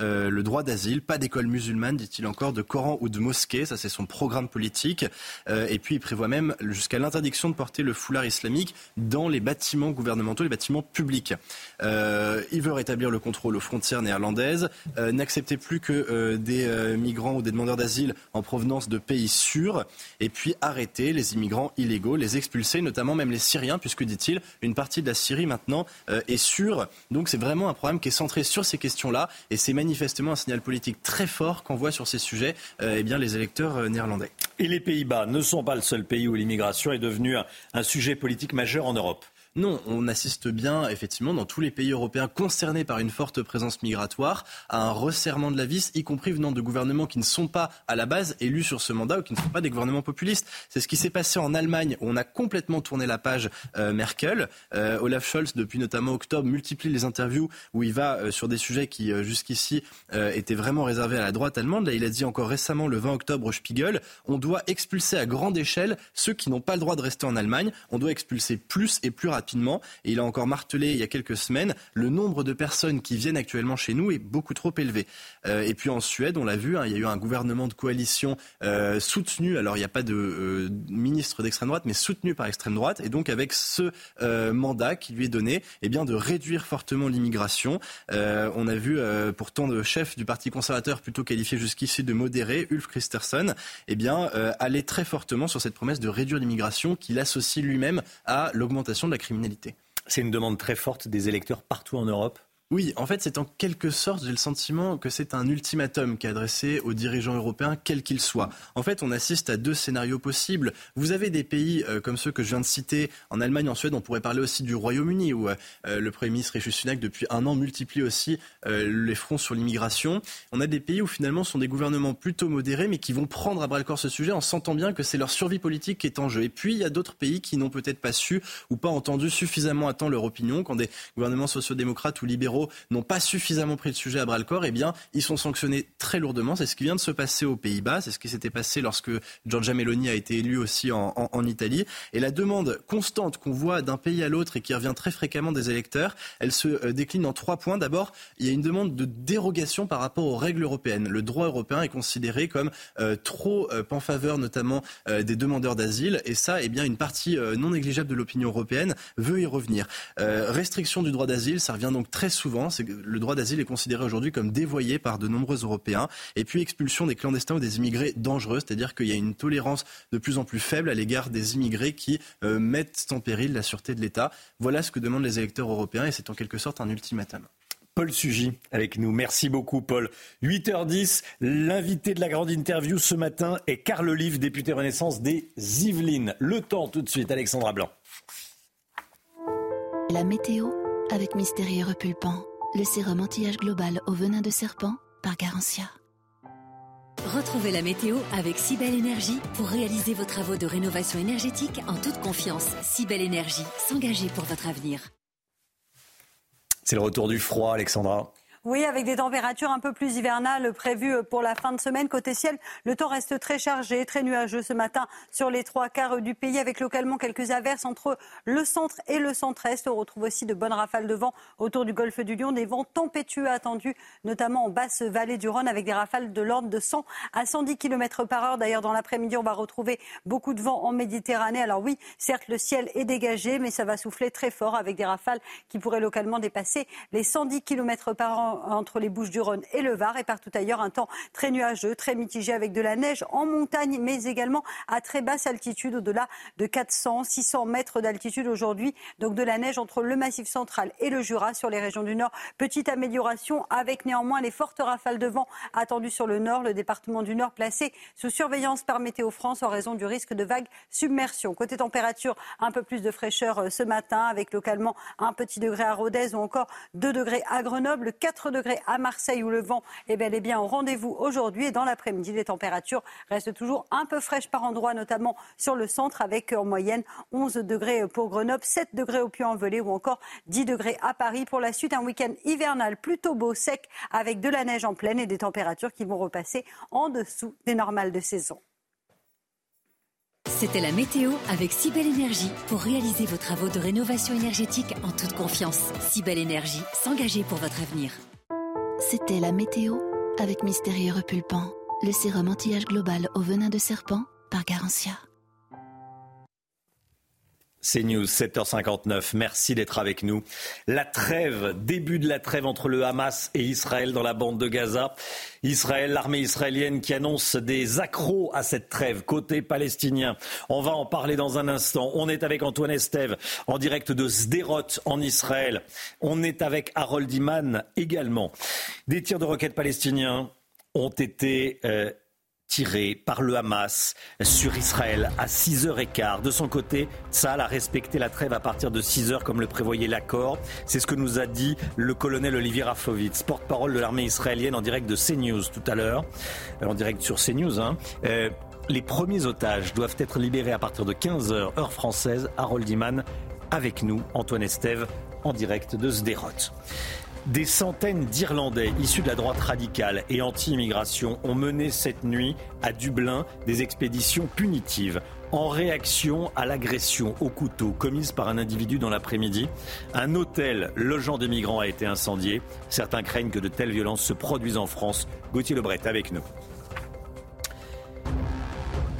euh, le droit d'asile, pas d'école musulmane, dit-il encore, de Coran ou de mosquée, ça c'est son programme politique. Euh, et puis il prévoit même jusqu'à l'interdiction de porter le foulard islamique dans les bâtiments gouvernementaux, les bâtiments publics. Euh, il veut rétablir le contrôle aux frontières néerlandaises, n'accepter plus que des migrants ou des demandeurs d'asile en provenance de pays sûrs, et puis arrêter les immigrants illégaux, les expulser, notamment même les Syriens, puisque, dit-il, une partie de la Syrie maintenant est sûre. Donc c'est vraiment un programme qui est centré sur ces questions-là et c'est manifestement un signal politique très fort qu'envoient sur ces sujets euh, eh les électeurs euh, néerlandais. Et les Pays-Bas ne sont pas le seul pays où l'immigration est devenue un sujet politique majeur en Europe. Non, on assiste bien, effectivement, dans tous les pays européens concernés par une forte présence migratoire, à un resserrement de la vis, y compris venant de gouvernements qui ne sont pas à la base élus sur ce mandat ou qui ne sont pas des gouvernements populistes. C'est ce qui s'est passé en Allemagne, où on a complètement tourné la page euh, Merkel. Euh, Olaf Scholz, depuis notamment octobre, multiplie les interviews où il va euh, sur des sujets qui, jusqu'ici, étaient vraiment réservés à la droite allemande. Là, il a dit encore récemment, le 20 octobre, au Spiegel, on doit expulser à grande échelle ceux qui n'ont pas le droit de rester en Allemagne. On doit expulser plus et plus rapidement et il a encore martelé il y a quelques semaines, le nombre de personnes qui viennent actuellement chez nous est beaucoup trop élevé. Euh, et puis en Suède, on l'a vu, hein, il y a eu un gouvernement de coalition euh, soutenu, alors il n'y a pas de euh, ministre d'extrême droite, mais soutenu par extrême droite, et donc avec ce mandat qui lui est donné, eh bien de réduire fortement l'immigration. on a vu pourtant le chef du Parti conservateur, plutôt qualifié jusqu'ici de modéré, Ulf Christensen, eh bien aller très fortement sur cette promesse de réduire l'immigration qu'il associe lui-même à l'augmentation de la C'est une demande très forte des électeurs partout en Europe oui, en fait, c'est en quelque sorte, j'ai le sentiment que c'est un ultimatum qui est adressé aux dirigeants européens, quels qu'ils soient. En fait, on assiste à deux scénarios possibles. Vous avez des pays euh, comme ceux que je viens de citer, en Allemagne, en Suède, on pourrait parler aussi du Royaume-Uni, où euh, le Premier ministre Rishi Sunak, depuis un an, multiplie aussi euh, les fronts sur l'immigration. On a des pays où finalement sont des gouvernements plutôt modérés, mais qui vont prendre à bras-le-corps ce sujet en sentant bien que c'est leur survie politique qui est en jeu. Et puis, il y a d'autres pays qui n'ont peut-être pas su ou pas entendu suffisamment à temps leur opinion, quand des gouvernements sociodémocrates ou libéraux n'ont pas suffisamment pris le sujet à bras le corps, eh bien, ils sont sanctionnés très lourdement. C'est ce qui vient de se passer aux Pays-Bas. C'est ce qui s'était passé lorsque Giorgia Meloni a été élue aussi en, Italie. Et la demande constante qu'on voit d'un pays à l'autre et qui revient très fréquemment des électeurs, elle se euh, décline en trois points. D'abord, il y a une demande de dérogation par rapport aux règles européennes. Le droit européen est considéré comme euh, trop euh, en faveur notamment des demandeurs d'asile. Et ça, eh bien, une partie non négligeable de l'opinion européenne veut y revenir. restriction du droit d'asile, ça revient donc très souvent le droit d'asile est considéré aujourd'hui comme dévoyé par de nombreux Européens. Et puis expulsion des clandestins ou des immigrés dangereux, c'est-à-dire qu'il y a une tolérance de plus en plus faible à l'égard des immigrés qui euh, mettent en péril la sûreté de l'État. Voilà ce que demandent les électeurs européens et c'est en quelque sorte un ultimatum. Paul Sugy avec nous. Merci beaucoup, Paul. 8h10, l'invité de la grande interview ce matin est Carl Olive, député Renaissance des Yvelines. Le temps tout de suite, Alexandra Blanc. La météo avec Mystérieux Repulpant, le sérum anti-âge global au venin de serpent par Garantia. Retrouvez la météo avec Cybelle Énergie pour réaliser vos travaux de rénovation énergétique en toute confiance. Cybelle Énergie, s'engager pour votre avenir. C'est le retour du froid, Alexandra. Oui, avec des températures un peu plus hivernales prévues pour la fin de semaine. Côté ciel, le temps reste très chargé, très nuageux ce matin sur les trois quarts du pays, avec localement quelques averses entre le centre et le centre-est. On retrouve aussi de bonnes rafales de vent autour du golfe du Lion, des vents tempétueux attendus, notamment en basse vallée du Rhône, avec des rafales de l'ordre de 100 à 110 km par heure. D'ailleurs, dans l'après-midi, on va retrouver beaucoup de vent en Méditerranée. Alors oui, certes, le ciel est dégagé, mais ça va souffler très fort avec des rafales qui pourraient localement dépasser les 110 km par heure entre les Bouches-du-Rhône et le Var. Et partout ailleurs, un temps très nuageux, très mitigé avec de la neige en montagne, mais également à très basse altitude, au-delà de 400, 600 mètres d'altitude aujourd'hui. Donc de la neige entre le Massif central et le Jura sur les régions du Nord. Petite amélioration avec néanmoins les fortes rafales de vent attendues sur le Nord. Le département du Nord placé sous surveillance par Météo France en raison du risque de vagues submersion. Côté température, un peu plus de fraîcheur euh, ce matin avec localement un petit degré à Rodez ou encore 2 degrés à Grenoble, 4 degrés à Marseille où le vent est bel et bien au rendez-vous aujourd'hui. Et dans l'après-midi, les températures restent toujours un peu fraîches par endroits, notamment sur le centre, avec en moyenne 11 degrés pour Grenoble, 7 degrés au Puy-en-Velay ou encore 10 degrés à Paris. Pour la suite, un week-end hivernal plutôt beau, sec, avec de la neige en pleine et des températures qui vont repasser en dessous des normales de saison. C'était la météo avec Cybelle Énergie pour réaliser vos travaux de rénovation énergétique en toute confiance. Cybelle Énergie, s'engager pour votre avenir. C'était la météo avec Mystérieux Repulpant, le sérum anti-âge global au venin de serpent par Garantia. C'est News, 7h59. Merci d'être avec nous. La trêve, début de la trêve entre le Hamas et Israël dans la bande de Gaza. Israël, l'armée israélienne qui annonce des accros à cette trêve côté palestinien. On va en parler dans un instant. On est avec Antoine Estève en direct de Sderot en Israël. On est avec Harold Iman également. Des tirs de roquettes palestiniens ont été euh, tiré par le Hamas sur Israël à 6h15. De son côté, Tsahal a respecté la trêve à partir de 6h comme le prévoyait l'accord. C'est ce que nous a dit le colonel Olivier Rafovitz, porte-parole de l'armée israélienne en direct de CNews tout à l'heure, euh, en direct sur CNews. Hein. Euh, les premiers otages doivent être libérés à partir de 15h heure française. Harold Iman avec nous, Antoine Estève, en direct de Sderot. Des centaines d'Irlandais issus de la droite radicale et anti-immigration ont mené cette nuit à Dublin des expéditions punitives. En réaction à l'agression au couteau commise par un individu dans l'après-midi, un hôtel logeant des migrants a été incendié. Certains craignent que de telles violences se produisent en France. Gauthier Lebret avec nous.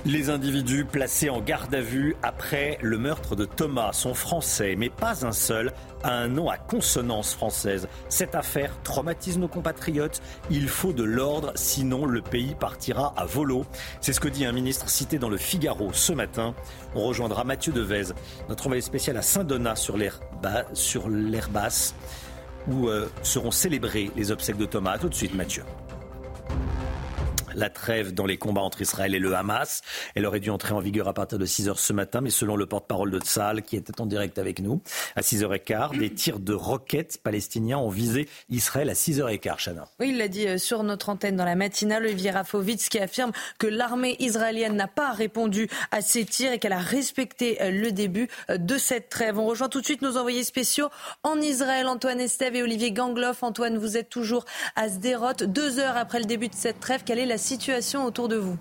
Les individus placés en garde à vue après le meurtre de Thomas sont français, mais pas un seul a un nom à consonance française. Cette affaire traumatise nos compatriotes. Il faut de l'ordre, sinon le pays partira à volo. C'est ce que dit un ministre cité dans le Figaro ce matin. On rejoindra Mathieu Devez, notre envoyé spécial à Saint-Donat sur l'air basse, où euh, seront célébrés les obsèques de Thomas. tout de suite, Mathieu la trêve dans les combats entre Israël et le Hamas. Elle aurait dû entrer en vigueur à partir de 6 heures ce matin, mais selon le porte-parole de Tzal, qui était en direct avec nous, à 6h15, des tirs de roquettes palestiniens ont visé Israël à 6h15, Chana. Oui, il l'a dit euh, sur notre antenne dans la matinale, Olivier Rafovitz, qui affirme que l'armée israélienne n'a pas répondu à ces tirs et qu'elle a respecté euh, le début euh, de cette trêve. On rejoint tout de suite nos envoyés spéciaux en Israël, Antoine Estève et Olivier Gangloff. Antoine, vous êtes toujours à Sderot, deux heures après le début de cette trêve. Quelle est la situation autour de vous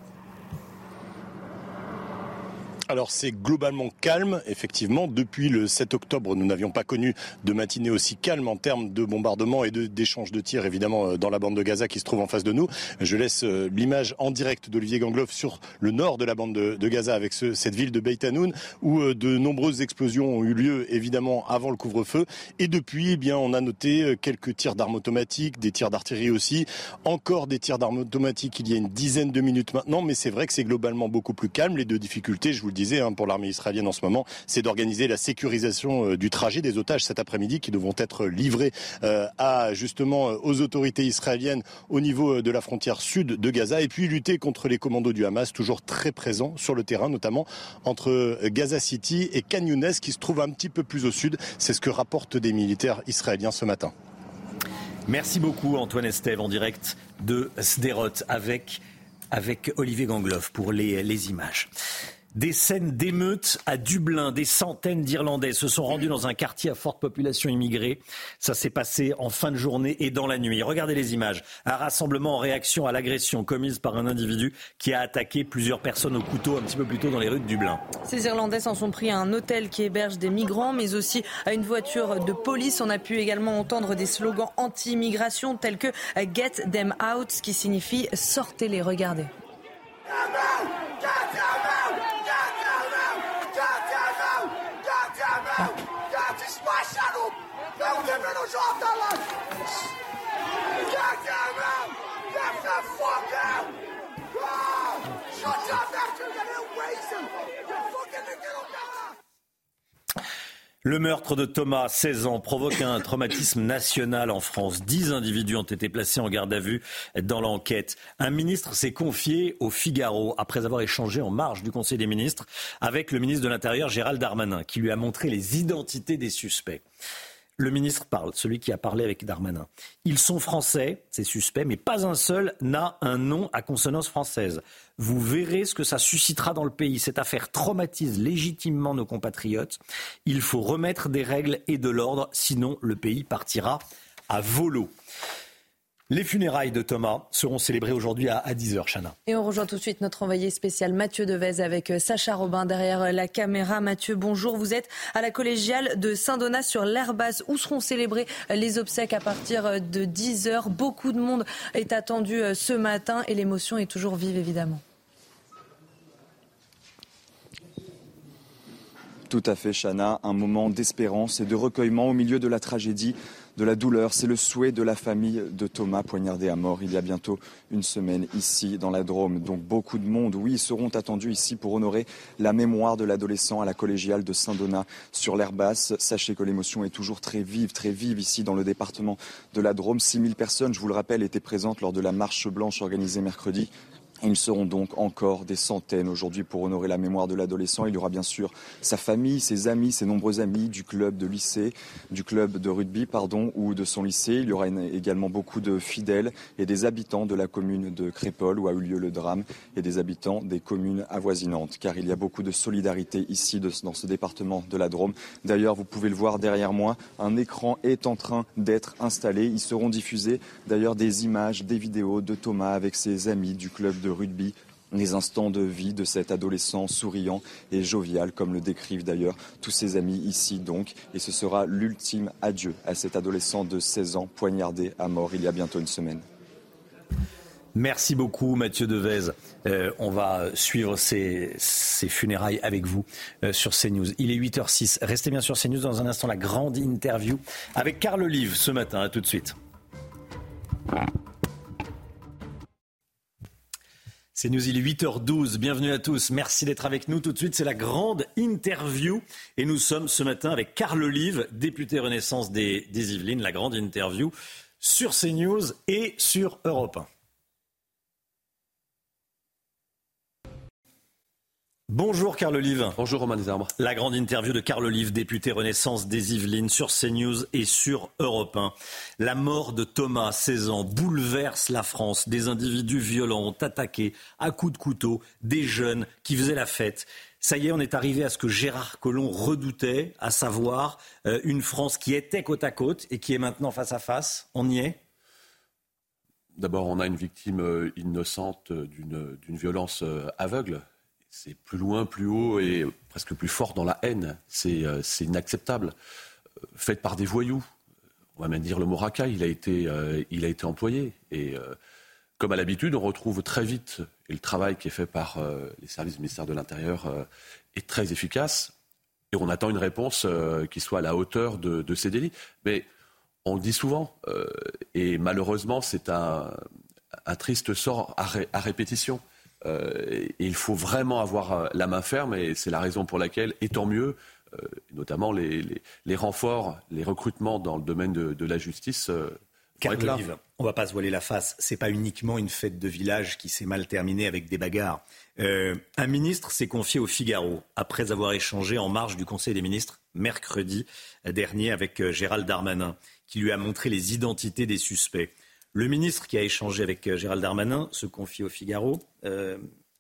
alors c'est globalement calme, effectivement. Depuis le 7 octobre, nous n'avions pas connu de matinée aussi calme en termes de bombardement et d'échanges de, tirs, évidemment, euh, dans la bande de Gaza qui se trouve en face de nous. Je laisse euh, l'image en direct d'Olivier Gangloff sur le nord de la bande de, Gaza avec cette ville de Beit Hanoun où euh, de nombreuses explosions ont eu lieu, évidemment, avant le couvre-feu. Et depuis, eh bien, on a noté quelques tirs d'armes automatiques, des tirs d'artillerie aussi, encore des tirs d'armes automatiques il y a une dizaine de minutes maintenant, mais c'est vrai que c'est globalement beaucoup plus calme. Les deux difficultés, je vous le disais hein, pour l'armée israélienne en ce moment, c'est d'organiser la sécurisation euh, du trajet des otages cet après-midi qui devront être livrés euh, à justement euh, aux autorités israéliennes au niveau de la frontière sud de Gaza et puis lutter contre les commandos du Hamas toujours très présents sur le terrain, notamment entre Gaza City et Khan qui se trouve un petit peu plus au sud. C'est ce que rapportent des militaires israéliens ce matin. Merci beaucoup Antoine Estève en direct de Sderot avec avec Olivier Gangloff pour les images. Des scènes d'émeutes à Dublin. Des centaines d'Irlandais se sont rendus dans un quartier à forte population immigrée. Ça s'est passé en fin de journée et dans la nuit. Regardez les images. Un rassemblement en réaction à l'agression commise par un individu qui a attaqué plusieurs personnes au couteau un petit peu plus tôt dans les rues de Dublin. Ces Irlandais s'en sont pris à un hôtel qui héberge des migrants, mais aussi à une voiture de police. On a pu également entendre des slogans anti-immigration tels que Get them out, ce qui signifie sortez-les. Regardez. Le meurtre de Thomas, 16 ans, provoque un traumatisme national en France. Dix individus ont été placés en garde à vue dans l'enquête. Un ministre s'est confié au Figaro après avoir échangé en marge du Conseil des ministres avec le ministre de l'Intérieur Gérald Darmanin, qui lui a montré les identités des suspects. Le ministre parle, celui qui a parlé avec Darmanin. Ils sont français, c'est suspect, mais pas un seul n'a un nom à consonance française. Vous verrez ce que ça suscitera dans le pays. Cette affaire traumatise légitimement nos compatriotes. Il faut remettre des règles et de l'ordre, sinon le pays partira à volo. Les funérailles de Thomas seront célébrées aujourd'hui à 10h, Chana. Et on rejoint tout de suite notre envoyé spécial Mathieu Devez avec euh, Sacha Robin derrière euh, la caméra. Mathieu, bonjour. Vous êtes à la collégiale de Saint-Donat sur l'Airbase où seront célébrées euh, les obsèques à partir de 10h. Beaucoup de monde est attendu ce matin et l'émotion est toujours vive évidemment. Tout à fait, Chana. Un moment d'espérance et de recueillement au milieu de la tragédie de la douleur. C'est le souhait de la famille de Thomas poignardé à mort il y a bientôt une semaine ici dans la Drôme. Donc beaucoup de monde, oui, seront attendus ici pour honorer la mémoire de l'adolescent à la collégiale de Saint-Donat sur l'air basse. Sachez que l'émotion est toujours très vive, très vive ici dans le département de la Drôme. 6000 personnes, je vous le rappelle, étaient présentes lors de la marche blanche organisée mercredi ils seront donc encore des centaines aujourd'hui pour honorer la mémoire de l'adolescent. Il y aura bien sûr sa famille, ses amis, ses nombreux amis du club de lycée, du club de rugby, pardon, ou de son lycée. Il y aura également beaucoup de fidèles et des habitants de la commune de Crépol où a eu lieu le drame et des habitants des communes avoisinantes. Car il y a beaucoup de solidarité ici dans ce département de la Drôme. D'ailleurs, vous pouvez le voir derrière moi, un écran est en train d'être installé. Ils seront diffusés d'ailleurs des images, des vidéos de Thomas avec ses amis du club de rugby, les instants de vie de cet adolescent souriant et jovial, comme le décrivent d'ailleurs tous ses amis ici donc. Et ce sera l'ultime adieu à cet adolescent de 16 ans poignardé à mort il y a bientôt une semaine. Merci beaucoup Mathieu Devez. Euh, on va suivre ces, funérailles avec vous euh, sur CNews. Il est 8h06. Restez bien sur CNews dans un instant la grande interview avec Carl Olive ce matin. À tout de suite. C'est nous, il est 8h12. Bienvenue à tous. Merci d'être avec nous. Tout de suite, c'est la grande interview. Et nous sommes ce matin avec Carl Olive, député Renaissance des, des Yvelines. La grande interview sur CNews et sur Europe 1. Bonjour Carl Olive. Bonjour Romain Desarbres. La grande interview de Carl Olive, député Renaissance des Yvelines sur CNews et sur Europe 1. La mort de Thomas, 16 ans, bouleverse la France. Des individus violents ont attaqué à coups de couteau des jeunes qui faisaient la fête. Ça y est, on est arrivé à ce que Gérard Collomb redoutait, à savoir euh, une France qui était côte à côte et qui est maintenant face à face. On y est? D'abord, on a une victime euh, innocente d'une violence euh, aveugle c'est plus loin, plus haut et presque plus fort dans la haine. C'est euh, inacceptable. Euh, Faite par des voyous. On va même dire le mot racaille, il a été, euh, il a été employé. Et comme à l'habitude, on retrouve très vite, et le travail qui est fait par les services du ministère de l'Intérieur est très efficace, et on attend une réponse qui soit à la hauteur de, ces délits. Mais on le dit souvent, et malheureusement, c'est un, triste sort à répétition. Euh, il faut vraiment avoir euh, la main ferme et c'est la raison pour laquelle, et tant mieux, euh, notamment les, renforts, les recrutements dans le domaine de, la justice. Car on va pas se voiler la face. C'est pas uniquement une fête de village qui s'est mal terminée avec des bagarres. un ministre s'est confié au Figaro après avoir échangé en marge du Conseil des ministres mercredi dernier avec Gérald Darmanin, qui lui a montré les identités des suspects. Le ministre qui a échangé avec Gérald Darmanin se confie au Figaro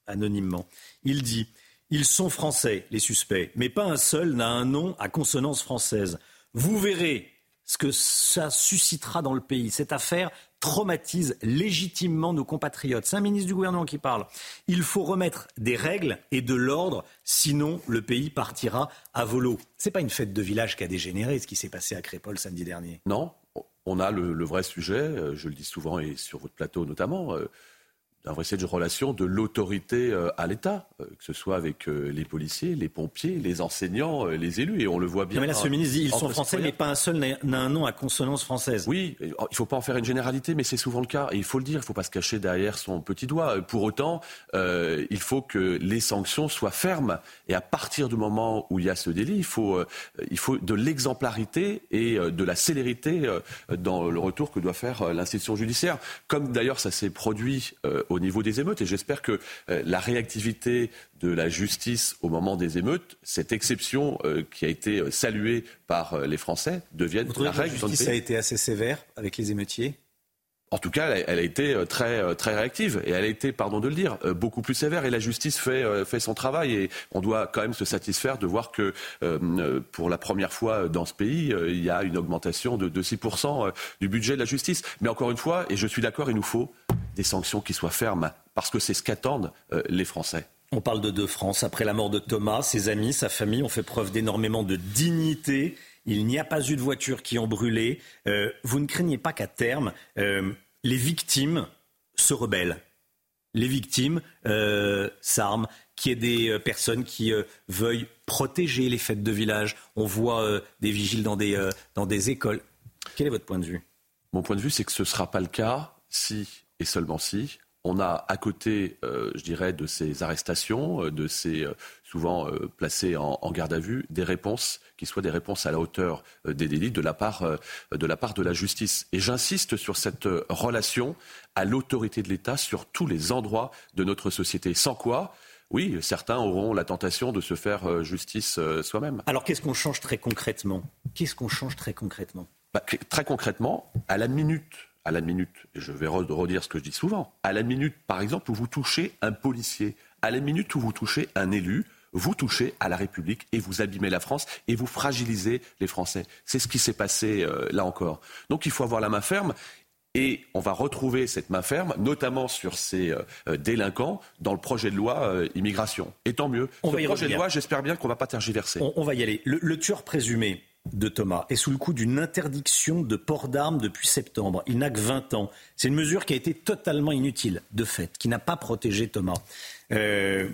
anonymement. Il dit Ils sont français, les suspects, mais pas un seul n'a un nom à consonance française. Vous verrez ce que ça suscitera dans le pays. Cette affaire traumatise légitimement nos compatriotes. C'est un ministre du gouvernement qui parle. Il faut remettre des règles et de l'ordre, sinon le pays partira à volo. C'est pas une fête de village qui a dégénéré, ce qui s'est passé à Crépol samedi dernier. Non, on a le, vrai sujet, euh, je le dis souvent et sur votre plateau notamment. D'un vrai de relation de l'autorité euh, à l'État, euh, que ce soit avec euh, les policiers, les pompiers, les enseignants, les élus, et on le voit bien. mais là, ce ministre dit ils sont français, mais pas un seul n'a un nom à consonance française. Oui, il ne faut pas en faire une généralité, mais c'est souvent le cas, et il faut le dire, il ne faut pas se cacher derrière son petit doigt. Pour autant, il faut que les sanctions soient fermes, et à partir du moment où il y a ce délit, il faut, il faut de l'exemplarité et de la célérité dans le retour que doit faire l'institution judiciaire, comme d'ailleurs ça s'est produit au au niveau des émeutes. Et j'espère que euh, la réactivité de la justice au moment des émeutes, cette exception euh, qui a été euh, saluée par les Français, devienne la règle. La justice a été assez sévère avec les émeutiers? En tout cas, elle a été euh, très, euh, très réactive et elle a été, pardon de le dire, euh, beaucoup plus sévère. Et la justice fait, son travail et on doit quand même se satisfaire de voir que pour la première fois dans ce pays, il y a une augmentation de, de 6% du budget de la justice. Mais encore une fois, et je suis d'accord, il nous faut des sanctions qui soient fermes parce que c'est ce qu'attendent les Français. On parle de France. Après la mort de Thomas, ses amis, sa famille ont fait preuve d'énormément de dignité il n'y a pas eu de voitures qui ont brûlé. Euh, vous ne craignez pas qu'à terme, euh, les victimes se rebellent Les victimes euh, s'arment, qu'il y ait des personnes qui veuillent protéger les fêtes de village. On voit des vigiles dans des, dans des écoles. Quel est votre point de vue? Mon point de vue, c'est que ce ne sera pas le cas si et seulement si on a à côté, euh, je dirais, de ces arrestations, euh, de ces euh, souvent placés en, garde à vue, des réponses qui soient des réponses à la hauteur des délits de la part de la part de la justice. Et j'insiste sur cette relation à l'autorité de l'État sur tous les endroits de notre société. Sans quoi, oui, certains auront la tentation de se faire justice soi-même. Alors qu'est-ce qu'on change très concrètement? Qu'est-ce qu'on change très concrètement? Bah, Très concrètement, à la minute à la minute, et je vais redire ce que je dis souvent, à la minute, par exemple, où vous touchez un policier, à la minute où vous touchez un élu, vous touchez à la République et vous abîmez la France et vous fragilisez les Français. C'est ce qui s'est passé euh, là encore. Donc il faut avoir la main ferme. Et on va retrouver cette main ferme, notamment sur ces euh, délinquants, dans le projet de loi euh, immigration. Et tant mieux. On Ce projet de loi, j'espère bien qu'on ne va pas tergiverser. On, va y aller. le tueur présumé, de Thomas est sous le coup d'une interdiction de port d'armes depuis septembre. Il n'a que 20 ans. C'est une mesure qui a été totalement inutile, de fait, qui n'a pas protégé Thomas. Euh,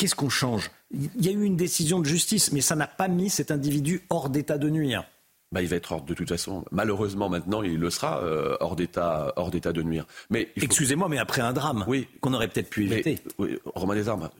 qu'est-ce qu'on change? Il y a eu une décision de justice, mais ça n'a pas mis cet individu hors d'état de nuire. Bah, il va être hors de toute façon. Malheureusement, maintenant, il le sera euh, hors d'état, hors d'état de nuire. Mais excusez-moi, mais après un drame, oui, qu'on aurait peut-être pu éviter. oui, Romain des armes,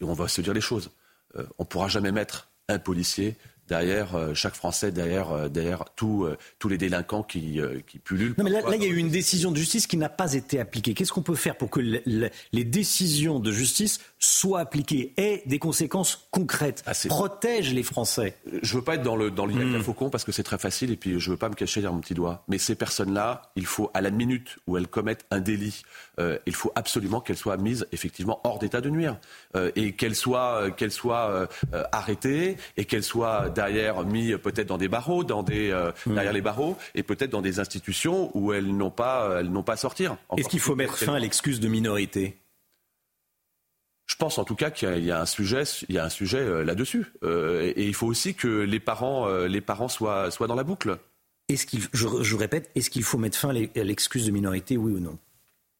on va se dire les choses. Euh, on ne pourra jamais mettre un policier derrière euh, chaque Français, derrière, euh, derrière euh, tous les délinquants qui, qui pullulent. Non, mais là, il y a eu une décision de justice qui n'a pas été appliquée. Qu'est-ce qu'on peut faire pour que les décisions de justice soient appliquées et des conséquences concrètes ah, Protège les Français. Je veux pas être dans le dans hmm. faucon parce que c'est très facile et puis je veux pas me cacher derrière mon petit doigt. Mais ces personnes-là, il faut à la minute où elles commettent un délit, il faut absolument qu'elles soient mises effectivement hors d'état de nuire et qu'elles soient qu'elles soient arrêtées et qu'elles soient derrière mis peut-être dans des barreaux, dans des, euh, hmm. derrière les barreaux, et peut-être dans des institutions où elles n'ont pas, elles n'ont pas à sortir. Est-ce qu'il faut mettre fin à l'excuse de minorité? Je pense en tout cas qu'il y a un sujet, il y a un sujet euh, là-dessus, euh, et, il faut aussi que les parents, les parents soient, soient dans la boucle. Est-ce qu'il, je, je, répète, est-ce qu'il faut mettre fin à l'excuse de minorité, oui ou non?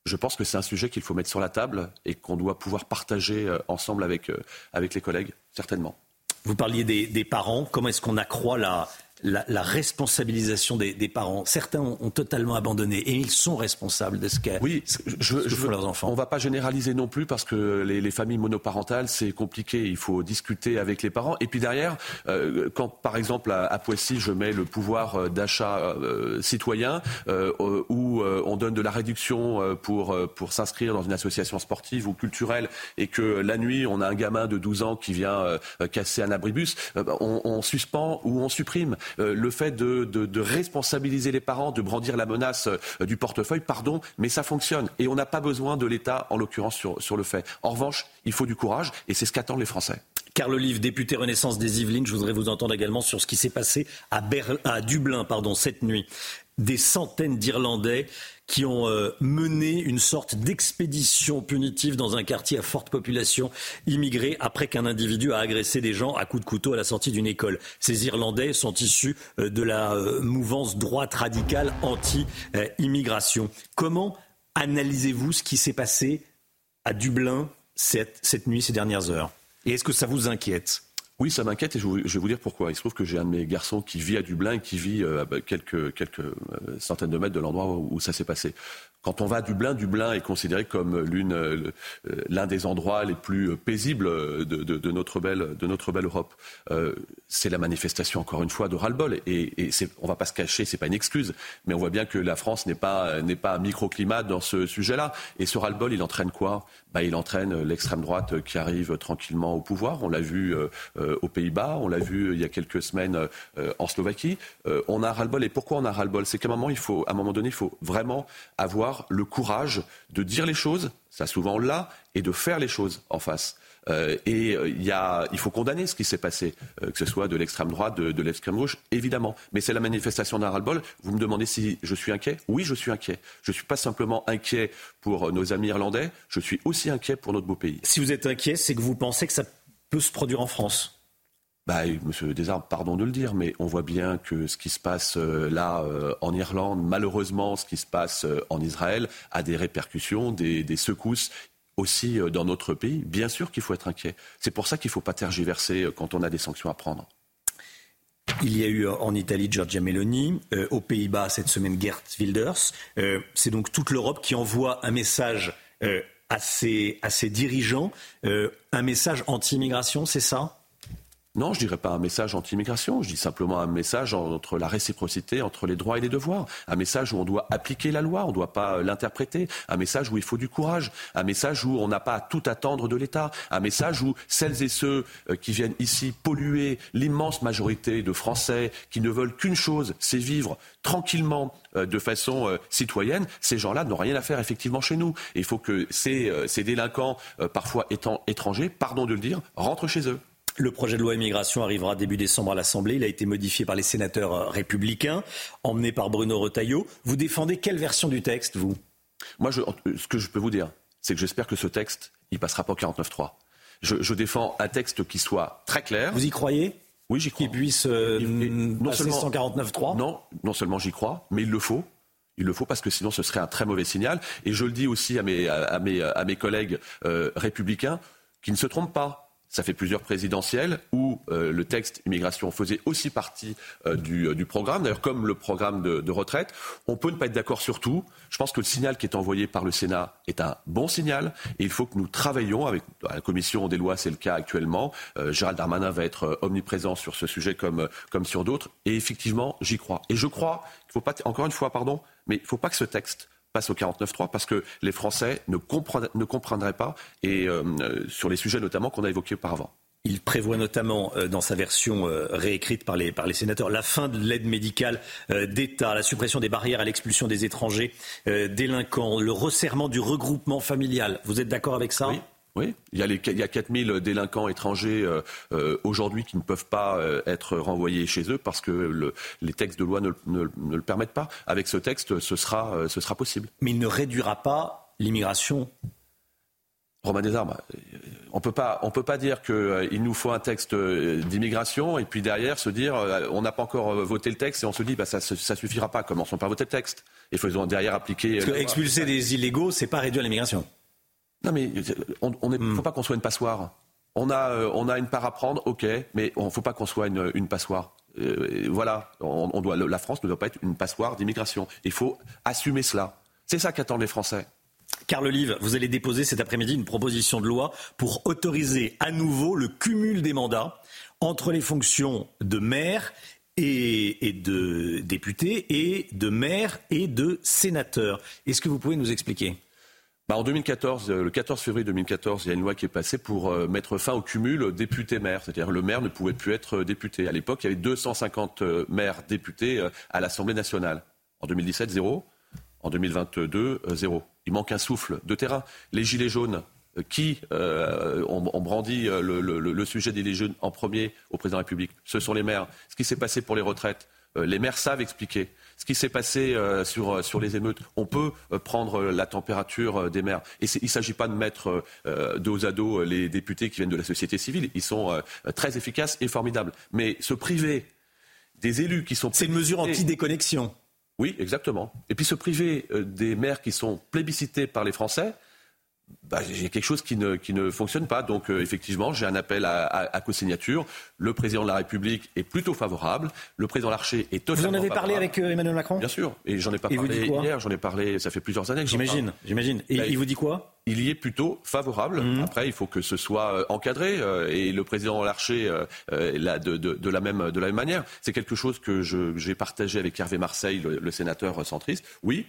Je pense que c'est un sujet qu'il faut mettre sur la table et qu'on doit pouvoir partager ensemble avec, avec les collègues, certainement. Vous parliez des, parents. Comment est-ce qu'on accroît la, la, responsabilisation des, parents. Certains ont, totalement abandonné et ils sont responsables de ce qu'est oui, je, leurs enfants. On ne va pas généraliser non plus parce que les, familles monoparentales, c'est compliqué. Il faut discuter avec les parents. Et puis derrière, euh, quand par exemple à, Poissy, je mets le pouvoir euh, d'achat euh, citoyen où on donne de la réduction pour, pour s'inscrire dans une association sportive ou culturelle et que la nuit, on a un gamin de 12 ans qui vient casser un abribus, on, on suspend ou on supprime. Le fait de, responsabiliser les parents, de brandir la menace du portefeuille, pardon, mais ça fonctionne. Et on n'a pas besoin de l'État, en l'occurrence, sur le fait. En revanche, il faut du courage, et c'est ce qu'attendent les Français. Carl Olive, député Renaissance des Yvelines, je voudrais vous entendre également sur ce qui s'est passé à, Dublin cette nuit. Des centaines d'Irlandais qui ont euh, mené une sorte d'expédition punitive dans un quartier à forte population immigrée après qu'un individu a agressé des gens à coups de couteau à la sortie d'une école. Ces Irlandais sont issus euh, de la euh, mouvance droite radicale anti-immigration. Comment analysez-vous ce qui s'est passé à Dublin cette nuit, ces dernières heures? Et est-ce que ça vous inquiète? Oui, ça m'inquiète et je, vais vous dire pourquoi. Il se trouve que j'ai un de mes garçons qui vit à Dublin qui vit euh, à quelques, quelques euh, centaines de mètres de l'endroit où ça s'est passé. Quand on va à Dublin, Dublin est considéré comme euh, l'un des endroits les plus paisibles de, notre, belle, de notre belle Europe. Euh, c'est la manifestation, encore une fois, de ras-le-bol. Et, on ne va pas se cacher, c'est pas une excuse, mais on voit bien que la France n'est pas, n'est pas un microclimat dans ce sujet-là. Et ce ras-le-bol, il entraîne quoi? Bah, Il entraîne l'extrême droite qui arrive tranquillement au pouvoir. On l'a vu euh, aux Pays-Bas, on l'a vu il y a quelques semaines en Slovaquie. on a ras-le-bol. Et pourquoi on a ras-le-bol? C'est qu'à un moment, à un moment donné, il faut vraiment avoir le courage de dire les choses, ça souvent on l'a, et de faire les choses en face. Euh, et euh, il faut condamner ce qui s'est passé, euh, que ce soit de l'extrême droite, de, l'extrême gauche, évidemment. Mais c'est la manifestation d'un ras-le-bol. Vous me demandez si je suis inquiet Oui, je suis inquiet. Je ne suis pas simplement inquiet pour nos amis irlandais, je suis aussi inquiet pour notre beau pays. Si vous êtes inquiet, c'est que vous pensez que ça peut se produire en France bah, Monsieur Desarmes, pardon de le dire, mais on voit bien que ce qui se passe euh, là euh, en Irlande, malheureusement, ce qui se passe euh, en Israël, a des répercussions, des, secousses aussi dans notre pays. Bien sûr qu'il faut être inquiet. C'est pour ça qu'il ne faut pas tergiverser quand on a des sanctions à prendre. Il y a eu en Italie Giorgia Meloni, aux Pays-Bas cette semaine Gert Wilders. c'est donc toute l'Europe qui envoie un message à à, ses, dirigeants, un message anti-immigration, c'est ça? Non, je dirais pas un message anti-immigration, je dis simplement un message entre la réciprocité, entre les droits et les devoirs, un message où on doit appliquer la loi, on ne doit pas euh, l'interpréter, un message où il faut du courage, un message où on n'a pas à tout attendre de l'État, un message où celles et ceux euh, qui viennent ici polluer l'immense majorité de Français qui ne veulent qu'une chose, c'est vivre tranquillement euh, de façon citoyenne, ces gens-là n'ont rien à faire effectivement chez nous. Il faut que ces, ces délinquants, parfois étant étrangers, pardon de le dire, rentrent chez eux. Le projet de loi immigration arrivera début décembre à l'Assemblée. Il a été modifié par les sénateurs euh, républicains, emmené par Bruno Retailleau. Vous défendez quelle version du texte, vous? Moi, ce que je peux vous dire, c'est que j'espère que ce texte, il passera pas au 49.3. Je, je défends un texte qui soit très clair. Vous y croyez? Oui, j'y crois. Qu'il puisse euh, non seulement 149.3 Non, non seulement j'y crois, mais il le faut. Il le faut parce que sinon ce serait un très mauvais signal. Et je le dis aussi à mes, à mes, à mes collègues euh, républicains qui ne se trompent pas. Ça fait plusieurs présidentielles où euh, le texte immigration faisait aussi partie euh, euh, du, programme, d'ailleurs comme le programme de, retraite. On peut ne pas être d'accord sur tout. Je pense que le signal qui est envoyé par le Sénat est un bon signal et il faut que nous travaillions avec la commission des lois, c'est le cas actuellement. Gérald Darmanin va être omniprésent sur ce sujet comme, comme sur d'autres et effectivement j'y crois. Et je crois qu'il faut pas, encore une fois, pardon, mais il ne faut pas que ce texte passe au 49.3 parce que les Français ne, ne comprendraient pas, et euh, sur les sujets notamment qu'on a évoqués auparavant. Il prévoit notamment euh, dans sa version euh, réécrite par les, par les sénateurs la fin de l'aide médicale d'État, la suppression des barrières à l'expulsion des étrangers délinquants, le resserrement du regroupement familial. Vous êtes d'accord avec ça? Oui, il y a, les, il y a 4000 délinquants étrangers euh, euh, aujourd'hui qui ne peuvent pas euh, être renvoyés chez eux parce que le, les textes de loi ne, ne, ne, le permettent pas. Avec ce texte, ce sera, ce sera possible. Mais il ne réduira pas l'immigration Romain Desarmes, on ne peut pas dire qu'il nous faut un texte d'immigration et puis derrière se dire on n'a pas encore voté le texte et on se dit bah, ça ne suffira pas. Commençons par voter le texte. Il faut derrière appliquer. Parce que expulser des illégaux, c'est pas réduire l'immigration. Non, mais il ne hmm. faut pas qu'on soit une passoire. On a, euh, on a une part à prendre, ok, mais il ne faut pas qu'on soit une, une passoire. Euh, voilà, on, doit, la France ne doit pas être une passoire d'immigration. Il faut assumer cela. C'est ça qu'attendent les Français. Carl Olive, vous allez déposer cet après-midi une proposition de loi pour autoriser à nouveau le cumul des mandats entre les fonctions de maire et, et de député et de maire et de sénateur. Est-ce que vous pouvez nous expliquer? Bah, en 2014, euh, le 14 février 2014, il y a une loi qui est passée pour euh, mettre fin au cumul député-maire. C'est-à-dire le maire ne pouvait plus être euh, député. À l'époque, il y avait 250 maires députés à l'Assemblée nationale. En 2017, zéro. En 2022, zéro. Il manque un souffle de terrain. Les Gilets jaunes, qui ont, brandi le, le, sujet des Gilets jaunes en premier au président de la République Ce sont les maires. Ce qui s'est passé pour les retraites, les maires savent expliquer ce qui s'est passé euh, sur, euh, sur les émeutes. On peut euh, prendre la température des maires. Et il ne s'agit pas de mettre dos à dos les députés qui viennent de la société civile. Ils sont très efficaces et formidables. Mais se priver des élus qui sont... C'est une mesure anti-déconnexion. Oui, exactement. Et puis se priver des maires qui sont plébiscités par les Français, bah, j'ai quelque chose qui ne, qui ne fonctionne pas. Donc, euh, effectivement, j'ai un appel à, à, co-signature. Le président de la République est plutôt favorable. Le président Larcher est totalement Vous en avez parlé avec euh, Emmanuel Macron? Bien sûr. Et j'en ai pas parlé hier, j'en ai parlé, ça fait plusieurs années que J'imagine, j'imagine. Et bah, il vous dit quoi? Il y est plutôt favorable. Mhm. Après, il faut que ce soit euh, encadré et le président Larcher là, de, de, de, la même, de la même manière. C'est quelque chose que j'ai partagé avec Hervé Marseille, le, le sénateur centriste. Oui,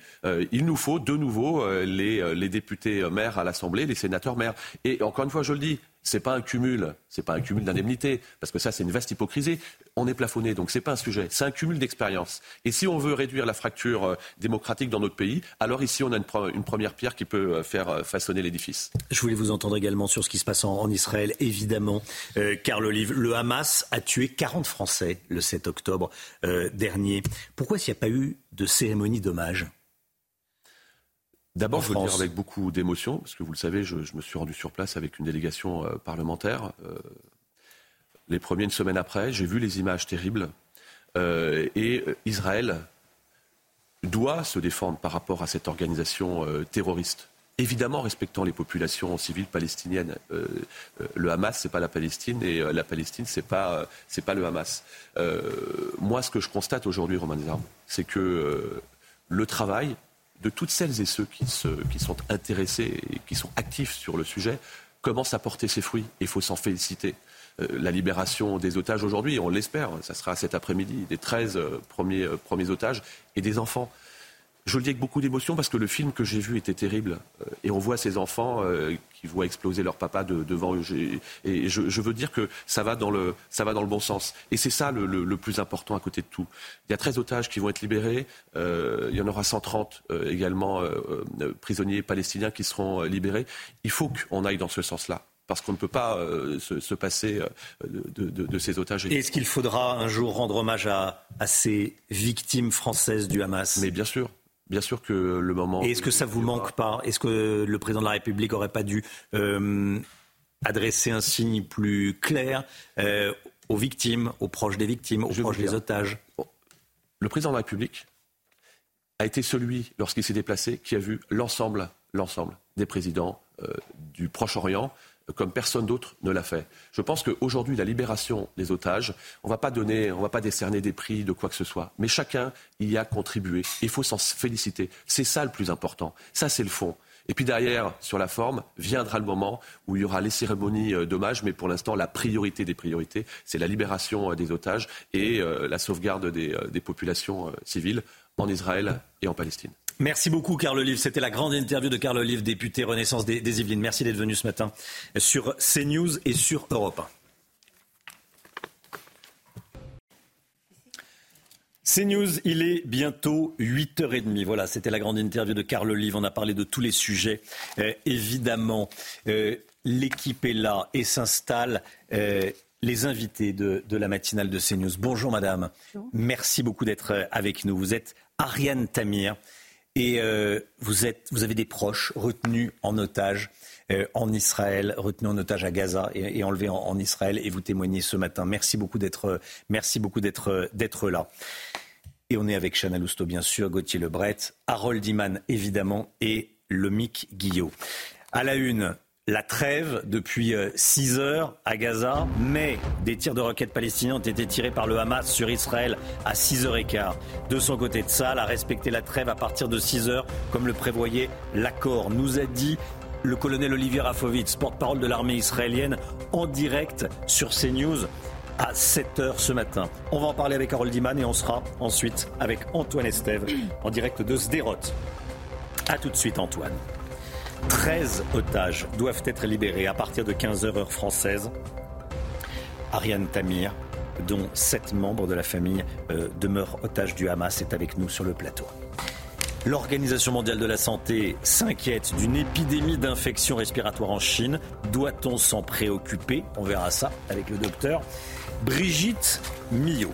il nous faut de nouveau les, les députés maires à l'Assemblée, les sénateurs maires. Et encore une fois, je le dis, c'est pas un cumul, c'est pas un cumul d'indemnités, parce que ça c'est une vaste hypocrisie. On est plafonné, donc c'est pas un sujet, c'est un cumul d'expérience. Et si on veut réduire la fracture euh, démocratique dans notre pays, alors ici on a une, première pierre qui peut euh, faire euh, façonner l'édifice. Je voulais vous entendre également sur ce qui se passe en, Israël, évidemment. car le, le Hamas a tué 40 Français le 7 octobre dernier. Pourquoi s'il n'y a pas eu de cérémonie d'hommage? D'abord, je veux le dire avec beaucoup d'émotion, parce que vous le savez, je, me suis rendu sur place avec une délégation euh, parlementaire. Euh, les premiers, une semaine après, j'ai vu les images terribles. Euh, et Israël doit se défendre par rapport à cette organisation terroriste. Évidemment, respectant les populations civiles palestiniennes. le Hamas, c'est pas la Palestine, et la Palestine, c'est pas, c'est pas le Hamas. moi, ce que je constate aujourd'hui, Romain Desarmes, c'est que le travail, de toutes celles et ceux qui, sont intéressés et qui sont actifs sur le sujet commence à porter ses fruits. Il faut s'en féliciter. Euh, la libération des otages aujourd'hui, on l'espère, ça sera cet après-midi, des 13 euh, euh, premiers otages et des enfants. Je le dis avec beaucoup d'émotion parce que le film que j'ai vu était terrible. Euh, et on voit ces enfants euh, qui voient exploser leur papa devant eux. Et je, veux dire que ça va dans le, ça va dans le bon sens. Et c'est ça le, plus important à côté de tout. Il y a 13 otages qui vont être libérés. Euh, il y en aura 130 également prisonniers palestiniens qui seront libérés. Il faut qu'on aille dans ce sens-là parce qu'on ne peut pas se, passer de, ces otages. Est-ce qu'il faudra un jour rendre hommage à, à, ces victimes françaises du Hamas? Mais bien sûr. Bien sûr que le moment. Et est-ce que ça vous manque pas Est-ce que le président de la République n'aurait pas dû euh, adresser un signe plus clair euh, aux victimes, aux proches des victimes, aux proches des otages? Le président de la République a été celui, lorsqu'il s'est déplacé, qui a vu l'ensemble, l'ensemble des présidents euh, du Proche-Orient, comme personne d'autre ne l'a fait. Je pense qu'aujourd'hui, la libération des otages, on ne va pas donner, on va pas décerner des prix de quoi que ce soit, mais chacun y a contribué. Il faut s'en féliciter. C'est ça le plus important. Ça, c'est le fond. Et puis derrière, sur la forme, viendra le moment où il y aura les cérémonies euh, d'hommage, mais pour l'instant, la priorité des priorités, c'est la libération euh, des otages et euh, la sauvegarde des, des populations civiles en Israël et en Palestine. Merci beaucoup, Carl Olive. C'était la grande interview de Carl Olive, député Renaissance des, Yvelines. Merci d'être venu ce matin sur CNews et sur Europe 1. CNews, il est bientôt 8h30. Voilà, c'était la grande interview de Carl Olive. On a parlé de tous les sujets. Euh, évidemment, euh, l'équipe est là et s'installe. Euh, les invités de, de, la matinale de CNews. Bonjour madame. Merci beaucoup d'être avec nous. Vous êtes Ariane Tamir. Et euh, vous, êtes, vous avez des proches retenus en otage euh, en Israël, retenus en otage à Gaza et, enlevés en, Israël, et vous témoignez ce matin. Merci beaucoup d'être, merci beaucoup d'être, là. Et on est avec Chana Lousteau, bien sûr, Gauthier Lebret, Harold Iman, évidemment, et Lomic Guillot. À la une, la trêve depuis 6 euh, heures à Gaza, mais des tirs de roquettes palestiniens ont été tirés par le Hamas sur Israël à 6h15. De son côté, de Tzal a respecté la trêve à partir de 6 heures, comme le prévoyait l'accord. Nous a dit le colonel Olivier Rafovitz, porte-parole de l'armée israélienne, en direct sur CNews à 7h ce matin. On va en parler avec Harold Diman et on sera ensuite avec Antoine Estève en direct de Sderot. A tout de suite Antoine. 13 otages doivent être libérés à partir de 15h heure française. Ariane Tamir, dont sept membres de la famille euh, demeurent otages du Hamas, est avec nous sur le plateau. L'Organisation mondiale de la santé s'inquiète d'une épidémie d'infections respiratoires en Chine. Doit-on s'en préoccuper? On verra ça avec le docteur Brigitte Millot.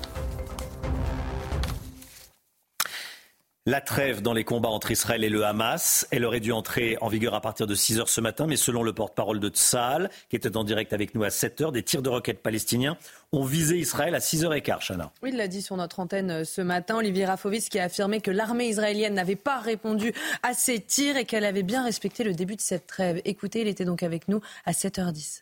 La trêve dans les combats entre Israël et le Hamas, elle aurait dû entrer en vigueur à partir de 6 heures ce matin, mais selon le porte-parole de Tsahal, qui était en direct avec nous à 7 heures, des tirs de roquettes palestiniens ont visé Israël à 6h15, Chana. Oui, il l'a dit sur notre antenne euh, ce matin, Olivier Rafovitz, qui a affirmé que l'armée israélienne n'avait pas répondu à ces tirs et qu'elle avait bien respecté le début de cette trêve. Écoutez, il était donc avec nous à 7h10.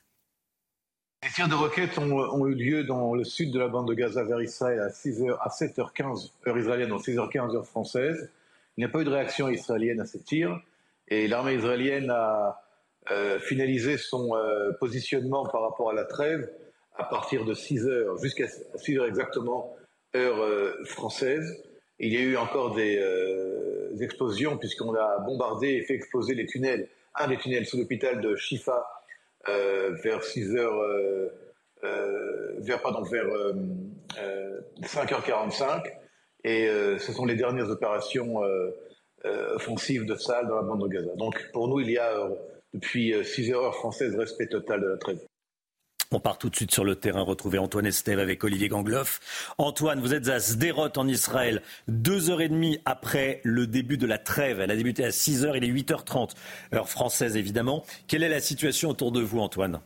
Les tirs de roquettes ont, eu lieu dans le sud de la bande de Gaza vers Israël à, 6h, à 7h15 heure israélienne, donc 6h15 heure française. Il n'y a pas eu de réaction israélienne à ces tirs et l'armée israélienne a euh, finalisé son euh, positionnement par rapport à la trêve à partir de 6 heures jusqu'à 6 heures exactement, heure euh, française. Il y a eu encore des, explosions puisqu'on a bombardé et fait exploser les tunnels, un des tunnels sous l'hôpital de Shifa vers 6 heures, vers, pardon, vers 5h45. Et ce sont les dernières opérations offensives de salle dans la bande de Gaza. Donc pour nous, il y a depuis 6 heures françaises respect total de la trêve. On part tout de suite sur le terrain retrouver Antoine Estève avec Olivier Gangloff. Antoine, vous êtes à Sderot en Israël, deux heures et demie après le début de la trêve. Elle a débuté à 6 heures, il est 8h30, heure française évidemment. Quelle est la situation autour de vous, Antoine?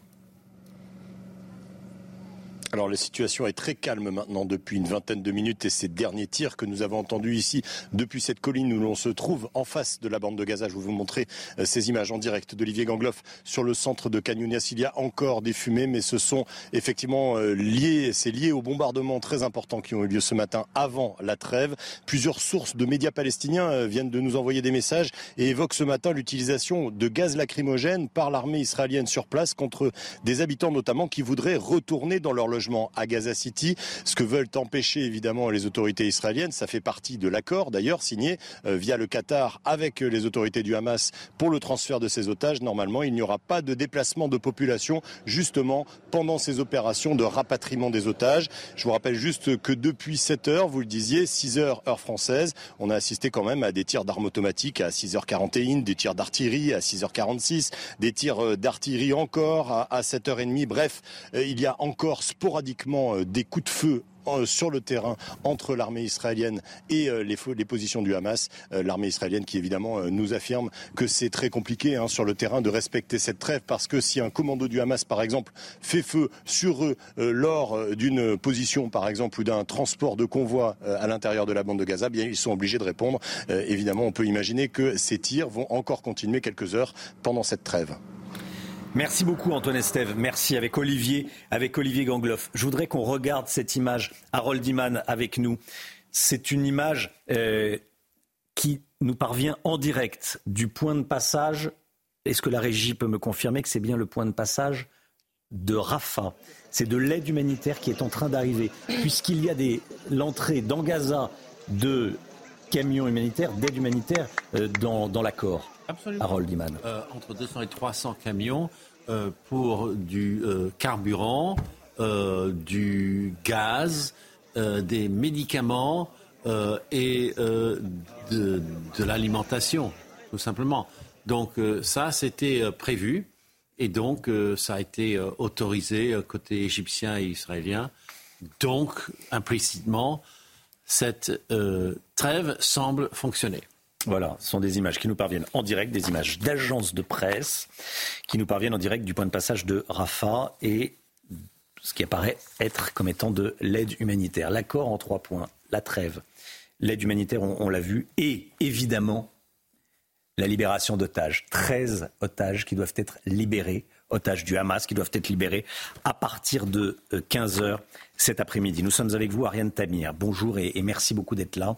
Alors la situation est très calme maintenant depuis une vingtaine de minutes et ces derniers tirs que nous avons entendus ici depuis cette colline où l'on se trouve en face de la bande de Gaza. Je vais vous montrer euh, ces images en direct d'Olivier Gangloff sur le centre de Canyonias. Il y a encore des fumées, mais ce sont effectivement euh, liés, c'est lié aux bombardements très importants qui ont eu lieu ce matin avant la trêve. Plusieurs sources de médias palestiniens euh, viennent de nous envoyer des messages et évoquent ce matin l'utilisation de gaz lacrymogène par l'armée israélienne sur place contre des habitants notamment qui voudraient retourner dans leur logement à Gaza City. Ce que veulent empêcher évidemment les autorités israéliennes, ça fait partie de l'accord d'ailleurs signé euh, via le Qatar avec les autorités du Hamas pour le transfert de ces otages. Normalement, il n'y aura pas de déplacement de population justement pendant ces opérations de rapatriement des otages. Je vous rappelle juste que depuis 7 heures, vous le disiez, 6 heures heure française, on a assisté quand même à des tirs d'armes automatiques à 6h41, des tirs d'artillerie à 6h46, des tirs euh, d'artillerie encore à 7h30. Bref, euh, il y a encore euh, des coups de feu euh, sur le terrain entre l'armée israélienne et les, les, positions du Hamas. l'armée israélienne qui évidemment nous affirme que c'est très compliqué hein, sur le terrain de respecter cette trêve parce que si un commando du Hamas par exemple fait feu sur eux lors d'une position par exemple ou d'un transport de convoi à l'intérieur de la bande de Gaza, bien ils sont obligés de répondre. évidemment, on peut imaginer que ces tirs vont encore continuer quelques heures pendant cette trêve. Merci beaucoup Antoine Estève. Merci avec Olivier, avec Olivier Gangloff. Je voudrais qu'on regarde cette image. Harold Iman avec nous. C'est une image euh, qui nous parvient en direct du point de passage. Est-ce que la régie peut me confirmer que c'est bien le point de passage de Rafah? C'est de l'aide humanitaire qui est en train d'arriver, puisqu'il y a l'entrée dans Gaza de camions humanitaires, d'aide humanitaire euh, dans l'accord. Absolument. Harold Iman. Euh, entre 200 et 300 camions euh, pour du euh, carburant, du gaz, des médicaments et de, de l'alimentation, tout simplement. Donc ça, c'était prévu. Et donc, ça a été autorisé côté égyptien et israélien. Donc, implicitement, cette trêve semble fonctionner. Voilà, ce sont des images qui nous parviennent en direct, des images d'agences de presse qui nous parviennent en direct du point de passage de Rafah et ce qui apparaît être comme étant de l'aide humanitaire. L'accord en trois points, la trêve, l'aide humanitaire, on, l'a vu, et évidemment la libération d'otages. 13 otages qui doivent être libérés, otages du Hamas qui doivent être libérés à partir de 15 euh, cet après-midi. Nous sommes avec vous, Ariane Tamir. Bonjour et merci beaucoup d'être là.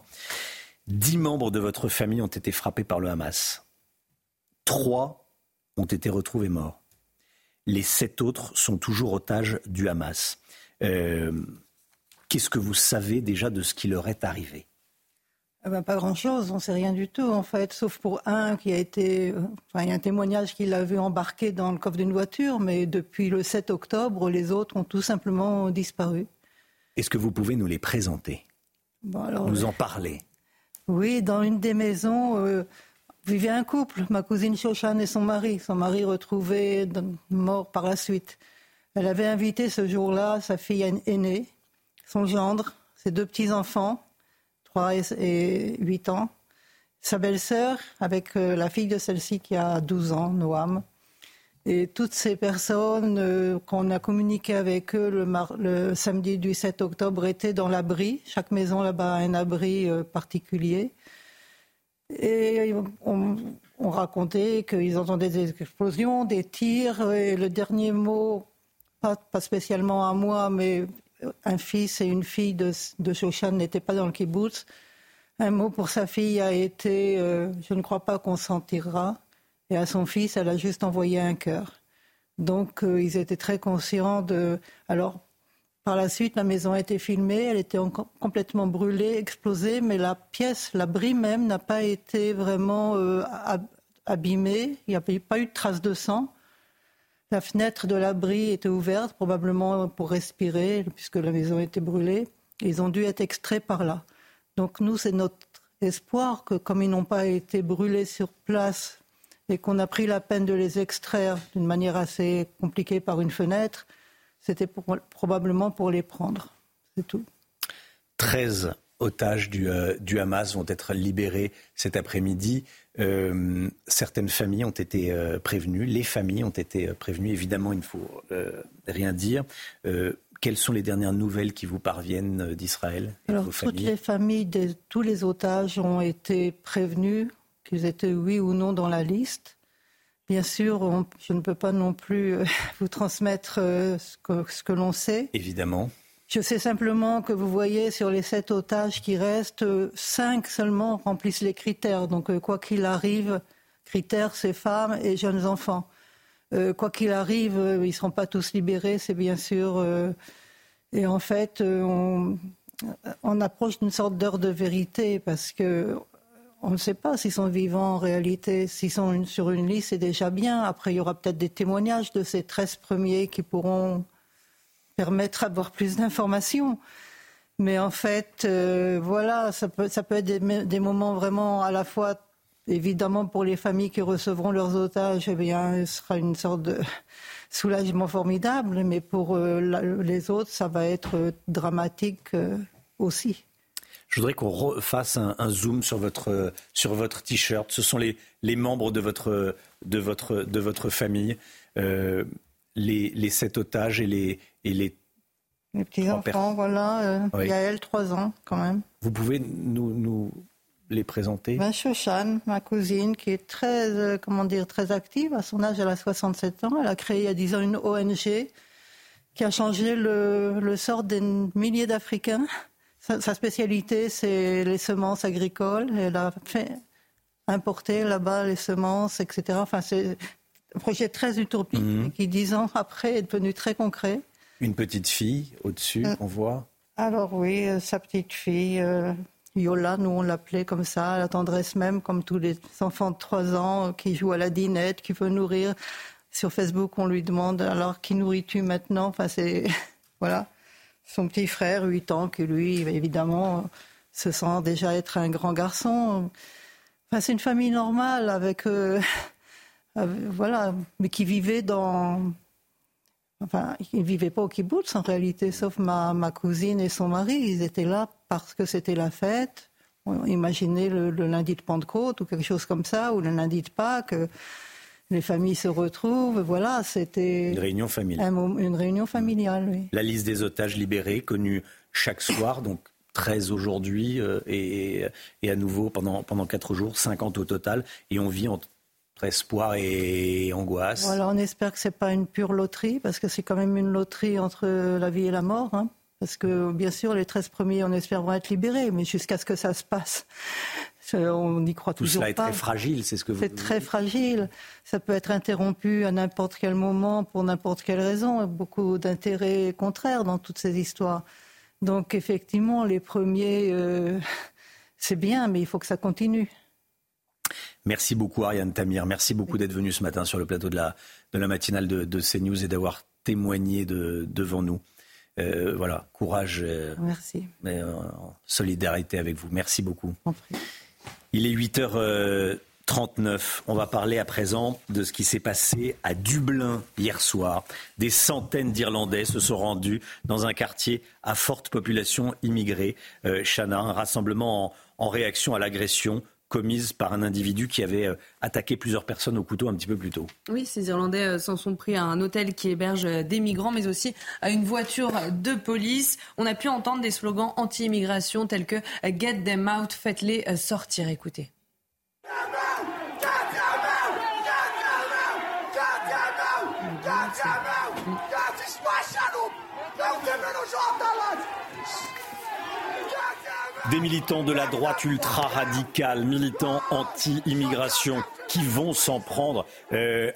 Dix membres de votre famille ont été frappés par le Hamas. Trois ont été retrouvés morts. Les sept autres sont toujours otages du Hamas. Euh, qu'est-ce que vous savez déjà de ce qui leur est arrivé? Eh ben, Pas grand-chose, on ne sait rien du tout en fait, sauf pour un qui a été... Enfin, il y a un témoignage qu'il a vu embarqué dans le coffre d'une voiture, mais depuis le 7 octobre, les autres ont tout simplement disparu. Est-ce que vous pouvez nous les présenter? Nous en parler Oui, dans une des maisons... Euh, vivait un couple, ma cousine Shoshan et son mari. Son mari retrouvé mort par la suite. Elle avait invité ce jour-là sa fille aînée, son gendre, ses deux petits-enfants, 3 et 8 ans, sa belle-sœur avec euh, la fille de celle-ci qui a 12 ans, Noam. Et toutes ces personnes euh, qu'on a communiqué avec eux le, samedi du 7 octobre étaient dans l'abri. Chaque maison là-bas a un abri euh, particulier. Et on, racontait qu'ils entendaient des explosions, des tirs. Et le dernier mot, pas, spécialement à moi, mais un fils et une fille de, de Shoshan n'étaient pas dans le kibbutz. Un mot pour sa fille a été euh, Je ne crois pas qu'on s'en tirera. Et à son fils, elle a juste envoyé un cœur. Donc euh, ils étaient très conscients de. Alors par la suite, la maison a été filmée, elle était complètement brûlée, explosée, mais la pièce, l'abri même, n'a pas été vraiment euh, abîmée. Il n'y a pas eu de traces de sang. La fenêtre de l'abri était ouverte, probablement pour respirer, puisque la maison était brûlée. Ils ont dû être extraits par là. Donc nous, c'est notre espoir que, comme ils n'ont pas été brûlés sur place et qu'on a pris la peine de les extraire d'une manière assez compliquée par une fenêtre, c'était probablement pour les prendre. C'est tout. 13 otages du, euh, du, Hamas vont être libérés cet après-midi. Euh, certaines familles ont été euh, prévenues, les familles ont été prévenues. Évidemment, il ne faut rien dire. quelles sont les dernières nouvelles qui vous parviennent d'Israël Alors, toutes les familles de tous les otages ont été prévenues qu'ils étaient oui ou non dans la liste. Bien sûr, je ne peux pas non plus vous transmettre ce que, l'on sait. Évidemment. Je sais simplement que vous voyez sur les sept otages qui restent, cinq seulement remplissent les critères. Donc, euh, quoi qu'il arrive, critères, c'est femmes et jeunes enfants. quoi qu'il arrive, ils ne seront pas tous libérés, c'est bien sûr. et en fait, on, on approche d'une sorte d'heure de vérité parce que on ne sait pas s'ils sont vivants en réalité. S'ils sont sur une liste, c'est déjà bien. Après, il y aura peut-être des témoignages de ces 13 premiers qui pourront permettre d'avoir plus d'informations. Mais en fait, euh, voilà, ça peut, être des, moments vraiment à la fois, évidemment, pour les familles qui recevront leurs otages, eh bien, ce sera une sorte de soulagement formidable. Mais pour euh, les autres, ça va être dramatique euh, aussi. Je voudrais qu'on refasse un, zoom sur votre, sur votre t-shirt. Ce sont les, les membres de votre, de votre, de votre famille, les, les sept otages et les, et les les petits-enfants, voilà. Euh, Yael, trois ans quand même. Vous pouvez nous, nous les présenter? Ben, Shoshan, ma cousine, qui est très, euh, comment dire, très active. À son âge, elle a 67 ans. Elle a créé il y a 10 ans une ONG qui a changé le, le sort des milliers d'Africains sa, spécialité, c'est les semences agricoles. Elle a fait importer là-bas les semences, etc. Enfin, c'est un projet très utopique mhm. qui, dix ans après, est devenu très concret. Une petite fille au-dessus, euh, on voit Alors oui, euh, sa petite fille, euh, Yola, nous on l'appelait comme ça, la tendresse même, comme tous les enfants de 3 ans qui jouent à la dinette, qui veut nourrir. Sur Facebook, on lui demande alors qui nourris-tu maintenant? Enfin, c'est voilà son petit frère, 8 ans, qui lui, évidemment, se sent déjà être un grand garçon. Enfin, c'est une famille normale avec, euh, voilà, mais qui vivait dans. Enfin, ils ne vivaient pas au kibbutz en réalité, sauf ma, ma, cousine et son mari. Ils étaient là parce que c'était la fête. Imaginez le, le, lundi de Pentecôte ou quelque chose comme ça, ou le lundi de Pâques les familles se retrouvent. Voilà, c'était une réunion familiale. une réunion familiale, oui. La liste des otages libérés, connue chaque soir, donc 13 aujourd'hui euh, et, et, à nouveau pendant, pendant 4 jours, 50 au total. Et on vit entre espoir et angoisse. Voilà, on espère que ce n'est pas une pure loterie, parce que c'est quand même une loterie entre la vie et la mort. Hein. Parce que bien sûr, les 13 premiers, on espère, vont être libérés, mais jusqu'à ce que ça se passe, on n'y croit Tout toujours cela est très fragile, c'est ce que vous C'est très fragile. Ça peut être interrompu à n'importe quel moment, pour n'importe quelle raison. Beaucoup d'intérêts contraires dans toutes ces histoires. Donc effectivement, les premiers, euh, c'est bien, mais il faut que ça continue. Merci beaucoup Ariane Tamir. Merci beaucoup d'être venue ce matin sur le plateau de la, de la matinale de, de CNews et d'avoir témoigné de, devant nous. Euh, voilà, courage. Euh, Merci. Mais, solidarité avec vous. Merci beaucoup. Il est 8h39. On va parler à présent de ce qui s'est passé à Dublin hier soir. Des centaines d'Irlandais se sont rendus dans un quartier à forte population immigrée, euh, Chana, un rassemblement en réaction à l'agression commise par un individu qui avait euh, attaqué plusieurs personnes au couteau un petit peu plus tôt. Oui, ces Irlandais euh, s'en sont pris à un hôtel qui héberge euh, des migrants, mais aussi à une voiture de police. On a pu entendre des slogans anti-immigration tels que Get them out, faites-les sortir. Écoutez. Des militants de la droite ultra-radicale, militants anti-immigration, qui vont s'en prendre euh,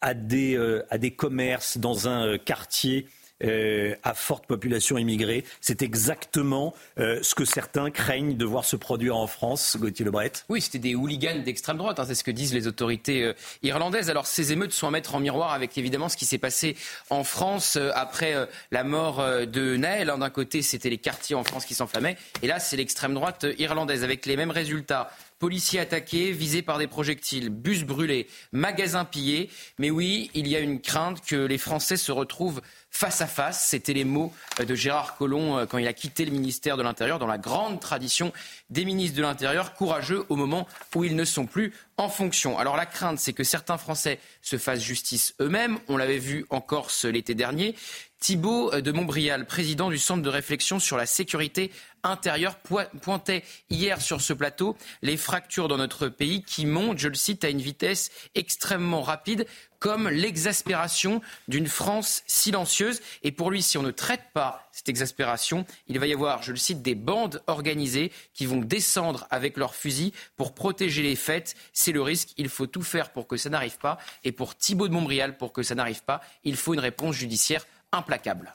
à, des, euh, à des commerces dans un euh, quartier euh, à forte population immigrée. C'est exactement euh, ce que certains craignent de voir se produire en France, Gauthier Lebret. Oui, c'était des hooligans d'extrême droite, hein, c'est ce que disent les autorités euh, irlandaises. Alors ces émeutes sont à mettre en miroir avec évidemment ce qui s'est passé en France après la mort de Naël. Hein, d'un côté, c'était les quartiers en France qui s'enflammaient, et là, c'est l'extrême droite irlandaise avec les mêmes résultats policiers attaqués, visés par des projectiles, bus brûlés, magasins pillés. Mais oui, il y a une crainte que les Français se retrouvent face à face. C'était les mots euh, de Gérard Collomb euh, quand il a quitté le ministère de l'Intérieur dans la grande tradition des ministres de l'Intérieur, courageux au moment où ils ne sont plus en fonction. Alors la crainte, c'est que certains Français se fassent justice eux-mêmes. On l'avait vu en Corse l'été dernier. Thibault de Montbrial, président du Centre de réflexion sur la sécurité intérieure, pointait hier sur ce plateau les fractures dans notre pays qui montent, je le cite, à une vitesse extrêmement rapide, comme l'exaspération d'une France silencieuse. Et pour lui, si on ne traite pas cette exaspération, il va y avoir, je le cite, des bandes organisées qui vont descendre avec leurs fusils pour protéger les fêtes. C'est le risque. Il faut tout faire pour que ça n'arrive pas. Et pour Thibault de Montbrial, pour que ça n'arrive pas, il faut une réponse judiciaire implacable.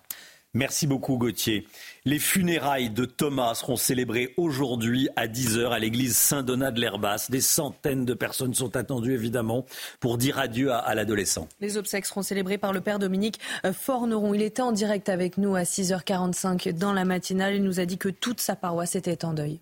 Merci beaucoup Gauthier. Les funérailles de Thomas seront célébrées aujourd'hui à 10h à l'église Saint-Donat de l'Herbasse. Des centaines de personnes sont attendues évidemment pour dire adieu à, l'adolescent. Les obsèques seront célébrées par le père Dominique Forneron. Il était en direct avec nous à 6h45 dans la matinale. Il nous a dit que toute sa paroisse était en deuil.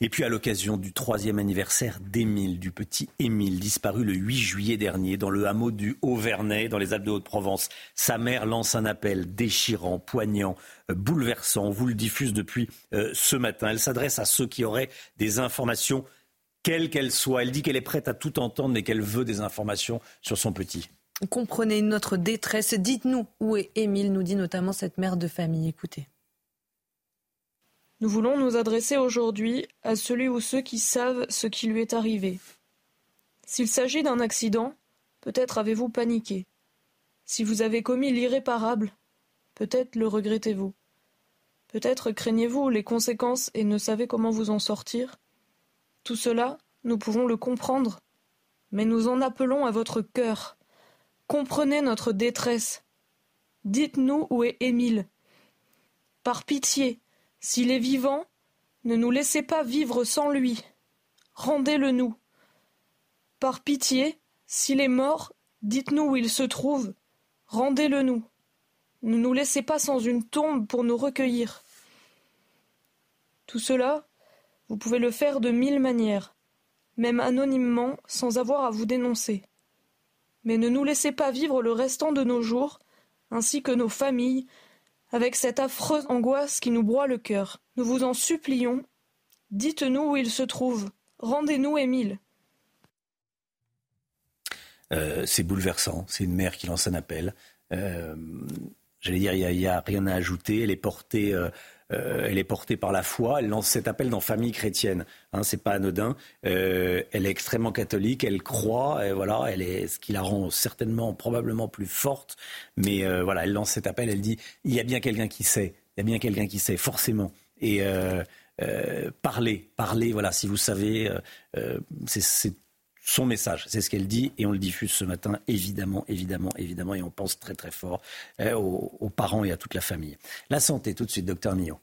Et puis à l'occasion du troisième anniversaire d'Émile, du petit Émile, disparu le 8 juillet dernier dans le hameau du Haut-Vernay, dans les Alpes de Haute-Provence, sa mère lance un appel déchirant, poignant, euh, bouleversant. On vous le diffuse depuis euh, ce matin. Elle s'adresse à ceux qui auraient des informations, quelles qu'elles soient. Elle dit qu'elle est prête à tout entendre, mais qu'elle veut des informations sur son petit. Comprenez notre détresse. Dites-nous où est Émile, nous dit notamment cette mère de famille. Écoutez. Nous voulons nous adresser aujourd'hui à celui ou ceux qui savent ce qui lui est arrivé. S'il s'agit d'un accident, peut-être avez-vous paniqué. Si vous avez commis l'irréparable, peut-être le regrettez-vous. Peut-être craignez-vous les conséquences et ne savez comment vous en sortir. Tout cela, nous pouvons le comprendre. Mais nous en appelons à votre cœur. Comprenez notre détresse. Dites-nous où est Émile. Par pitié, s'il est vivant, ne nous laissez pas vivre sans lui. Rendez-le nous. Par pitié, s'il est mort, dites-nous où il se trouve. Rendez-le nous. Ne nous laissez pas sans une tombe pour nous recueillir. Tout cela, vous pouvez le faire de mille manières, même anonymement, sans avoir à vous dénoncer. Mais ne nous laissez pas vivre le restant de nos jours, ainsi que nos familles, avec cette affreuse angoisse qui nous broie le cœur. Nous vous en supplions, dites-nous où il se trouve. Rendez-nous Émile. Euh, c'est bouleversant. C'est une mère qui lance un appel. Euh, j'allais dire, il n'y a, rien à ajouter. Elle est portée euh, euh, elle est portée par la foi. Elle lance cet appel dans famille chrétienne. Hein, c'est pas anodin. Euh, elle est extrêmement catholique. Elle croit. Et voilà, elle est ce qui la rend certainement, probablement plus forte. Mais euh, voilà, elle lance cet appel. Elle dit il y a bien quelqu'un qui sait. Il y a bien quelqu'un qui sait, forcément. Et parlez, parlez. Voilà, si vous savez, c'est son message. C'est ce qu'elle dit et on le diffuse ce matin, évidemment, évidemment, évidemment, et on pense très très fort euh, aux, parents et à toute la famille. La santé, tout de suite, docteur Millot.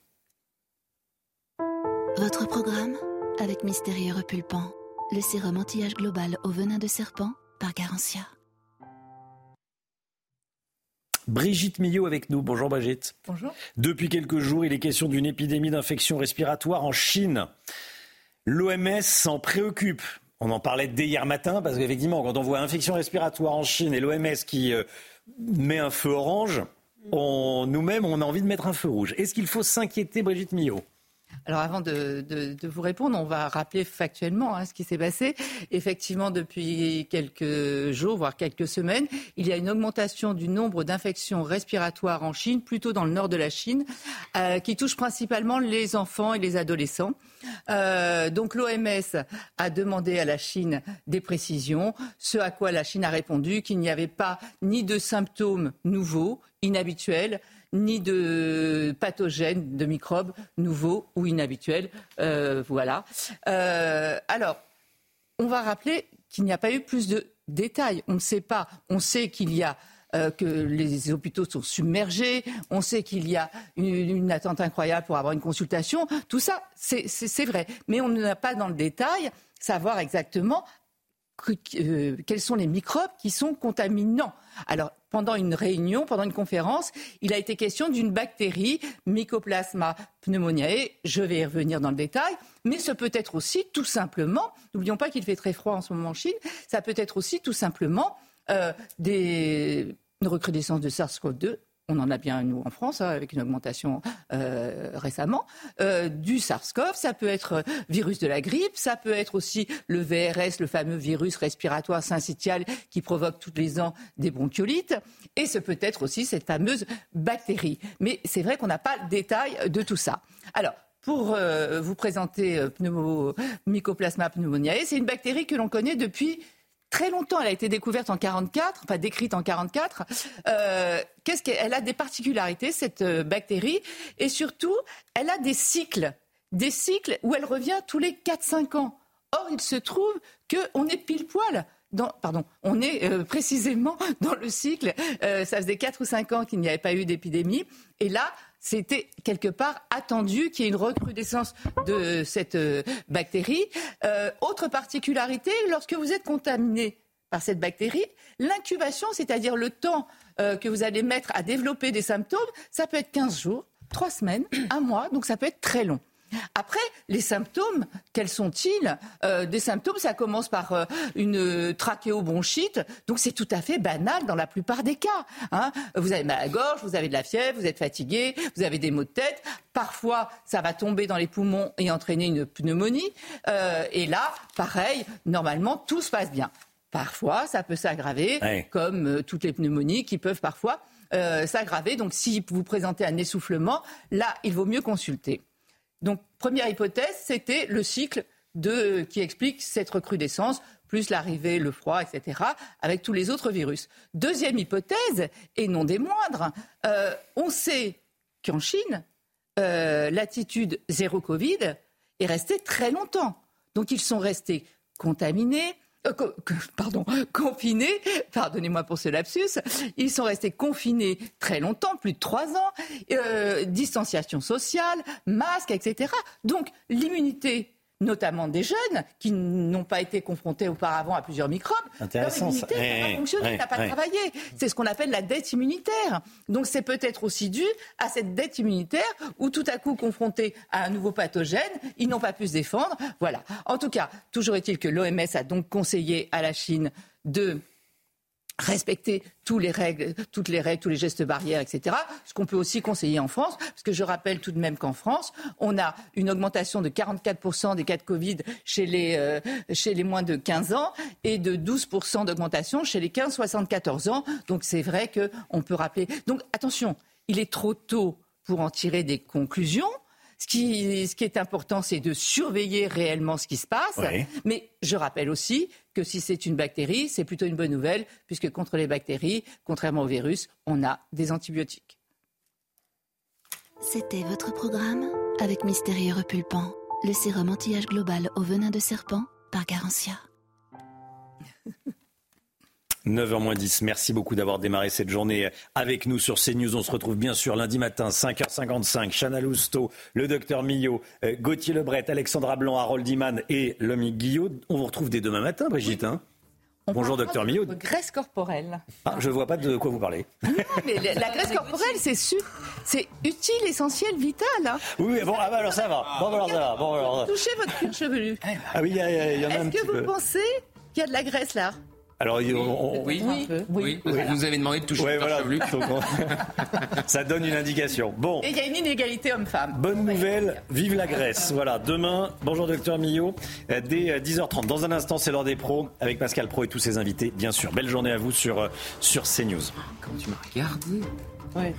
Votre programme avec Mystérieux Repulpant, le sérum anti-âge global au venin de serpent par Garantia. Brigitte Millot avec nous. Bonjour Brigitte. Bonjour. Depuis quelques jours, il est question d'une épidémie d'infection respiratoire en Chine. L'OMS s'en préoccupe. On en parlait dès hier matin parce qu'effectivement, quand on voit infection respiratoire en Chine et l'OMS qui euh, met un feu orange, nous-mêmes, on a envie de mettre un feu rouge. Est-ce qu'il faut s'inquiéter, Brigitte Millot? Alors avant de, vous répondre, on va rappeler factuellement hein, ce qui s'est passé. Effectivement, depuis quelques jours, voire quelques semaines, il y a une augmentation du nombre d'infections respiratoires en Chine, plutôt dans le nord de la Chine, euh, qui touche principalement les enfants et les adolescents. Euh, donc l'OMS a demandé à la Chine des précisions, ce à quoi la Chine a répondu qu'il n'y avait pas ni de symptômes nouveaux, inhabituels, ni de pathogènes, de microbes nouveaux ou inhabituels. Euh, voilà. Euh, alors, on va rappeler qu'il n'y a pas eu plus de détails. On ne sait pas. On sait qu'il y a euh, que les hôpitaux sont submergés, on sait qu'il y a une, attente incroyable pour avoir une consultation. Tout ça, c'est vrai. Mais on n'a pas dans le détail savoir exactement quels sont les microbes qui sont contaminants. Alors, pendant une réunion, pendant une conférence, il a été question d'une bactérie, Mycoplasma pneumoniae. Je vais y revenir dans le détail. Mais ce peut être aussi tout simplement, n'oublions pas qu'il fait très froid en ce moment en Chine, ça peut être aussi tout simplement euh, des, une recrudescence de SARS-CoV-2 on en a bien nous en France hein, avec une augmentation euh, récemment, euh, du SARS-CoV, ça peut être euh, virus de la grippe, ça peut être aussi le VRS, le fameux virus respiratoire syncytial qui provoque tous les ans des bronchiolites, et ce peut être aussi cette fameuse bactérie. Mais c'est vrai qu'on n'a pas le détail de tout ça. Alors, pour vous présenter pneumo, Mycoplasma pneumoniae, c'est une bactérie que l'on connaît depuis très longtemps. Elle a été découverte en 44, enfin décrite en 44. Euh, qu'est-ce qu'elle a des particularités cette euh, bactérie? Et surtout elle a des cycles, des cycles où elle revient tous les 4-5 ans. Or il se trouve qu'on est pile poil pardon, on est euh, précisément dans le cycle. ça faisait 4 ou 5 ans qu'il n'y avait pas eu d'épidémie. Et là, c'était quelque part attendu qu'il y ait une recrudescence de cette euh, bactérie. Euh, autre particularité, lorsque vous êtes contaminé par cette bactérie, l'incubation, c'est-à-dire le temps euh, que vous allez mettre à développer des symptômes, ça peut être 15 jours, 3 semaines, un mois, donc ça peut être très long. Après, les symptômes, quels sont-ils? Euh, Des symptômes, ça commence par euh, une trachéobronchite, donc c'est tout à fait banal dans la plupart des cas. Hein. Vous avez mal à la gorge, vous avez de la fièvre, vous êtes fatigué, vous avez des maux de tête. Parfois, ça va tomber dans les poumons et entraîner une pneumonie. Euh, et là, pareil, normalement, tout se passe bien. Parfois, ça peut s'aggraver, comme toutes les pneumonies qui peuvent parfois s'aggraver. Donc, si vous présentez un essoufflement, là, il vaut mieux consulter. Donc, première hypothèse, c'était le cycle qui explique cette recrudescence, plus l'arrivée, le froid, etc., avec tous les autres virus. Deuxième hypothèse, et non des moindres, euh, on sait qu'en Chine, euh, l'attitude zéro Covid est restée très longtemps. Donc, ils sont restés contaminés, euh, pardon, confinés, pardonnez-moi pour ce lapsus, ils sont restés confinés très longtemps, plus de trois ans, euh, distanciation sociale, masque, etc. Donc l'immunité notamment des jeunes qui n'ont pas été confrontés auparavant à plusieurs microbes. Intéressant. Leur immunité n'a pas fonctionné, n'a pas travaillé. C'est ce qu'on appelle la dette immunitaire. Donc c'est peut-être aussi dû à cette dette immunitaire où tout à coup, confrontés à un nouveau pathogène, ils n'ont pas pu se défendre. Voilà. En tout cas, toujours est-il que l'OMS a donc conseillé à la Chine de respecter toutes les règles, toutes les règles, tous les gestes barrières, etc. Ce qu'on peut aussi conseiller en France, parce que je rappelle tout de même qu'en France, on a une augmentation de 44% des cas de Covid chez les, euh, chez les moins de 15 ans et de 12% d'augmentation chez les 15-74 ans. Donc c'est vrai qu'on peut rappeler. Donc attention, il est trop tôt pour en tirer des conclusions. Ce qui, ce qui, est important, c'est de surveiller réellement ce qui se passe. Mais je rappelle aussi que si c'est une bactérie, c'est plutôt une bonne nouvelle, puisque contre les bactéries, contrairement au virus, on a des antibiotiques. C'était votre programme avec Mystérieux Repulpant, le sérum anti-âge global au venin de serpent par Garantia. 9h 10. Merci beaucoup d'avoir démarré cette journée avec nous sur CNews. On se retrouve bien sûr lundi matin, 5h55. Chana Lousteau, le docteur Millot, euh, Gauthier Lebret, Alexandra Blanc, Harold Iman et Lomi Guillot. On vous retrouve dès demain matin, Brigitte. Hein Bonjour, docteur Millot. Graisse corporelle. Ah, je ne vois pas de quoi vous parlez. mais la, graisse corporelle, c'est c'est utile, essentiel, vital. Hein. Oui, bon, ah bah alors ça va. Bon, alors ça va. Bon, alors... Touchez votre cuir chevelu. Ah oui, il y, y, en a un Est-ce que vous pensez qu'il y a de la graisse là? Alors, oui, oui, vous avez demandé de toucher ouais, voilà. ça donne une indication. Bon. Et il y a une inégalité homme-femme. Bonne nouvelle, vive la Grèce. Voilà, demain, bonjour docteur Millot, euh, dès 10h30. Dans un instant, c'est l'heure des pros avec Pascal Pro et tous ses invités, bien sûr. Belle journée à vous sur, euh, sur CNews. Quand tu m'as regardé. Ouais,